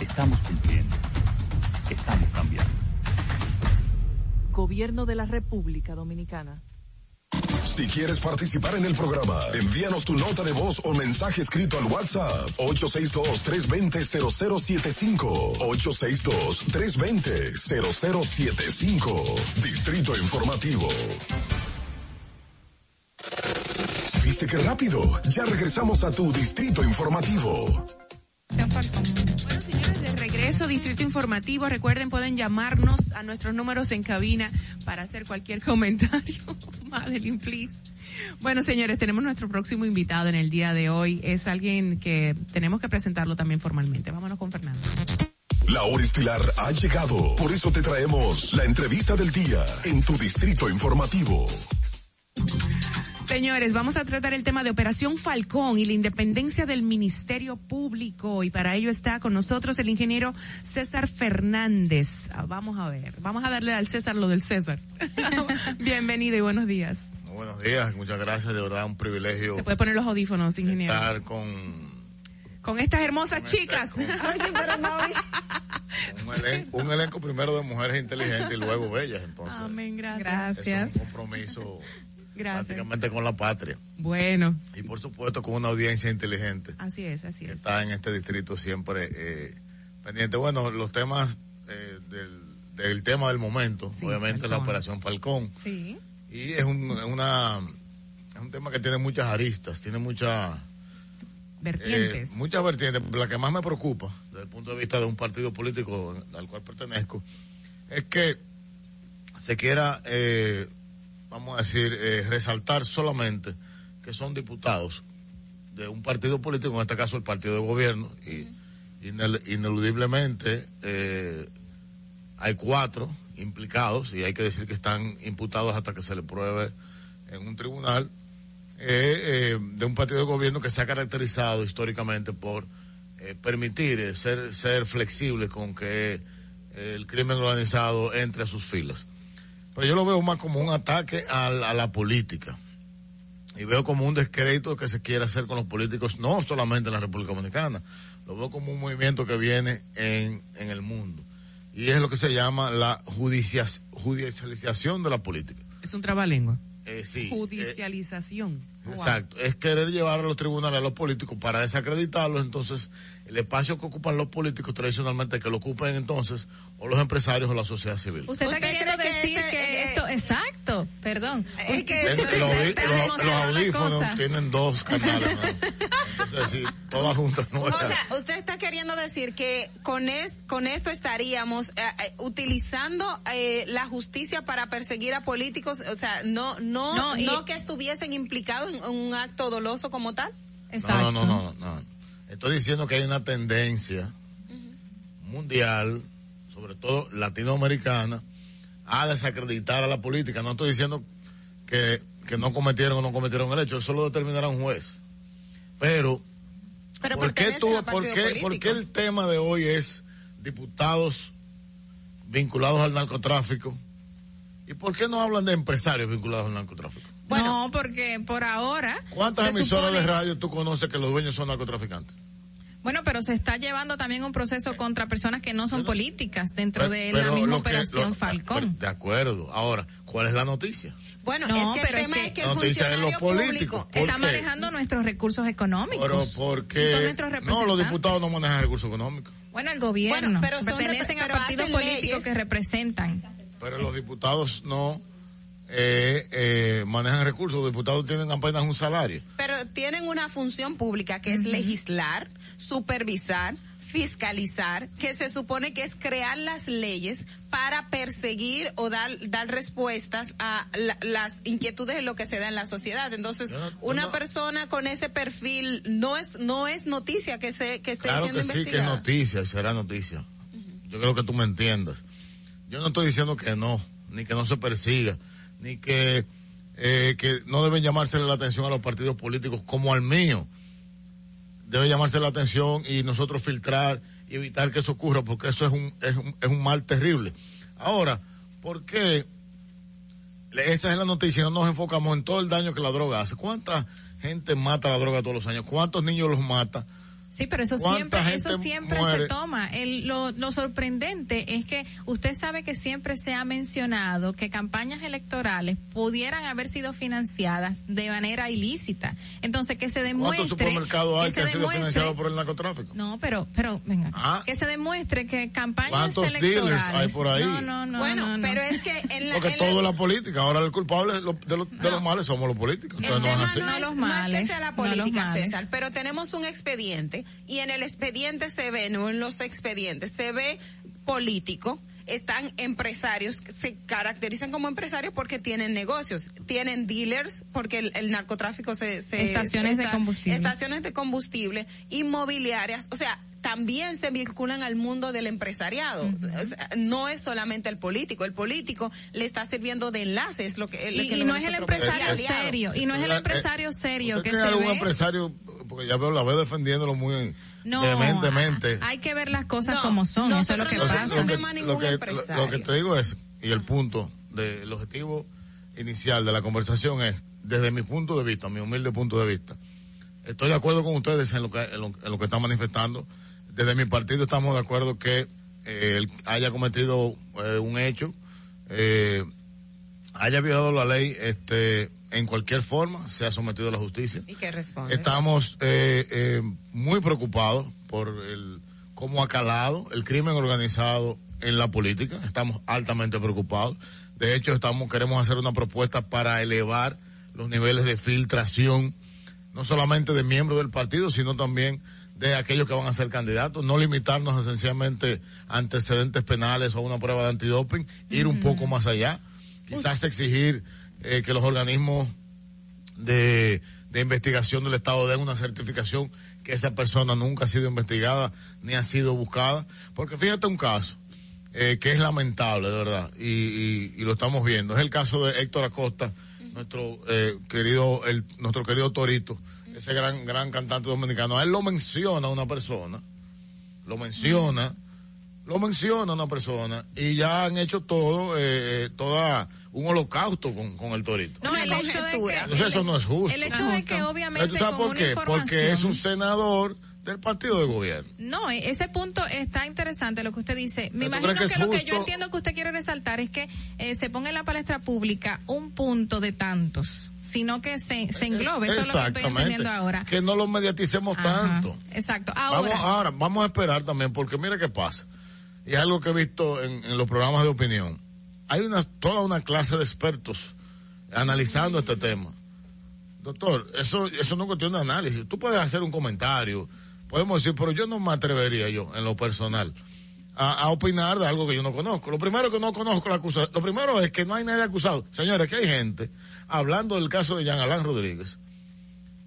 Estamos cumpliendo. Estamos cambiando. Gobierno de la República Dominicana. Si quieres participar en el programa, envíanos tu nota de voz o mensaje escrito al WhatsApp 862-320-0075. 862-320-0075. Distrito Informativo. ¿Viste qué rápido? Ya regresamos a tu Distrito Informativo. Bueno, señores, de regreso, Distrito Informativo. Recuerden, pueden llamarnos a nuestros números en cabina para hacer cualquier comentario. Madeline, please. Bueno, señores, tenemos nuestro próximo invitado en el día de hoy. Es alguien que tenemos que presentarlo también formalmente. Vámonos con Fernando. La hora estilar ha llegado. Por eso te traemos la entrevista del día en tu Distrito Informativo. Señores, vamos a tratar el tema de Operación Falcón y la independencia del Ministerio Público. Y para ello está con nosotros el ingeniero César Fernández. Ah, Vamos a ver, vamos a darle al César lo del César. Bienvenido y buenos días. Muy buenos días, muchas gracias, de verdad un privilegio Se puede poner los audífonos, ingeniero. estar con Con estas hermosas chicas. un, elen- un elenco primero de mujeres inteligentes y luego bellas, entonces Amén, gracias. es un compromiso Gracias. prácticamente con la patria Bueno, y por supuesto con una audiencia inteligente así es, así que es. está en este distrito siempre eh, pendiente. Bueno, los temas eh, del, del tema del momento, obviamente la operación Falcón. Sí. Y es un, es una, es un tema que tiene muchas aristas, tiene muchas Vertientes. eh, muchas vertientes. La que más me preocupa, desde el punto de vista de un partido político al cual pertenezco, es que se quiera, eh, vamos a decir, eh, resaltar solamente que son diputados de un partido político, en este caso el partido de gobierno, y inel- ineludiblemente eh, hay cuatro implicados y hay que decir que están imputados hasta que se le pruebe en un tribunal eh, eh, de un partido de gobierno que se ha caracterizado históricamente por eh, permitir ser ser flexible con que el crimen organizado entre a sus filas. Pero yo lo veo más como un ataque a la política y veo como un descrédito que se quiere hacer con los políticos, no solamente en la República Dominicana, lo veo como un movimiento que viene en, en el mundo. Y es lo que se llama la judicia- judicialización de la política. Es un trabalengua. Eh, sí, Judicialización. eh, exacto. Es querer llevar a los tribunales a los políticos para desacreditarlos, entonces el espacio que ocupan los políticos tradicionalmente que lo ocupen entonces o los empresarios o la sociedad civil. Usted está queriendo decir que, esto, exacto, perdón. Es que los, audi- los- los audífonos tienen dos canales. ¿no? Entonces, sí, todas juntas no O sea, usted está queriendo decir que con, es, con esto estaríamos eh, eh, utilizando eh, la justicia para perseguir a políticos, o sea, no no No, no, y- que estuviesen implicados en un acto doloso como tal. No, no, no, no, no. Estoy diciendo que hay una tendencia mundial, sobre todo latinoamericana, a desacreditar a la política. No estoy diciendo que, que no cometieron o no cometieron el hecho, eso lo determinará un juez. Pero, Pero ¿por, qué tú, por, qué, por qué el tema de hoy es diputados vinculados al narcotráfico? ¿Y por qué no hablan de empresarios vinculados al narcotráfico? no, porque por ahora. ¿Cuántas emisoras supone- de radio tú conoces que los dueños son narcotraficantes? Bueno, pero se está llevando también un proceso contra personas que no son políticas dentro de la Pero misma lo que- operación lo- Falcón. De acuerdo. Ahora, ¿cuál es la noticia? Bueno, No, es que pero el es tema que- es que el es funcionario político. público ¿Por Está qué? manejando nuestros recursos económicos. Pero Y son porque nuestros no, representantes. los diputados no manejan recursos económicos, Bueno, el gobierno. Bueno, pero son pertenecen a pero partidos políticos leyes. que representan. pero los diputados no eh, eh, manejan recursos, los diputados tienen apenas un salario. Pero tienen una función pública que es legislar, supervisar, fiscalizar, que se supone que es crear las leyes para perseguir o dar, dar respuestas a la- las inquietudes de lo que se da en la sociedad. Entonces, una persona con ese perfil no es no es noticia que se que esté Claro siendo que sí, que es noticia y será noticia. Yo creo que tú me entiendas. Yo no estoy diciendo que no, ni que no se persiga, ni que, eh, que no deben llamársele la atención a los partidos políticos como al mío. Debe llamarse la atención y nosotros filtrar y evitar que eso ocurra, porque eso es un, es un, es un mal terrible. Ahora, ¿por qué? Esa es la noticia, no nos enfocamos en todo el daño que la droga hace. ¿Cuánta gente mata la droga todos los años? ¿Cuántos niños los mata? Sí, pero eso ¿Cuánta siempre, eso siempre muere? se toma. El, lo, lo sorprendente es que usted sabe que siempre se ha mencionado que campañas electorales pudieran haber sido financiadas de manera ilícita. Entonces, que se demuestre. ¿Cuántos supermercados hay que que se han sido financiados por el narcotráfico? No, pero, pero, venga. Ah. Que se demuestre que campañas ¿Cuántos electorales. dealers hay por ahí? No, no, no. Bueno, no, no. pero es que en la, Porque en la- todo es la política. Ahora el culpable lo- de, lo- de los males somos los políticos. Entonces no es no, es, los no es males, que sea la no los política, males. César, pero tenemos un expediente y en el expediente se ve, no en los expedientes, se ve político, están empresarios, se caracterizan como empresarios porque tienen negocios, tienen dealers porque el, el narcotráfico se... se- Estaciones de combustible. Estaciones de combustible, inmobiliarias, o sea, también se vinculan al mundo del empresariado. O sea, no es solamente el político, el político le está sirviendo de enlace, es lo que... Y, que y no es el empresario serio, y no es el La- eh, empresario serio ¿Usted que se tiene algún ve. empresario? Porque ya veo, la veo defendiéndolo muy No, vehementemente. hay que ver las cosas No, como son, eso es lo que no pasa. lo, que, lo que- lo- empresario. lo que te digo es, y el punto del objetivo inicial de la conversación es, desde mi punto de vista, mi humilde punto de vista, estoy de acuerdo con ustedes en lo que, en lo, en lo que están manifestando. Desde mi partido estamos de acuerdo que eh, él haya cometido eh, un hecho, eh, haya violado la ley, este, en cualquier forma, sea sometido a la justicia. ¿Y qué responde? Estamos eh, eh, muy preocupados por el cómo ha calado el crimen organizado en la política. Estamos altamente preocupados. De hecho, estamos queremos hacer una propuesta para elevar los niveles de filtración, no solamente de miembros del partido, sino también de aquellos que van a ser candidatos. No limitarnos esencialmente a antecedentes penales o a una prueba de antidoping, ir un poco más allá. Quizás exigir eh, que los organismos de, de investigación del Estado den una certificación que esa persona nunca ha sido investigada ni ha sido buscada. Porque fíjate un caso eh, que es lamentable, de verdad, y, y- y lo estamos viendo. Es el caso de Héctor Acosta, nuestro eh, querido, el, nuestro querido Torito, ese gran, gran cantante dominicano. A él lo menciona una persona, lo menciona, lo menciona una persona, y ya han hecho todo, eh, toda un holocausto con, con el Torito. No, el hecho de que, Entonces eso no es justo. el hecho de que obviamente ¿Tú sabes por qué? Porque es un senador del partido de gobierno. No, e- ese punto está interesante lo que usted dice. Me ¿Tú imagino que, que es lo que yo entiendo que usted quiere resaltar es que eh, se ponga en la palestra pública un punto de tantos, sino que se, se englobe. Eso es lo que estoy Exactamente. entendiendo ahora. Que no lo mediaticemos Ajá, tanto. Exacto. Vamos, Ahora, ahora, vamos a esperar también, porque mira qué pasa. Y es algo que he visto en, en los programas de opinión. Hay una, toda una clase de expertos analizando este tema. Doctor, eso, eso no es cuestión de análisis. Tú puedes hacer un comentario, podemos decir, pero yo no me atrevería yo, en lo personal, a, a opinar de algo que yo no conozco. Lo primero que no conozco la acusación, lo primero es que no hay nadie acusado. Señores, que hay gente hablando del caso de Jean Alain Rodríguez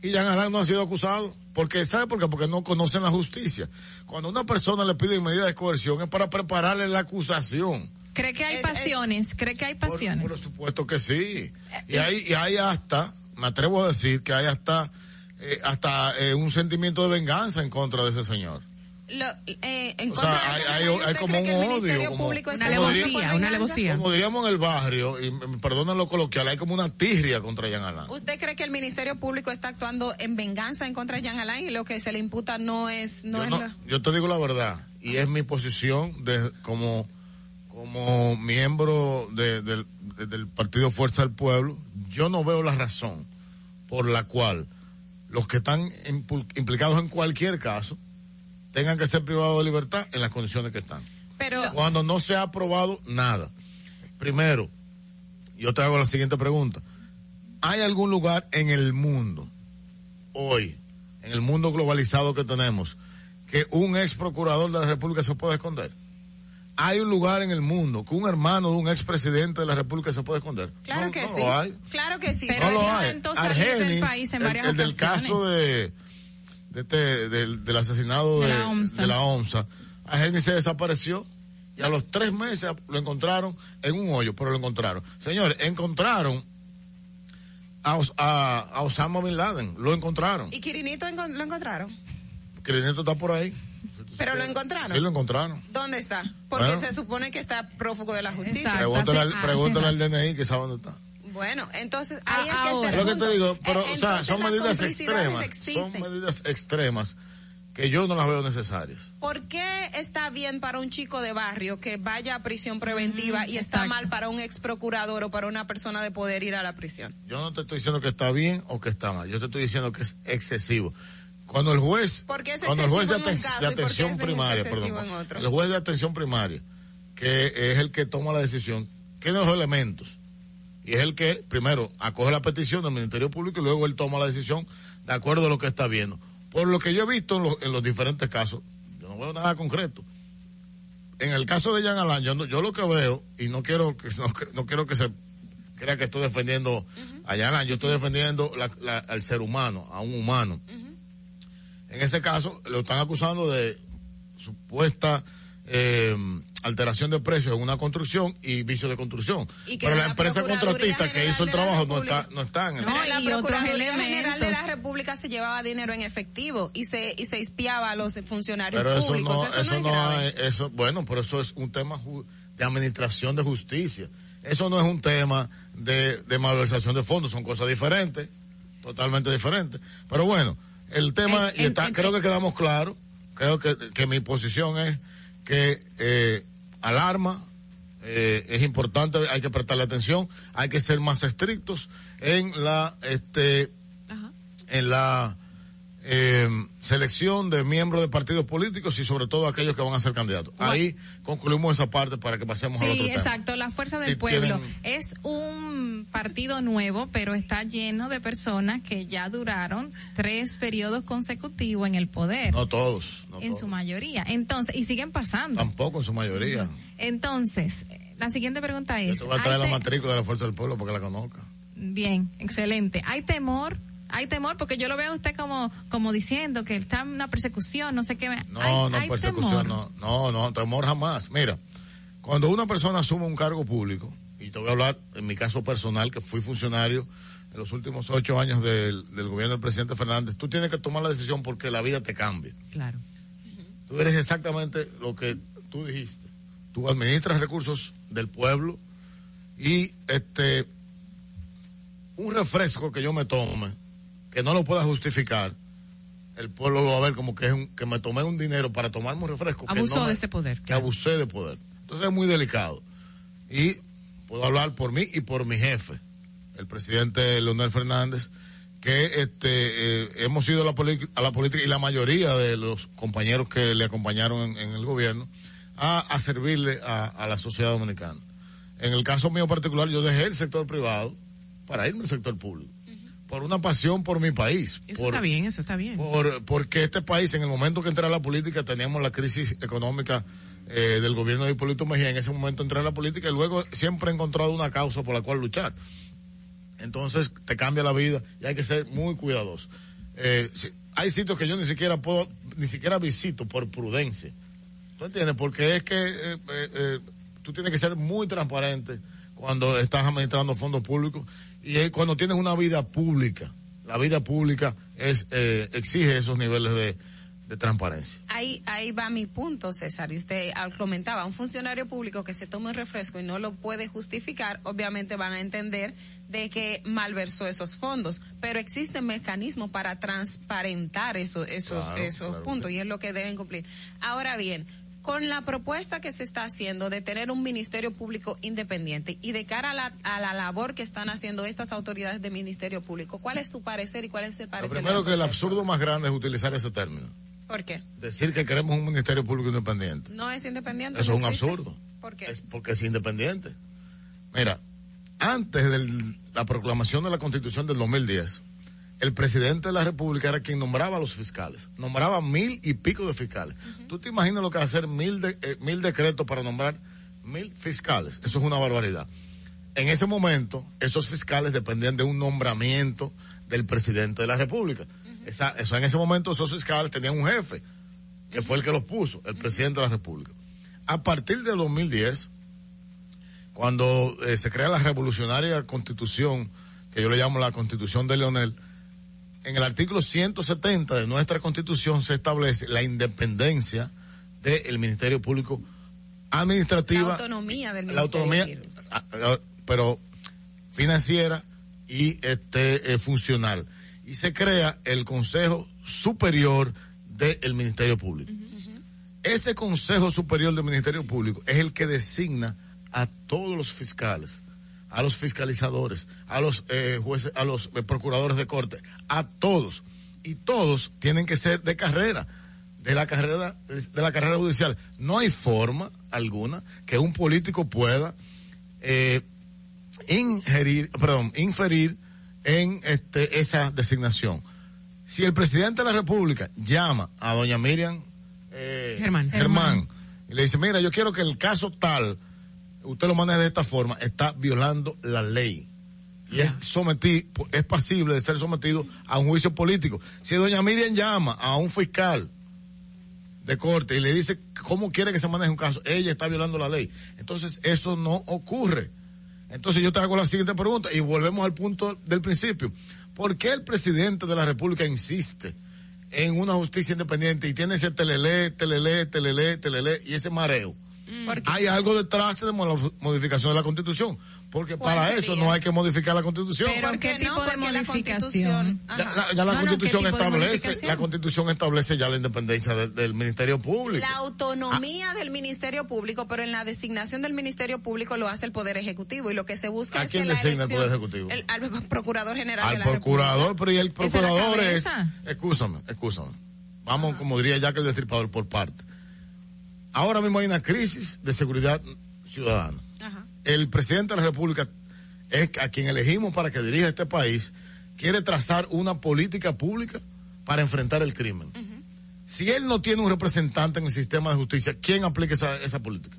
y Jean Alain no ha sido acusado. Porque, ¿sabe por qué? Porque no conocen la justicia. Cuando una persona le pide medida de coerción es para prepararle la acusación. ¿cree que hay pasiones? ¿Cree que hay pasiones? Por supuesto que sí. Y hay, y hay hasta, me atrevo a decir que hay hasta, eh, hasta eh, un sentimiento de venganza en contra de ese señor. Lo, eh, en O contra sea, de hay, hay, hay ¿usted como un odio. Ministerio Como, Público está como actuando diría- por venganza? Como diríamos en el barrio, y me perdonen lo coloquial, hay como una tirria contra Jean Alain. ¿Usted cree que el Ministerio Público está actuando en venganza en contra de Jean Alain y lo que se le imputa no es, no yo, es no- la- yo te digo la verdad, y es mi posición de, como, como miembro de- del, de- del Partido Fuerza del Pueblo, yo no veo la razón por la cual los que están implicados en cualquier caso tengan que ser privados de libertad en las condiciones que están. Pero Cuando no se ha aprobado nada. Primero, yo te hago la siguiente pregunta. ¿Hay algún lugar en el mundo, hoy, en el mundo globalizado que tenemos, que un ex procurador de la República se pueda esconder? ¿Hay un lugar en el mundo que un hermano de un ex presidente de la República se puede esconder? claro No, que no sí. lo hay. Claro que sí. Pero no lo hay. del Argenis, país en el- varias el, del caso de, de este, del, del asesinato De de, la OMSA. de la OMSA, Argenis se desapareció y a los tres meses lo encontraron en un hoyo, pero lo encontraron. Señores, encontraron a, Os- a, a Osama Bin Laden, lo encontraron. ¿Y Quirinito lo encontraron? Quirinito está por ahí. ¿Pero lo encontraron? Sí, lo encontraron. ¿Dónde está? Porque Bueno. se supone que está prófugo de la justicia. Exacto. Pregúntale, al, pregúntale al DNI que sabe dónde está. Bueno, entonces ahí es que ahora. está el Lo que te digo, pero, Eh, o sea, entonces son medidas extremas, son medidas extremas que yo no las veo necesarias. ¿Por qué está bien para un chico de barrio que vaya a prisión preventiva y está exacto. mal para un ex procurador o para una persona de poder ir a la prisión? Yo no te estoy diciendo que está bien o que está mal, yo te estoy diciendo que es excesivo. Cuando el juez, ¿Por qué es cuando el juez de, aten- caso de atención primaria, perdón, el juez de atención primaria, que es el que toma la decisión, tiene los elementos y es el que primero acoge la petición del Ministerio Público y luego él toma la decisión de acuerdo a lo que está viendo. Por lo que yo he visto en, los- en los diferentes casos, yo no veo nada concreto. En el caso de Jean Alain, yo, no- yo lo que veo, y no quiero que no, no quiero que se crea que estoy defendiendo a Jean Alain, yo estoy defendiendo la- la- al ser humano, a un humano. En ese caso, lo están acusando de supuesta eh, alteración de precios en una construcción y vicio de construcción. Y Pero la la empresa contratista que hizo el la trabajo no está, no está en el... No, la y otros Procuraduría General de la. República se llevaba dinero en efectivo y se y se espiaba a los funcionarios Pero eso públicos. no, eso, eso no es no hay- eso, bueno, pero eso es un tema ju- de administración de justicia. Eso no es un tema de, de malversación de fondos, son cosas diferentes, totalmente diferentes. Pero bueno, el tema, En- y está, en- creo que quedamos claros, creo que, que mi posición es que eh, alarma, eh, es importante, hay que prestarle atención, hay que ser más estrictos en la, este, en la eh, selección de miembros de partidos políticos y sobre todo aquellos que van a ser candidatos. Ahí concluimos esa parte para que pasemos al otro Sí, tema. exacto. La Fuerza del Pueblo tienen- es un partido nuevo, pero está lleno de personas que ya duraron tres periodos consecutivos en el poder, No todos, no en todos. su mayoría. Entonces, y siguen pasando. Tampoco en su mayoría. Entonces, la siguiente pregunta Yo es, te voy a traer ¿hay la matrícula de la Fuerza del Pueblo para que la conozca. bien, excelente. ¿Hay temor? Hay temor porque yo lo veo a usted como como diciendo que está en una persecución, no sé qué. No, ¿Hay- no, hay persecución, temor? no, no, no, temor jamás. Mira, cuando una persona asume un cargo público, y te voy a hablar en mi caso personal, que fui funcionario en los últimos ocho años del, del gobierno del presidente Fernández, tú tienes que tomar la decisión porque la vida te cambia. Claro. Tú eres exactamente lo que tú dijiste. Tú administras recursos del pueblo y este un refresco que yo me tome que no lo pueda justificar, el pueblo lo va a ver como que es un- que me tomé un dinero para tomarme un refresco. que Abusó no me- de ese poder. Que abusé de poder. Entonces es muy delicado. Y puedo hablar por mí y por mi jefe, el presidente Leonel Fernández, que este eh, hemos ido a la, a la política y la mayoría de los compañeros que le acompañaron en, en el gobierno a, a servirle a, a la sociedad dominicana. En el caso mío particular, yo dejé el sector privado para irme al sector público. Por una pasión por mi país. Eso por, está bien, eso está bien. por, porque este país, en el momento que entré a la política, teníamos la crisis económica eh, del gobierno de Hipólito Mejía. En ese momento entré a la política y luego siempre he encontrado una causa por la cual luchar. Entonces te cambia la vida y hay que ser muy cuidadoso. Eh, si- hay sitios que yo ni siquiera puedo, ni siquiera visito por prudencia. ¿Tú entiendes? Porque es que eh, eh, eh, tú tienes que ser muy transparente cuando estás administrando fondos públicos y cuando tienes una vida pública. La vida pública es eh, exige esos niveles de, de transparencia. Ahí, ahí va mi punto, César. Y usted al- comentaba, un funcionario público que se tome un refresco y no lo puede justificar, obviamente van a entender de que malversó esos fondos. Pero existen mecanismos para transparentar eso- esos, Claro, esos claro que puntos y es lo que deben cumplir. Ahora bien, con la propuesta que se está haciendo de tener un ministerio público independiente y de cara a la, a la labor que están haciendo estas autoridades de ministerio público, ¿cuál es su parecer y cuál es el Lo parecer? primero del que el absurdo más grande es utilizar ese término. ¿Por qué? Decir que queremos un ministerio público independiente. No es independiente. Eso no es un existe. absurdo. ¿Por qué? Es porque es independiente. Mira, antes de la proclamación de la Constitución del 2010, el presidente de la República era quien nombraba a los fiscales. Nombraba mil y pico de fiscales. ¿Tú te imaginas lo que hacer mil, de- eh, mil decretos para nombrar mil fiscales? Eso es una barbaridad. En ese momento, esos fiscales dependían de un nombramiento del presidente de la República. Esa- eso, en ese momento, esos fiscales tenían un jefe, que fue el que los puso, el presidente de la República. A partir del 2010, cuando eh, se crea la revolucionaria constitución, que yo le llamo la constitución de Leonel, en el artículo 170 de nuestra constitución se establece la independencia del Ministerio Público administrativa La autonomía del la ministerio. autonomía, ah, ah, pero financiera y este eh, funcional. Y se crea el Consejo Superior del Ministerio Público. Ese Consejo Superior del Ministerio Público es el que designa a todos los fiscales, a los fiscalizadores, a los eh, jueces, a los eh, procuradores de corte, a todos. Y todos tienen que ser de carrera, de la carrera, de la carrera judicial. No hay forma alguna que un político pueda eh, ingerir, perdón, inferir en este, esa designación. Si el presidente de la República llama a doña Miriam eh, Germán. Germán y le dice, mira, yo quiero que el caso tal, usted lo maneje de esta forma, está violando la ley. Y es sometido, es pasible de ser sometido a un juicio político. Si doña Miriam llama a un fiscal de corte y le dice cómo quiere que se maneje un caso, ella está violando la ley. Entonces eso no ocurre. Entonces yo te hago la siguiente pregunta y volvemos al punto del principio. ¿Por qué el presidente de la República insiste en una justicia independiente y tiene ese telele, telele, telele, telele y ese mareo? Hay algo detrás de mo- modificación de la Constitución. Porque ¿Cuál para sería? eso no hay que modificar la Constitución. Pero ¿Por ¿qué qué tipo no? de la modificación? Ya, la, ya la No, no, ¿qué Constitución establece, la Constitución establece ya la independencia del- del Ministerio Público. La autonomía del Ministerio Público, pero en la designación del Ministerio Público lo hace el Poder Ejecutivo y lo que se busca ¿A es quién que la designa el elección- Poder Ejecutivo? el- al Procurador General de al la procurador, pero y el es la procurador es, cabeza. escúchame, escúchame. Vamos, como diría Jack el Destripador, por parte. Ahora mismo hay una crisis de seguridad ciudadana. El presidente de la República es a quien elegimos para que dirija este país, quiere trazar una política pública para enfrentar el crimen. Si él no tiene un representante en el sistema de justicia, ¿quién aplica esa, esa política?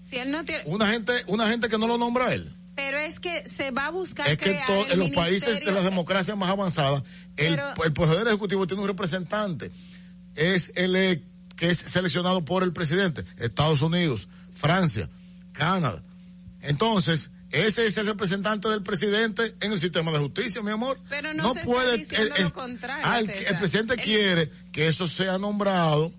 Si él no tiene, Una gente, una gente que no lo nombra a él. pero es que se va a buscar Es que crear to- el en los países de las democracias más avanzadas, el, Pero- el Poder Ejecutivo tiene un representante. Es el eh, que es seleccionado por el presidente. Estados Unidos, Francia, Canadá. Entonces, ese es el representante del presidente en el sistema de justicia, mi amor. Pero no se está diciendo lo contrario, Ah, el, César. el presidente El- quiere que eso sea nombrado,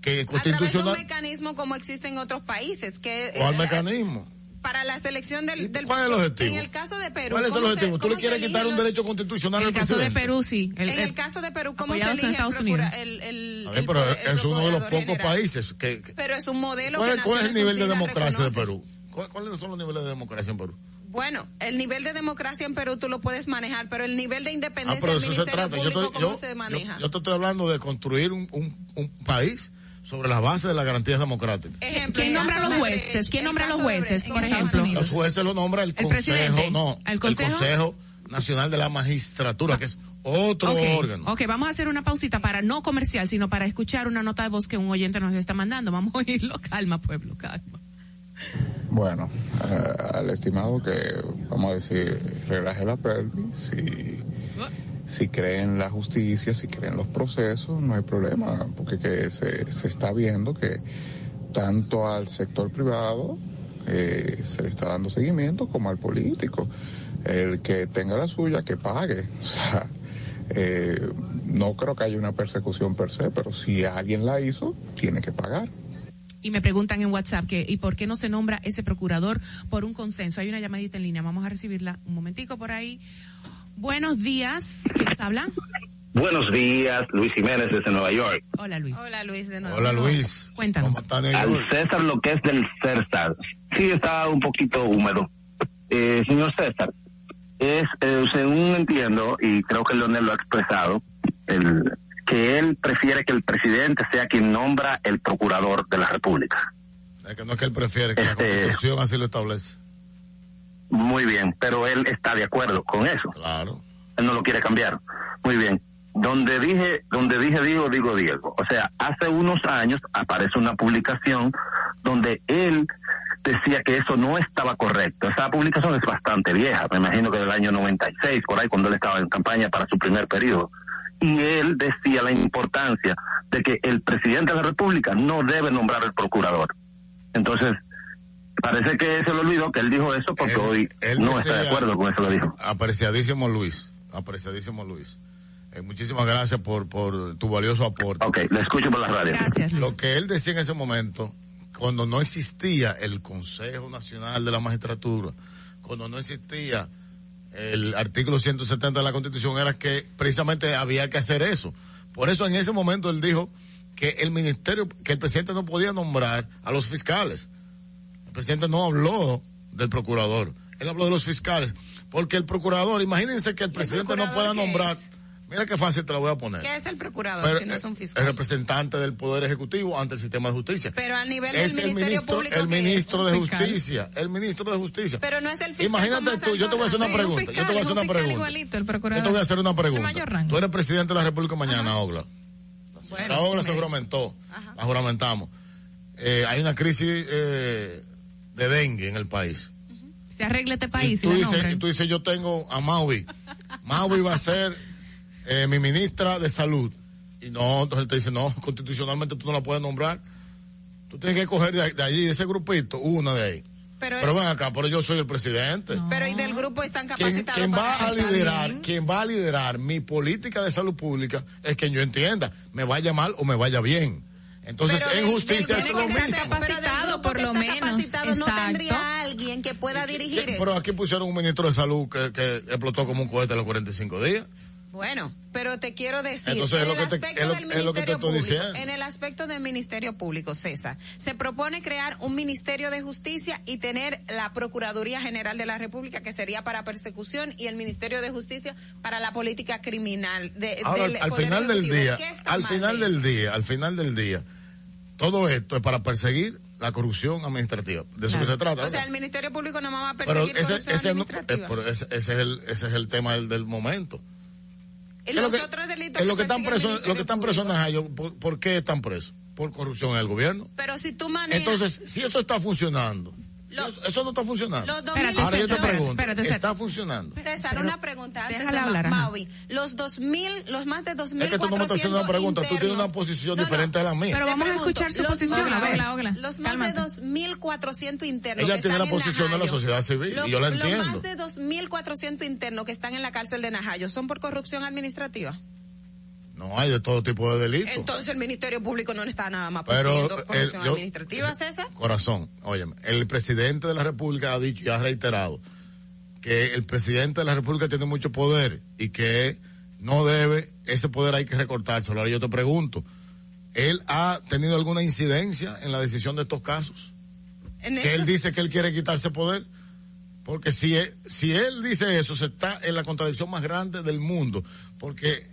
que a través de un constitucional. mecanismo como existe en otros países que ¿Cuál eh, mecanismo? Para la selección del, del ¿Cuál es el objetivo? en el caso de Perú ¿Cuál es el ¿cómo se- objetivo? ¿Tú le quieres se quitar un los- derecho constitucional En al el caso de presidente? Perú, sí. El- en el- el caso de Perú cómo se elige el, Estados procura- Unidos. el, el- A ver, pero es uno de los pocos general? países que, que- pero es un modelo ¿Cuál, que cuál es el nivel de democracia de reconoce. Perú? ¿Cuál- ¿Cuáles son los niveles de democracia en Perú? Bueno, el nivel de democracia en Perú tú lo puedes manejar, pero el nivel de Ah, independencia pero del eso se Ministerio trata. Yo, Público, te- ¿cómo yo- se yo- maneja? yo te estoy hablando de construir un, un, un país sobre la base de las garantías democráticas. Ejemplo, ¿Quién el nombra a los jueces? ¿Quién el nombra a los jueces, por ejemplo? Los jueces lo nombra el, presidente. Consejo, no, ¿El el Consejo? Consejo Nacional de la Magistratura, que es otro Ok, órgano. Ok, vamos a hacer una pausita para no comercial, sino para escuchar una nota de voz que un oyente nos está mandando. Vamos a oírlo. Calma, pueblo, calma. Bueno, eh, al estimado que, vamos a decir, relaje la pelvis, si, si cree en la justicia, si cree en los procesos, no hay problema, porque que se, se está viendo que tanto al sector privado eh, se le está dando seguimiento como al político. El que tenga la suya, que pague. O sea, eh, no creo que haya una persecución per se, pero si alguien la hizo, tiene que pagar. Y me preguntan en WhatsApp que, ¿y por qué no se nombra ese procurador por un consenso? Hay una llamadita en línea, vamos a recibirla un momentico por ahí. Buenos días, ¿quién nos habla? Buenos días, Luis Jiménez desde Nueva York. Hola Luis. Hola Luis de nuevo. Hola Luis. Cuéntanos. ¿Cómo está Al York? César lo que es del César. Sí, está un poquito húmedo. Eh, señor César, es, eh, según entiendo, y creo que Leonel lo ha expresado, el, que él prefiere que el presidente sea quien nombra el procurador de la República. Es que no es que él prefiere, que la Este- Constitución así lo establece. Muy bien, pero él está de acuerdo con eso. Claro. Él no lo quiere cambiar. Muy bien. Donde dije, donde dije Diego, digo Diego. O sea, hace unos años aparece una publicación donde él decía que eso no estaba correcto. Esa publicación es bastante vieja, me imagino que del año 96, por ahí cuando él estaba en campaña para su primer periodo. Y él decía la importancia de que el presidente de la República no debe nombrar el procurador. Entonces, parece que se le olvidó que él dijo eso porque hoy Él no está de acuerdo con eso que dijo. Apreciadísimo Luis, apreciadísimo Luis. Eh, muchísimas gracias por, por tu valioso aporte. Ok, le escucho por la radio. Gracias, Luis. Lo que él decía en ese momento, cuando no existía el Consejo Nacional de la Magistratura, cuando no existía el artículo 170 de la Constitución, era que precisamente había que hacer eso, Por eso en ese momento él dijo que el ministerio, que el presidente no podía nombrar a los fiscales. El presidente no habló del procurador, él habló de los fiscales, porque el procurador, imagínense que el presidente no pueda nombrar, mira qué fácil te la voy a poner. ¿Qué es el procurador Pero, si no es un fiscal? el representante del Poder Ejecutivo ante el sistema de justicia. Pero al nivel es del el Ministerio ministro, Público. el ministro de fiscal. Justicia, el ministro de Justicia. Pero no es el fiscal. Imagínate tú, yo te voy a hacer una pregunta, yo te voy a hacer una pregunta. igualito, el Yo procurador. te voy a hacer una pregunta. mayor rango. Tú eres presidente de la República mañana, Ogla. Bueno, la Ogla se juramentó, la juramentamos. Eh, hay una crisis eh, de dengue en el país. Se arregla este país. tú y dices, tú dices, yo tengo a Maui. Maui va a ser eh, mi ministra de salud. Y no, entonces te dice, no, constitucionalmente tú no la puedes nombrar. Tú tienes que coger de, de allí, de ese grupito, una de ahí. Pero, Pero ven acá, pero yo soy el presidente. pero y del grupo están capacitados quien va a liderar, quien va a liderar mi política de salud pública es quien yo entienda, me vaya mal o me vaya bien. Entonces, Pero en justicia es lo mismo. capacitado, por lo menos. Capacitado, no tendría alguien que pueda dirigir eso. Pero aquí pusieron un ministro de salud que, que explotó como un cohete a los 45 días. Bueno, pero te quiero decir, Entonces, es en lo el que te- aspecto es lo- del es lo que te Ministerio estoy Público, diciendo. en el aspecto del Ministerio Público, César, se propone crear un Ministerio de Justicia y tener la Procuraduría General de la República, que sería para persecución, y el Ministerio de Justicia para la política criminal. De, Ahora, del al Poder final del día, ¿Qué está al final de del día, al final del día, todo esto es para perseguir la corrupción administrativa. De eso que se trata. O sea, el Ministerio Público no va a Pero perseguir ese, corrupción ese, administrativa. eh, ese, ese es el, ese es el tema del, del momento. y los lo que- otros delitos Es lo que están presos, lo que están presos en ¿por, por qué están presos? Por corrupción en el gobierno. Pero si tú manejas... Entonces, si eso está funcionando, Lo- eso, eso no está funcionando. Los dos Ahora mil- yo te pregunto, espérate, espérate. ¿está funcionando? César, una pregunta antes déjala de hablar. Maui. Los dos mil, los más de dos mil Es que tú no me estás haciendo una pregunta, tú tienes una posición diferente a la mía. Pero vamos a escuchar su posición, a ver. Los más de 2.400 internos. Ella que tiene están la posición de la sociedad civil, Los- y yo la Los entiendo. más de 2.400 internos que están en la cárcel de Najayo son por corrupción administrativa. No hay de todo tipo de delitos. Entonces el Ministerio Público no está nada más Pero, persiguiendo el- yo- administrativa, César. Corazón, óyeme, el presidente de la República ha dicho y ha reiterado que el presidente de la República tiene mucho poder y que no debe, ese poder hay que recortárselo. Ahora yo te pregunto, ¿él ha tenido alguna incidencia en la decisión de estos casos? En Que él dice que él quiere quitarse poder. Porque si él, si él dice eso, se está en la contradicción más grande del mundo. Porque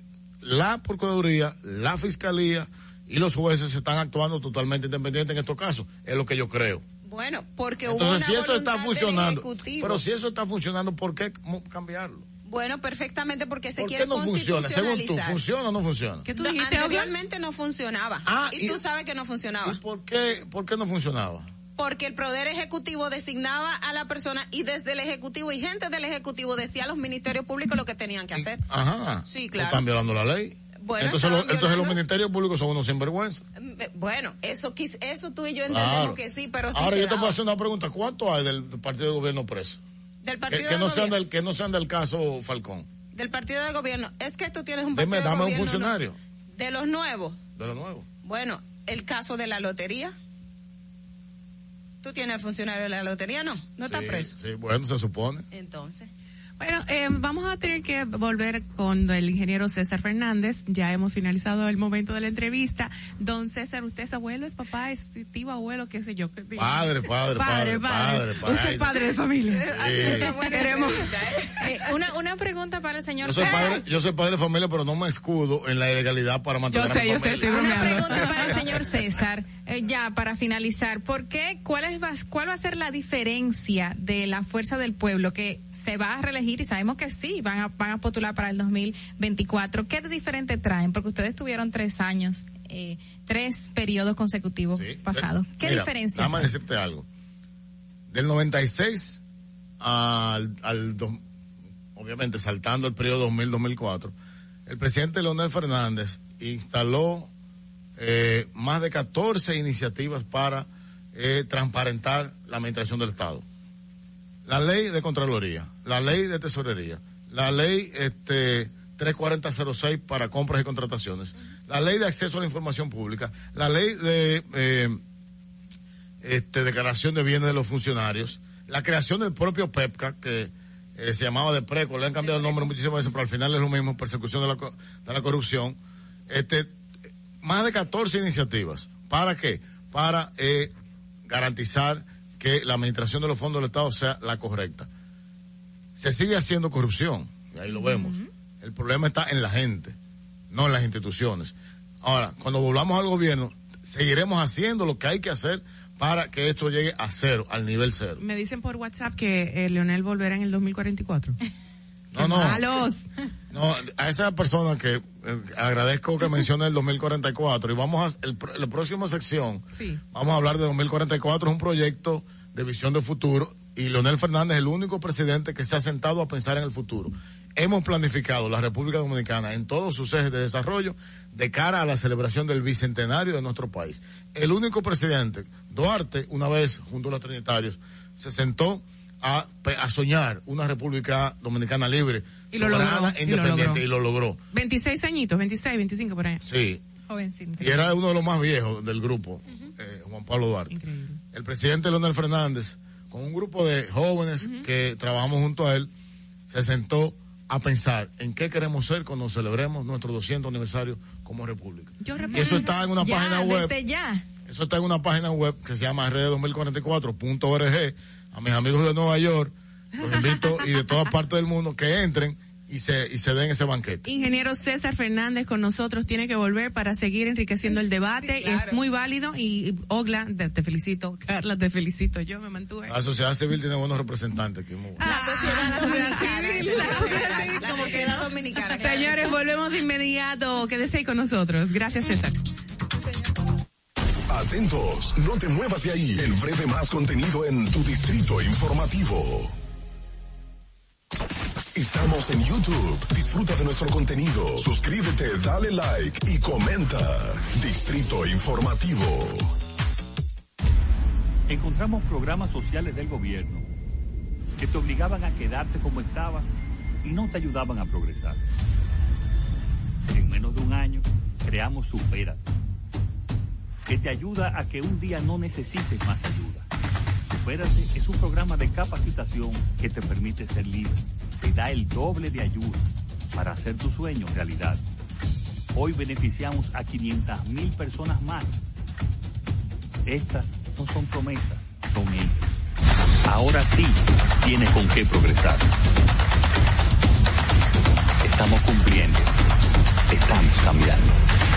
la Procuraduría, la Fiscalía y los jueces están actuando totalmente independientes en estos casos. Es lo que yo creo. Bueno, porque hubo Entonces, una si eso está funcionando, Ejecutivo. pero si eso está funcionando, ¿por qué cambiarlo? Bueno, perfectamente porque se ¿Por quiere qué no funciona? Según tú. ¿funciona o no funciona? ¿Qué tú dijiste, anteriormente no funcionaba. Ah, y, y- tú sabes que no funcionaba. ¿Por qué, por qué no funcionaba? Porque el Poder Ejecutivo designaba a la persona y desde el Ejecutivo y gente del Ejecutivo decía a los ministerios públicos lo que tenían que hacer. Ajá. Sí, ¿No claro. Están violando la ley. Bueno, entonces, los ministerios públicos son unos sinvergüenza. Eh, Bueno, eso eso tú y yo entendemos Claro. que sí, pero sí Ahora yo te puedo hacer una pregunta. ¿Cuánto hay del partido de gobierno preso? del Que, partido que de no sean del, que no sean del caso Falcón. Del partido de gobierno. Es que tú tienes un Deme, partido de dame un funcionario De los nuevos. de lo nuevo. Bueno, el caso de la lotería. ¿Tú tienes el funcionario de la lotería? No, no está Sí, preso. Sí, bueno, se supone. Entonces. Bueno, eh, vamos a tener que volver con el ingeniero César Fernández. Ya hemos finalizado el momento de la entrevista. Don César, ¿usted es abuelo, es papá, es tío, abuelo, qué sé yo? Padre, padre, padre, padre, padre. Usted es padre de familia. Sí. Queremos. Eh, una, una pregunta para el señor Yo soy César. padre, yo soy padre de familia, pero no me escudo en la ilegalidad para mantener Yo a sé, mi yo sé, familia. estoy Una pregunta para el señor César, eh, ya para finalizar, ¿por qué, cuál, es, va- cuál va a ser la diferencia de la fuerza del pueblo que se va a reelegir y sabemos que sí, van a, van a postular para el 2024? ¿Qué de diferente traen? Porque ustedes tuvieron tres años, eh, tres periodos consecutivos pasados. ¿Qué Mira, diferencia? Déjame decirte algo. Del 96 al, al obviamente saltando el periodo 2000-2004, el presidente Leonel Fernández instaló eh, más de 14 iniciativas para eh, transparentar la administración del Estado. La ley de Contraloría, la ley de Tesorería, la ley este 3406 para compras y contrataciones, la ley de acceso a la información pública, la ley de eh, este, declaración de bienes de los funcionarios, la creación del propio PEPCA, que eh, se llamaba de PRECO, le han cambiado el nombre muchísimas veces, pero al final es lo mismo, persecución de la, de la corrupción, este, más de 14 iniciativas. ¿Para qué? Para eh, garantizar que la administración de los fondos del Estado sea la correcta. Se sigue haciendo corrupción, y ahí lo vemos. El problema está en la gente, no en las instituciones. Ahora, cuando volvamos al gobierno, seguiremos haciendo lo que hay que hacer para que esto llegue a cero, al nivel cero. Me dicen por WhatsApp que eh, Leonel volverá en el 2044. No, no. Malos. No, a esa persona que eh, agradezco que mencione el 2044 y vamos a, el, la próxima sección, Sí. vamos a hablar de 2044, es un proyecto de visión de futuro y Leonel Fernández es el único presidente que se ha sentado a pensar en el futuro. Hemos planificado la República Dominicana en todos sus ejes de desarrollo de cara a la celebración del bicentenario de nuestro país. El único presidente, Duarte, una vez junto a los trinitarios, se sentó a, soñar una República Dominicana libre, Y lo soberana logró, e y lo independiente logró. y lo logró. 26 añitos, 26, 25 por ahí. Sí. Jovencito. Y era uno de los más viejos del grupo, eh, Juan Pablo Duarte. El presidente Leonel Fernández, con un grupo de jóvenes que trabajamos junto a él, se sentó a pensar en qué queremos ser cuando celebremos nuestro 200 aniversario como república. Y eso está en una Ya, página web. desde ya. Eso está en una página web que se llama red2044.org. A mis amigos de Nueva York, los invito y de todas partes del mundo que entren y se, y se den ese banquete. Ingeniero César Fernández con nosotros tiene que volver para seguir enriqueciendo el debate. Es muy válido y Ogla, te, te felicito. Carla, te felicito. Yo me mantuve. La sociedad civil tiene buenos representantes. aquí, muy- La sociedad, la sociedad civil, la sociedad civil, La como sociedad que- dominicana. Señores, volvemos de inmediato. Quédese ahí con nosotros. Gracias, César. Atentos, no te muevas de ahí. El breve más contenido en tu distrito informativo. Estamos en YouTube. Disfruta de nuestro contenido. Suscríbete, dale like y comenta. Distrito Informativo. Encontramos programas sociales del gobierno que te obligaban a quedarte como estabas y no te ayudaban a progresar. En menos de un año creamos Supérate, que te ayuda a que un día no necesites más ayuda. Supérate es un programa de capacitación que te permite ser libre, te da el doble de ayuda para hacer tu sueño realidad. Hoy beneficiamos a 500 mil personas más. Estas no son promesas, son hechos. Ahora sí tienes con qué progresar. Estamos cumpliendo. Estamos cambiando.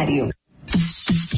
Universitario.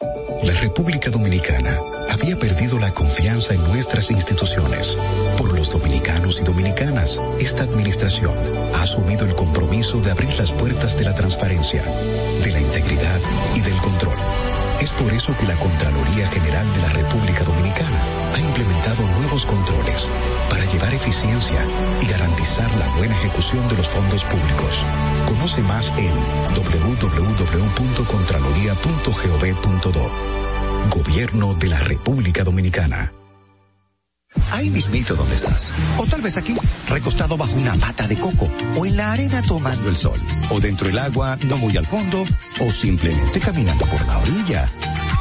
La República Dominicana había perdido la confianza en nuestras instituciones. Por los dominicanos y dominicanas, esta administración ha asumido el compromiso de abrir las puertas de la transparencia, de la integridad y del control. Es por eso que la Contraloría General de la República Dominicana ha implementado nuevos controles para llevar eficiencia y garantizar la buena ejecución de los fondos públicos. Conoce más en www.contraloría.gov.do. Gobierno de la República Dominicana. Ahí mismito donde estás. O tal vez aquí, recostado bajo una mata de coco. O en la arena tomando el sol. O dentro del agua, no muy al fondo. O simplemente caminando por la orilla.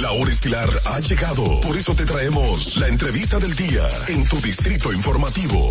La hora estilar ha llegado, por eso te traemos la entrevista del día en tu distrito informativo.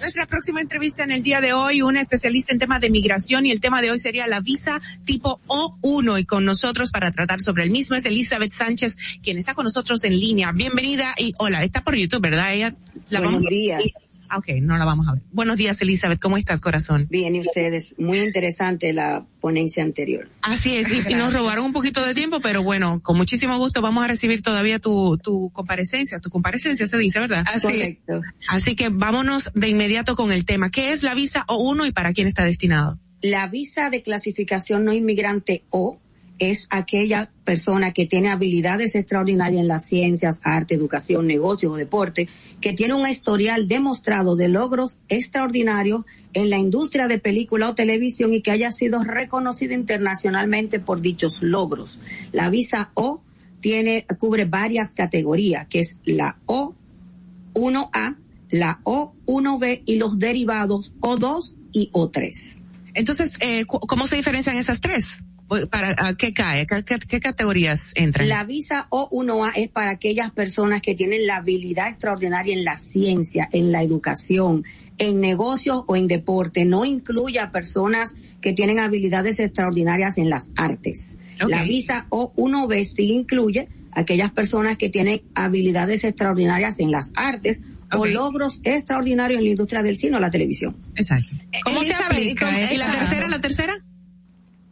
Nuestra próxima entrevista en el día de hoy, una especialista en temas de migración y el tema de hoy sería la visa tipo O1 y con nosotros para tratar sobre el mismo es Elizabeth Sánchez, quien está con nosotros en línea. Bienvenida y hola, está por YouTube, ¿verdad? Ella la Buenos días. Ah, ok, no la vamos a ver. Buenos días, Elizabeth. ¿Cómo estás, corazón? Bien, y ustedes. Muy interesante la ponencia anterior. Así es, y, nos robaron un poquito de tiempo, pero bueno, con muchísimo gusto vamos a recibir todavía tu, tu comparecencia. Tu comparecencia se dice, ¿verdad? Así Correcto. Así que vámonos de inmediato con el tema. ¿Qué es la visa O1 y para quién está destinado? La visa de clasificación no inmigrante O es aquella persona que tiene habilidades extraordinarias en las ciencias, arte, educación, negocio o deporte, que tiene un historial demostrado de logros extraordinarios en la industria de película o televisión y que haya sido reconocido internacionalmente por dichos logros. La visa O tiene, cubre varias categorías, que es la O1A, la O1B y los derivados O2 y O3. Entonces, eh, ¿cómo se diferencian esas tres? ¿Para qué cae? ¿Qué, categorías entran? La visa O1A es para aquellas personas que tienen la habilidad extraordinaria en la ciencia, en la educación, en negocios o en deporte. No incluye a personas que tienen habilidades extraordinarias en las artes. La visa O1B sí incluye a aquellas personas que tienen habilidades extraordinarias en las artes o logros extraordinarios en la industria del cine o la televisión. Exacto. ¿Cómo se aplica? ¿Y la tercera, la tercera?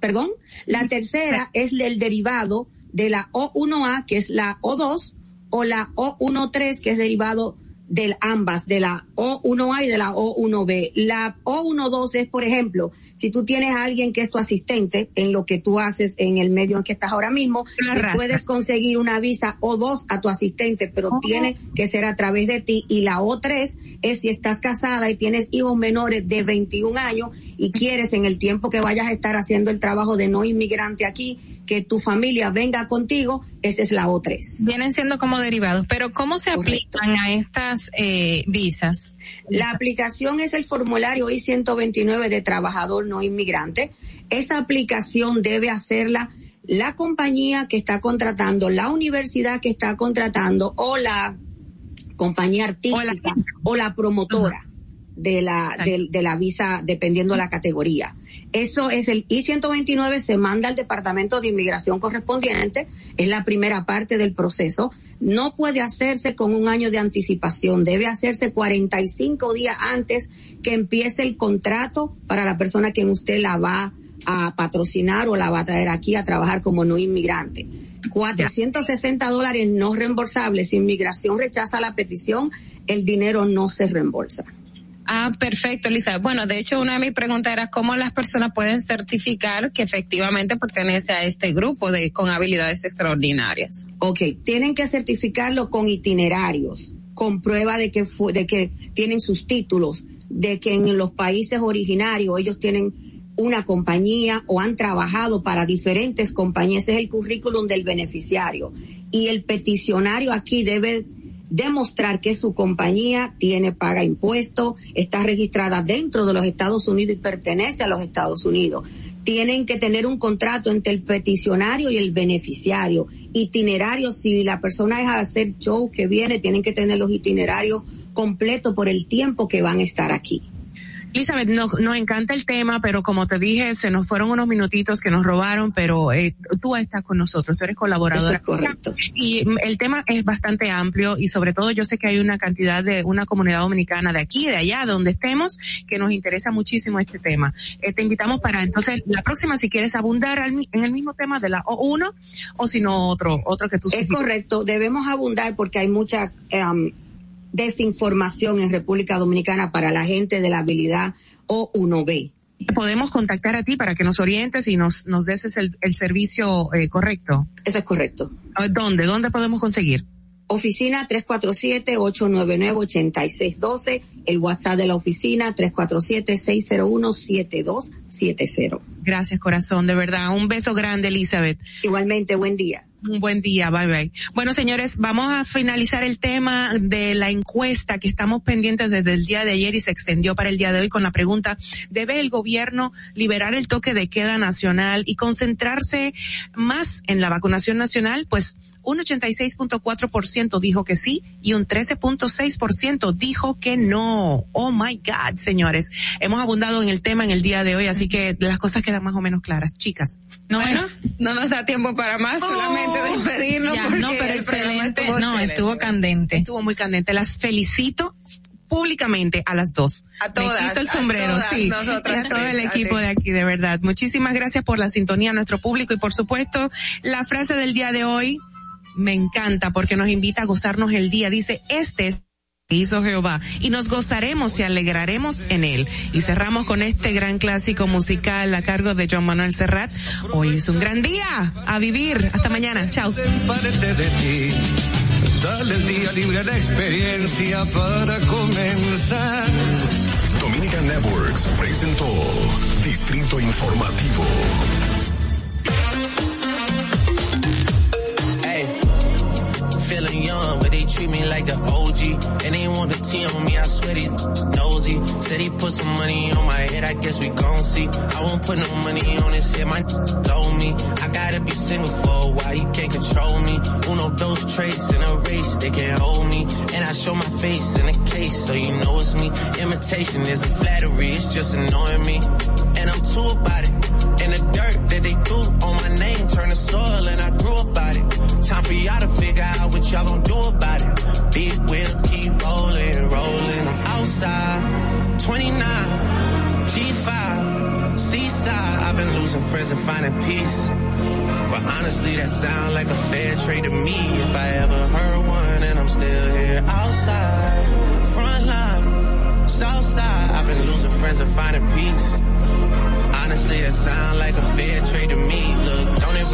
Perdón. La tercera es el derivado de la O1A, que es la O2, o la O13, que es derivado de ambas, de la O1A y de la O1B. La O12 es, por ejemplo, si tú tienes a alguien que es tu asistente en lo que tú haces en el medio en que estás ahora mismo, puedes conseguir una visa O2 a tu asistente, pero tiene que ser a través de ti. Y la O3 es si estás casada y tienes hijos menores de 21 años y quieres en el tiempo que vayas a estar haciendo el trabajo de no inmigrante aquí, que tu familia venga contigo, esa es la O3. Vienen siendo como derivados, pero ¿cómo se aplican a estas eh, visas? La aplicación es el formulario I-129 de trabajador no inmigrante. Esa aplicación debe hacerla la compañía que está contratando, la universidad que está contratando o la compañía artística o la, promotora de la, de, la visa dependiendo de la categoría. Eso es el I-129, se manda al Departamento de Inmigración correspondiente, es la primera parte del proceso. No puede hacerse con un año de anticipación, debe hacerse 45 días antes que empiece el contrato para la persona que usted la va a patrocinar o la va a traer aquí a trabajar como no inmigrante. 460 dólares no reembolsables. Si inmigración rechaza la petición, el dinero no se reembolsa. Ah, perfecto, Lisa. Bueno, de hecho, una de mis preguntas era cómo las personas pueden certificar que efectivamente pertenece a este grupo de con habilidades extraordinarias. Ok, tienen que certificarlo con itinerarios, con prueba de que fue, de que tienen sus títulos, de que en los países originarios ellos tienen una compañía o han trabajado para diferentes compañías. Ese es el currículum del beneficiario. Y el peticionario aquí debe demostrar que su compañía tiene paga impuestos, está registrada dentro de los Estados Unidos y pertenece a los Estados Unidos. Tienen que tener un contrato entre el peticionario y el beneficiario. Itinerarios, si la persona es a hacer show que viene, tienen que tener los itinerarios completos por el tiempo que van a estar aquí. Elizabeth, nos, nos encanta el tema, pero como te dije, se nos fueron unos minutitos que nos robaron, pero eh, tú estás con nosotros, tú eres colaboradora. correcto. Y el tema es bastante amplio y sobre todo yo sé que hay una cantidad de una comunidad dominicana de aquí, de allá, de donde estemos, que nos interesa muchísimo este tema. Eh, te invitamos para entonces la próxima si quieres abundar en el mismo tema de la O1 o si no otro, otro que tú Es correcto, debemos abundar porque hay mucha um, desinformación en República Dominicana para la gente de la habilidad O1B. Podemos contactar a ti para que nos orientes y nos, nos des el, el servicio eh, correcto. Eso es correcto. ¿Dónde? ¿Dónde podemos conseguir? Oficina 347-899-8612, el WhatsApp de la oficina 347-601-7270. Gracias, corazón, de verdad. Un beso grande, Elizabeth. Igualmente, buen día. Un buen día, bye bye. Bueno, señores, vamos a finalizar el tema de la encuesta que estamos pendientes desde el día de ayer y se extendió para el día de hoy con la pregunta, ¿debe el gobierno liberar el toque de queda nacional y concentrarse más en la vacunación nacional? Pues un 86.4% dijo que sí y un 13.6% dijo que no. Oh my God, señores. Hemos abundado en el tema en el día de hoy, así que las cosas quedan más o menos claras. Chicas. No, bueno, no nos da tiempo para más, solamente oh. despedirnos. no, pero excelente. Estuvo no, estuvo candente. Estuvo muy candente. Las felicito públicamente a las dos. A todas. Me quito el sombrero, sí. a todo el equipo de aquí, de verdad. Muchísimas gracias por la sintonía a nuestro público y por supuesto la frase del día de hoy, me encanta porque nos invita a gozarnos el día. Dice, este es hizo Jehová y nos gozaremos y alegraremos en él. Y cerramos con este gran clásico musical a cargo de John Manuel Serrat. Hoy es un gran día a vivir. Hasta mañana. Chao. Dale el día libre de experiencia para comenzar. Dominican Networks presentó Distrito Informativo. Young, but they treat me like the OG. And they want the T on me, I swear they nosy. Said he put some money on my head, I guess we gon' see. I won't put no money on his head, my told me. I gotta be single for a while, you can't control me. Uno, those traits in a race, they can't hold me. And I show my face in a case, so you know it's me. Imitation isn't flattery, it's just annoying me. And I'm too about it. And the dirt that they threw on my name turned to soil and I grew about it. Time for y'all to figure out what y'all gonna do about it. Big wheels keep rolling, rolling. I'm outside, 29, G5, seaside. I've been losing friends and finding peace. But honestly, that sound like a fair trade to me. If I ever heard one and I'm still here outside, front line, south side. I've been losing friends and finding peace. Honestly, that sound like a fair trade to me. Look,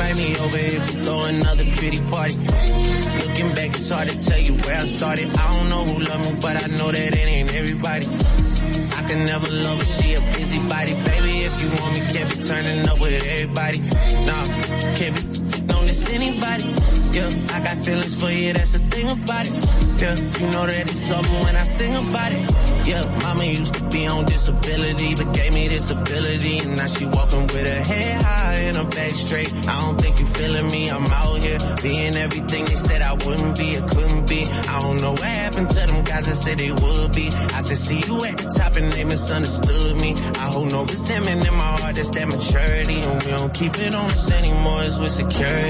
invite me over if you throw another pretty party. Looking back, it's hard to tell you where I started. I don't know who loved me, but I know that it ain't everybody. I can never love her, she a busybody. Baby, if you want me, can't be turning up with everybody. Nah, can't be on this anybody. Yeah, I got feelings for you, that's the thing about it. Yeah, you know that it's something when I sing about it. Yeah, mama used to be on disability, but gave me this ability. And now she walking with her head high and her back straight. I don't think you feeling me, I'm out here being everything they said I wouldn't be or couldn't be. I don't know what happened to them guys that said they would be. I said, see you at the top and they misunderstood me. I hold no resentment in my heart, that's that maturity. And we don't keep it on us anymore, it's with security.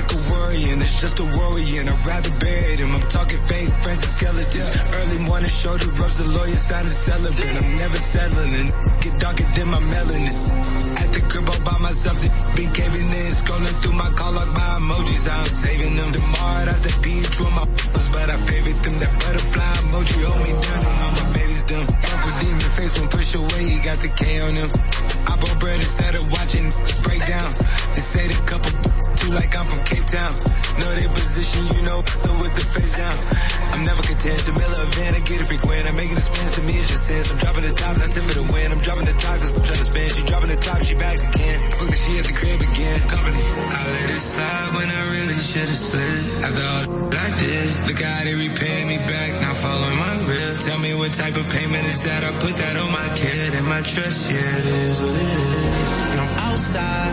Sick, of worrying. It's just a worry, and I'd rather bury them. I'm talking fake friends and skeletons. Early morning shoulder rubs, the lawyer sign a celebrant. I'm never settling, get darker than my melanin. At the crib all by myself, the been caving in, scrolling through my call log my emojis. I'm saving them. Tomorrow, that's the beat, drew my f***ers, but I favorite them. That butterfly emoji hold me down, and all my babies done. Uncle Demon face when push away, he got the K on him. I bought bread instead of watching break down. Say the couple too like I'm from Cape Town. Know their position, you know, with the face down. I'm never content to mill a van, I get it big win. I'm making a spin to me, it's just sense. I'm dropping the top, not for the win. I'm dropping the top, cause I'm trying to spin. She dropping the top, she back again. Fuck she at the crib again. Company. I let it slide when I really should've slid. After all I did, look how they repay me back, now following my rib. Tell me what type of payment is that? I put that on my kid and my trust, yeah, it is what it is. And I'm outside,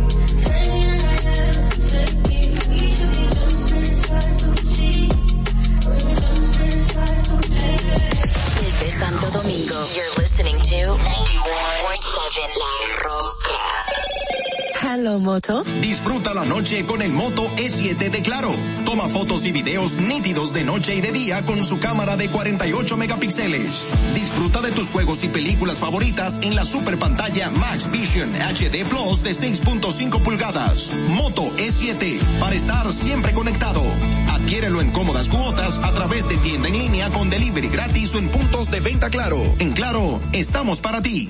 Listening to 91.7 La Roca. Disfruta la noche con el Moto E7 de Claro. Toma fotos y videos nítidos de noche y de día con su cámara de 48 megapíxeles. Disfruta de tus juegos y películas favoritas en la super pantalla Max Vision HD Plus de 6.5 pulgadas. Moto E7 para estar siempre conectado. Adquiérelo en cómodas cuotas a través de tienda en línea con delivery gratis o en puntos de venta Claro. En Claro, estamos para ti.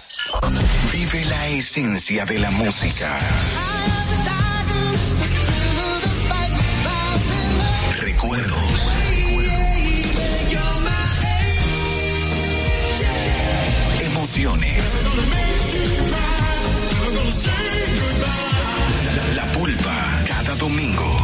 Vive la esencia de la música. Recuerdos. Emociones. La pulpa. Cada domingo,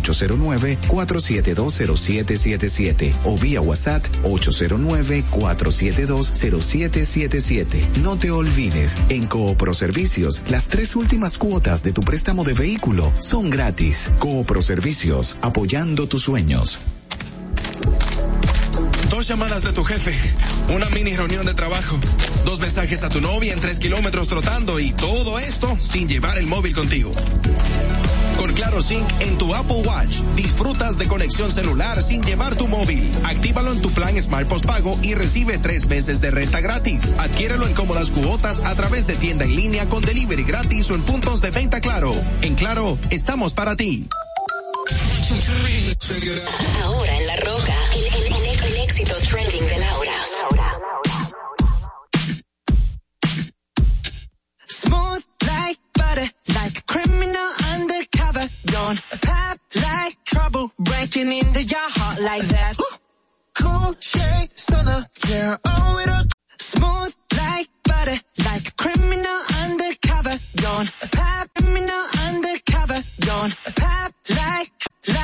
809-4720777 o vía WhatsApp 809-4720777. No te olvides, en Coopro Servicios, las tres últimas cuotas de tu préstamo de vehículo son gratis. Coopro Servicios, apoyando tus sueños. Dos llamadas de tu jefe, una mini reunión de trabajo, dos mensajes a tu novia en tres kilómetros trotando y todo esto sin llevar el móvil contigo. Con Claro Sync en tu Apple Watch, disfrutas de conexión celular sin llevar tu móvil. Actívalo en tu plan Smart Postpago y recibe tres meses de renta gratis. Adquiérelo en cómodas cuotas a través de tienda en línea con delivery gratis o en puntos de venta Claro. En Claro, estamos para ti. Ahora en La Roca, el, el- el- el éxito trending de Laura. Smooth like butter, like a criminal on. Pop like trouble breaking into your heart like that. Ooh. Cool shade stunner, yeah, oh it all. Smooth like butter, like a criminal undercover. Gone. Pop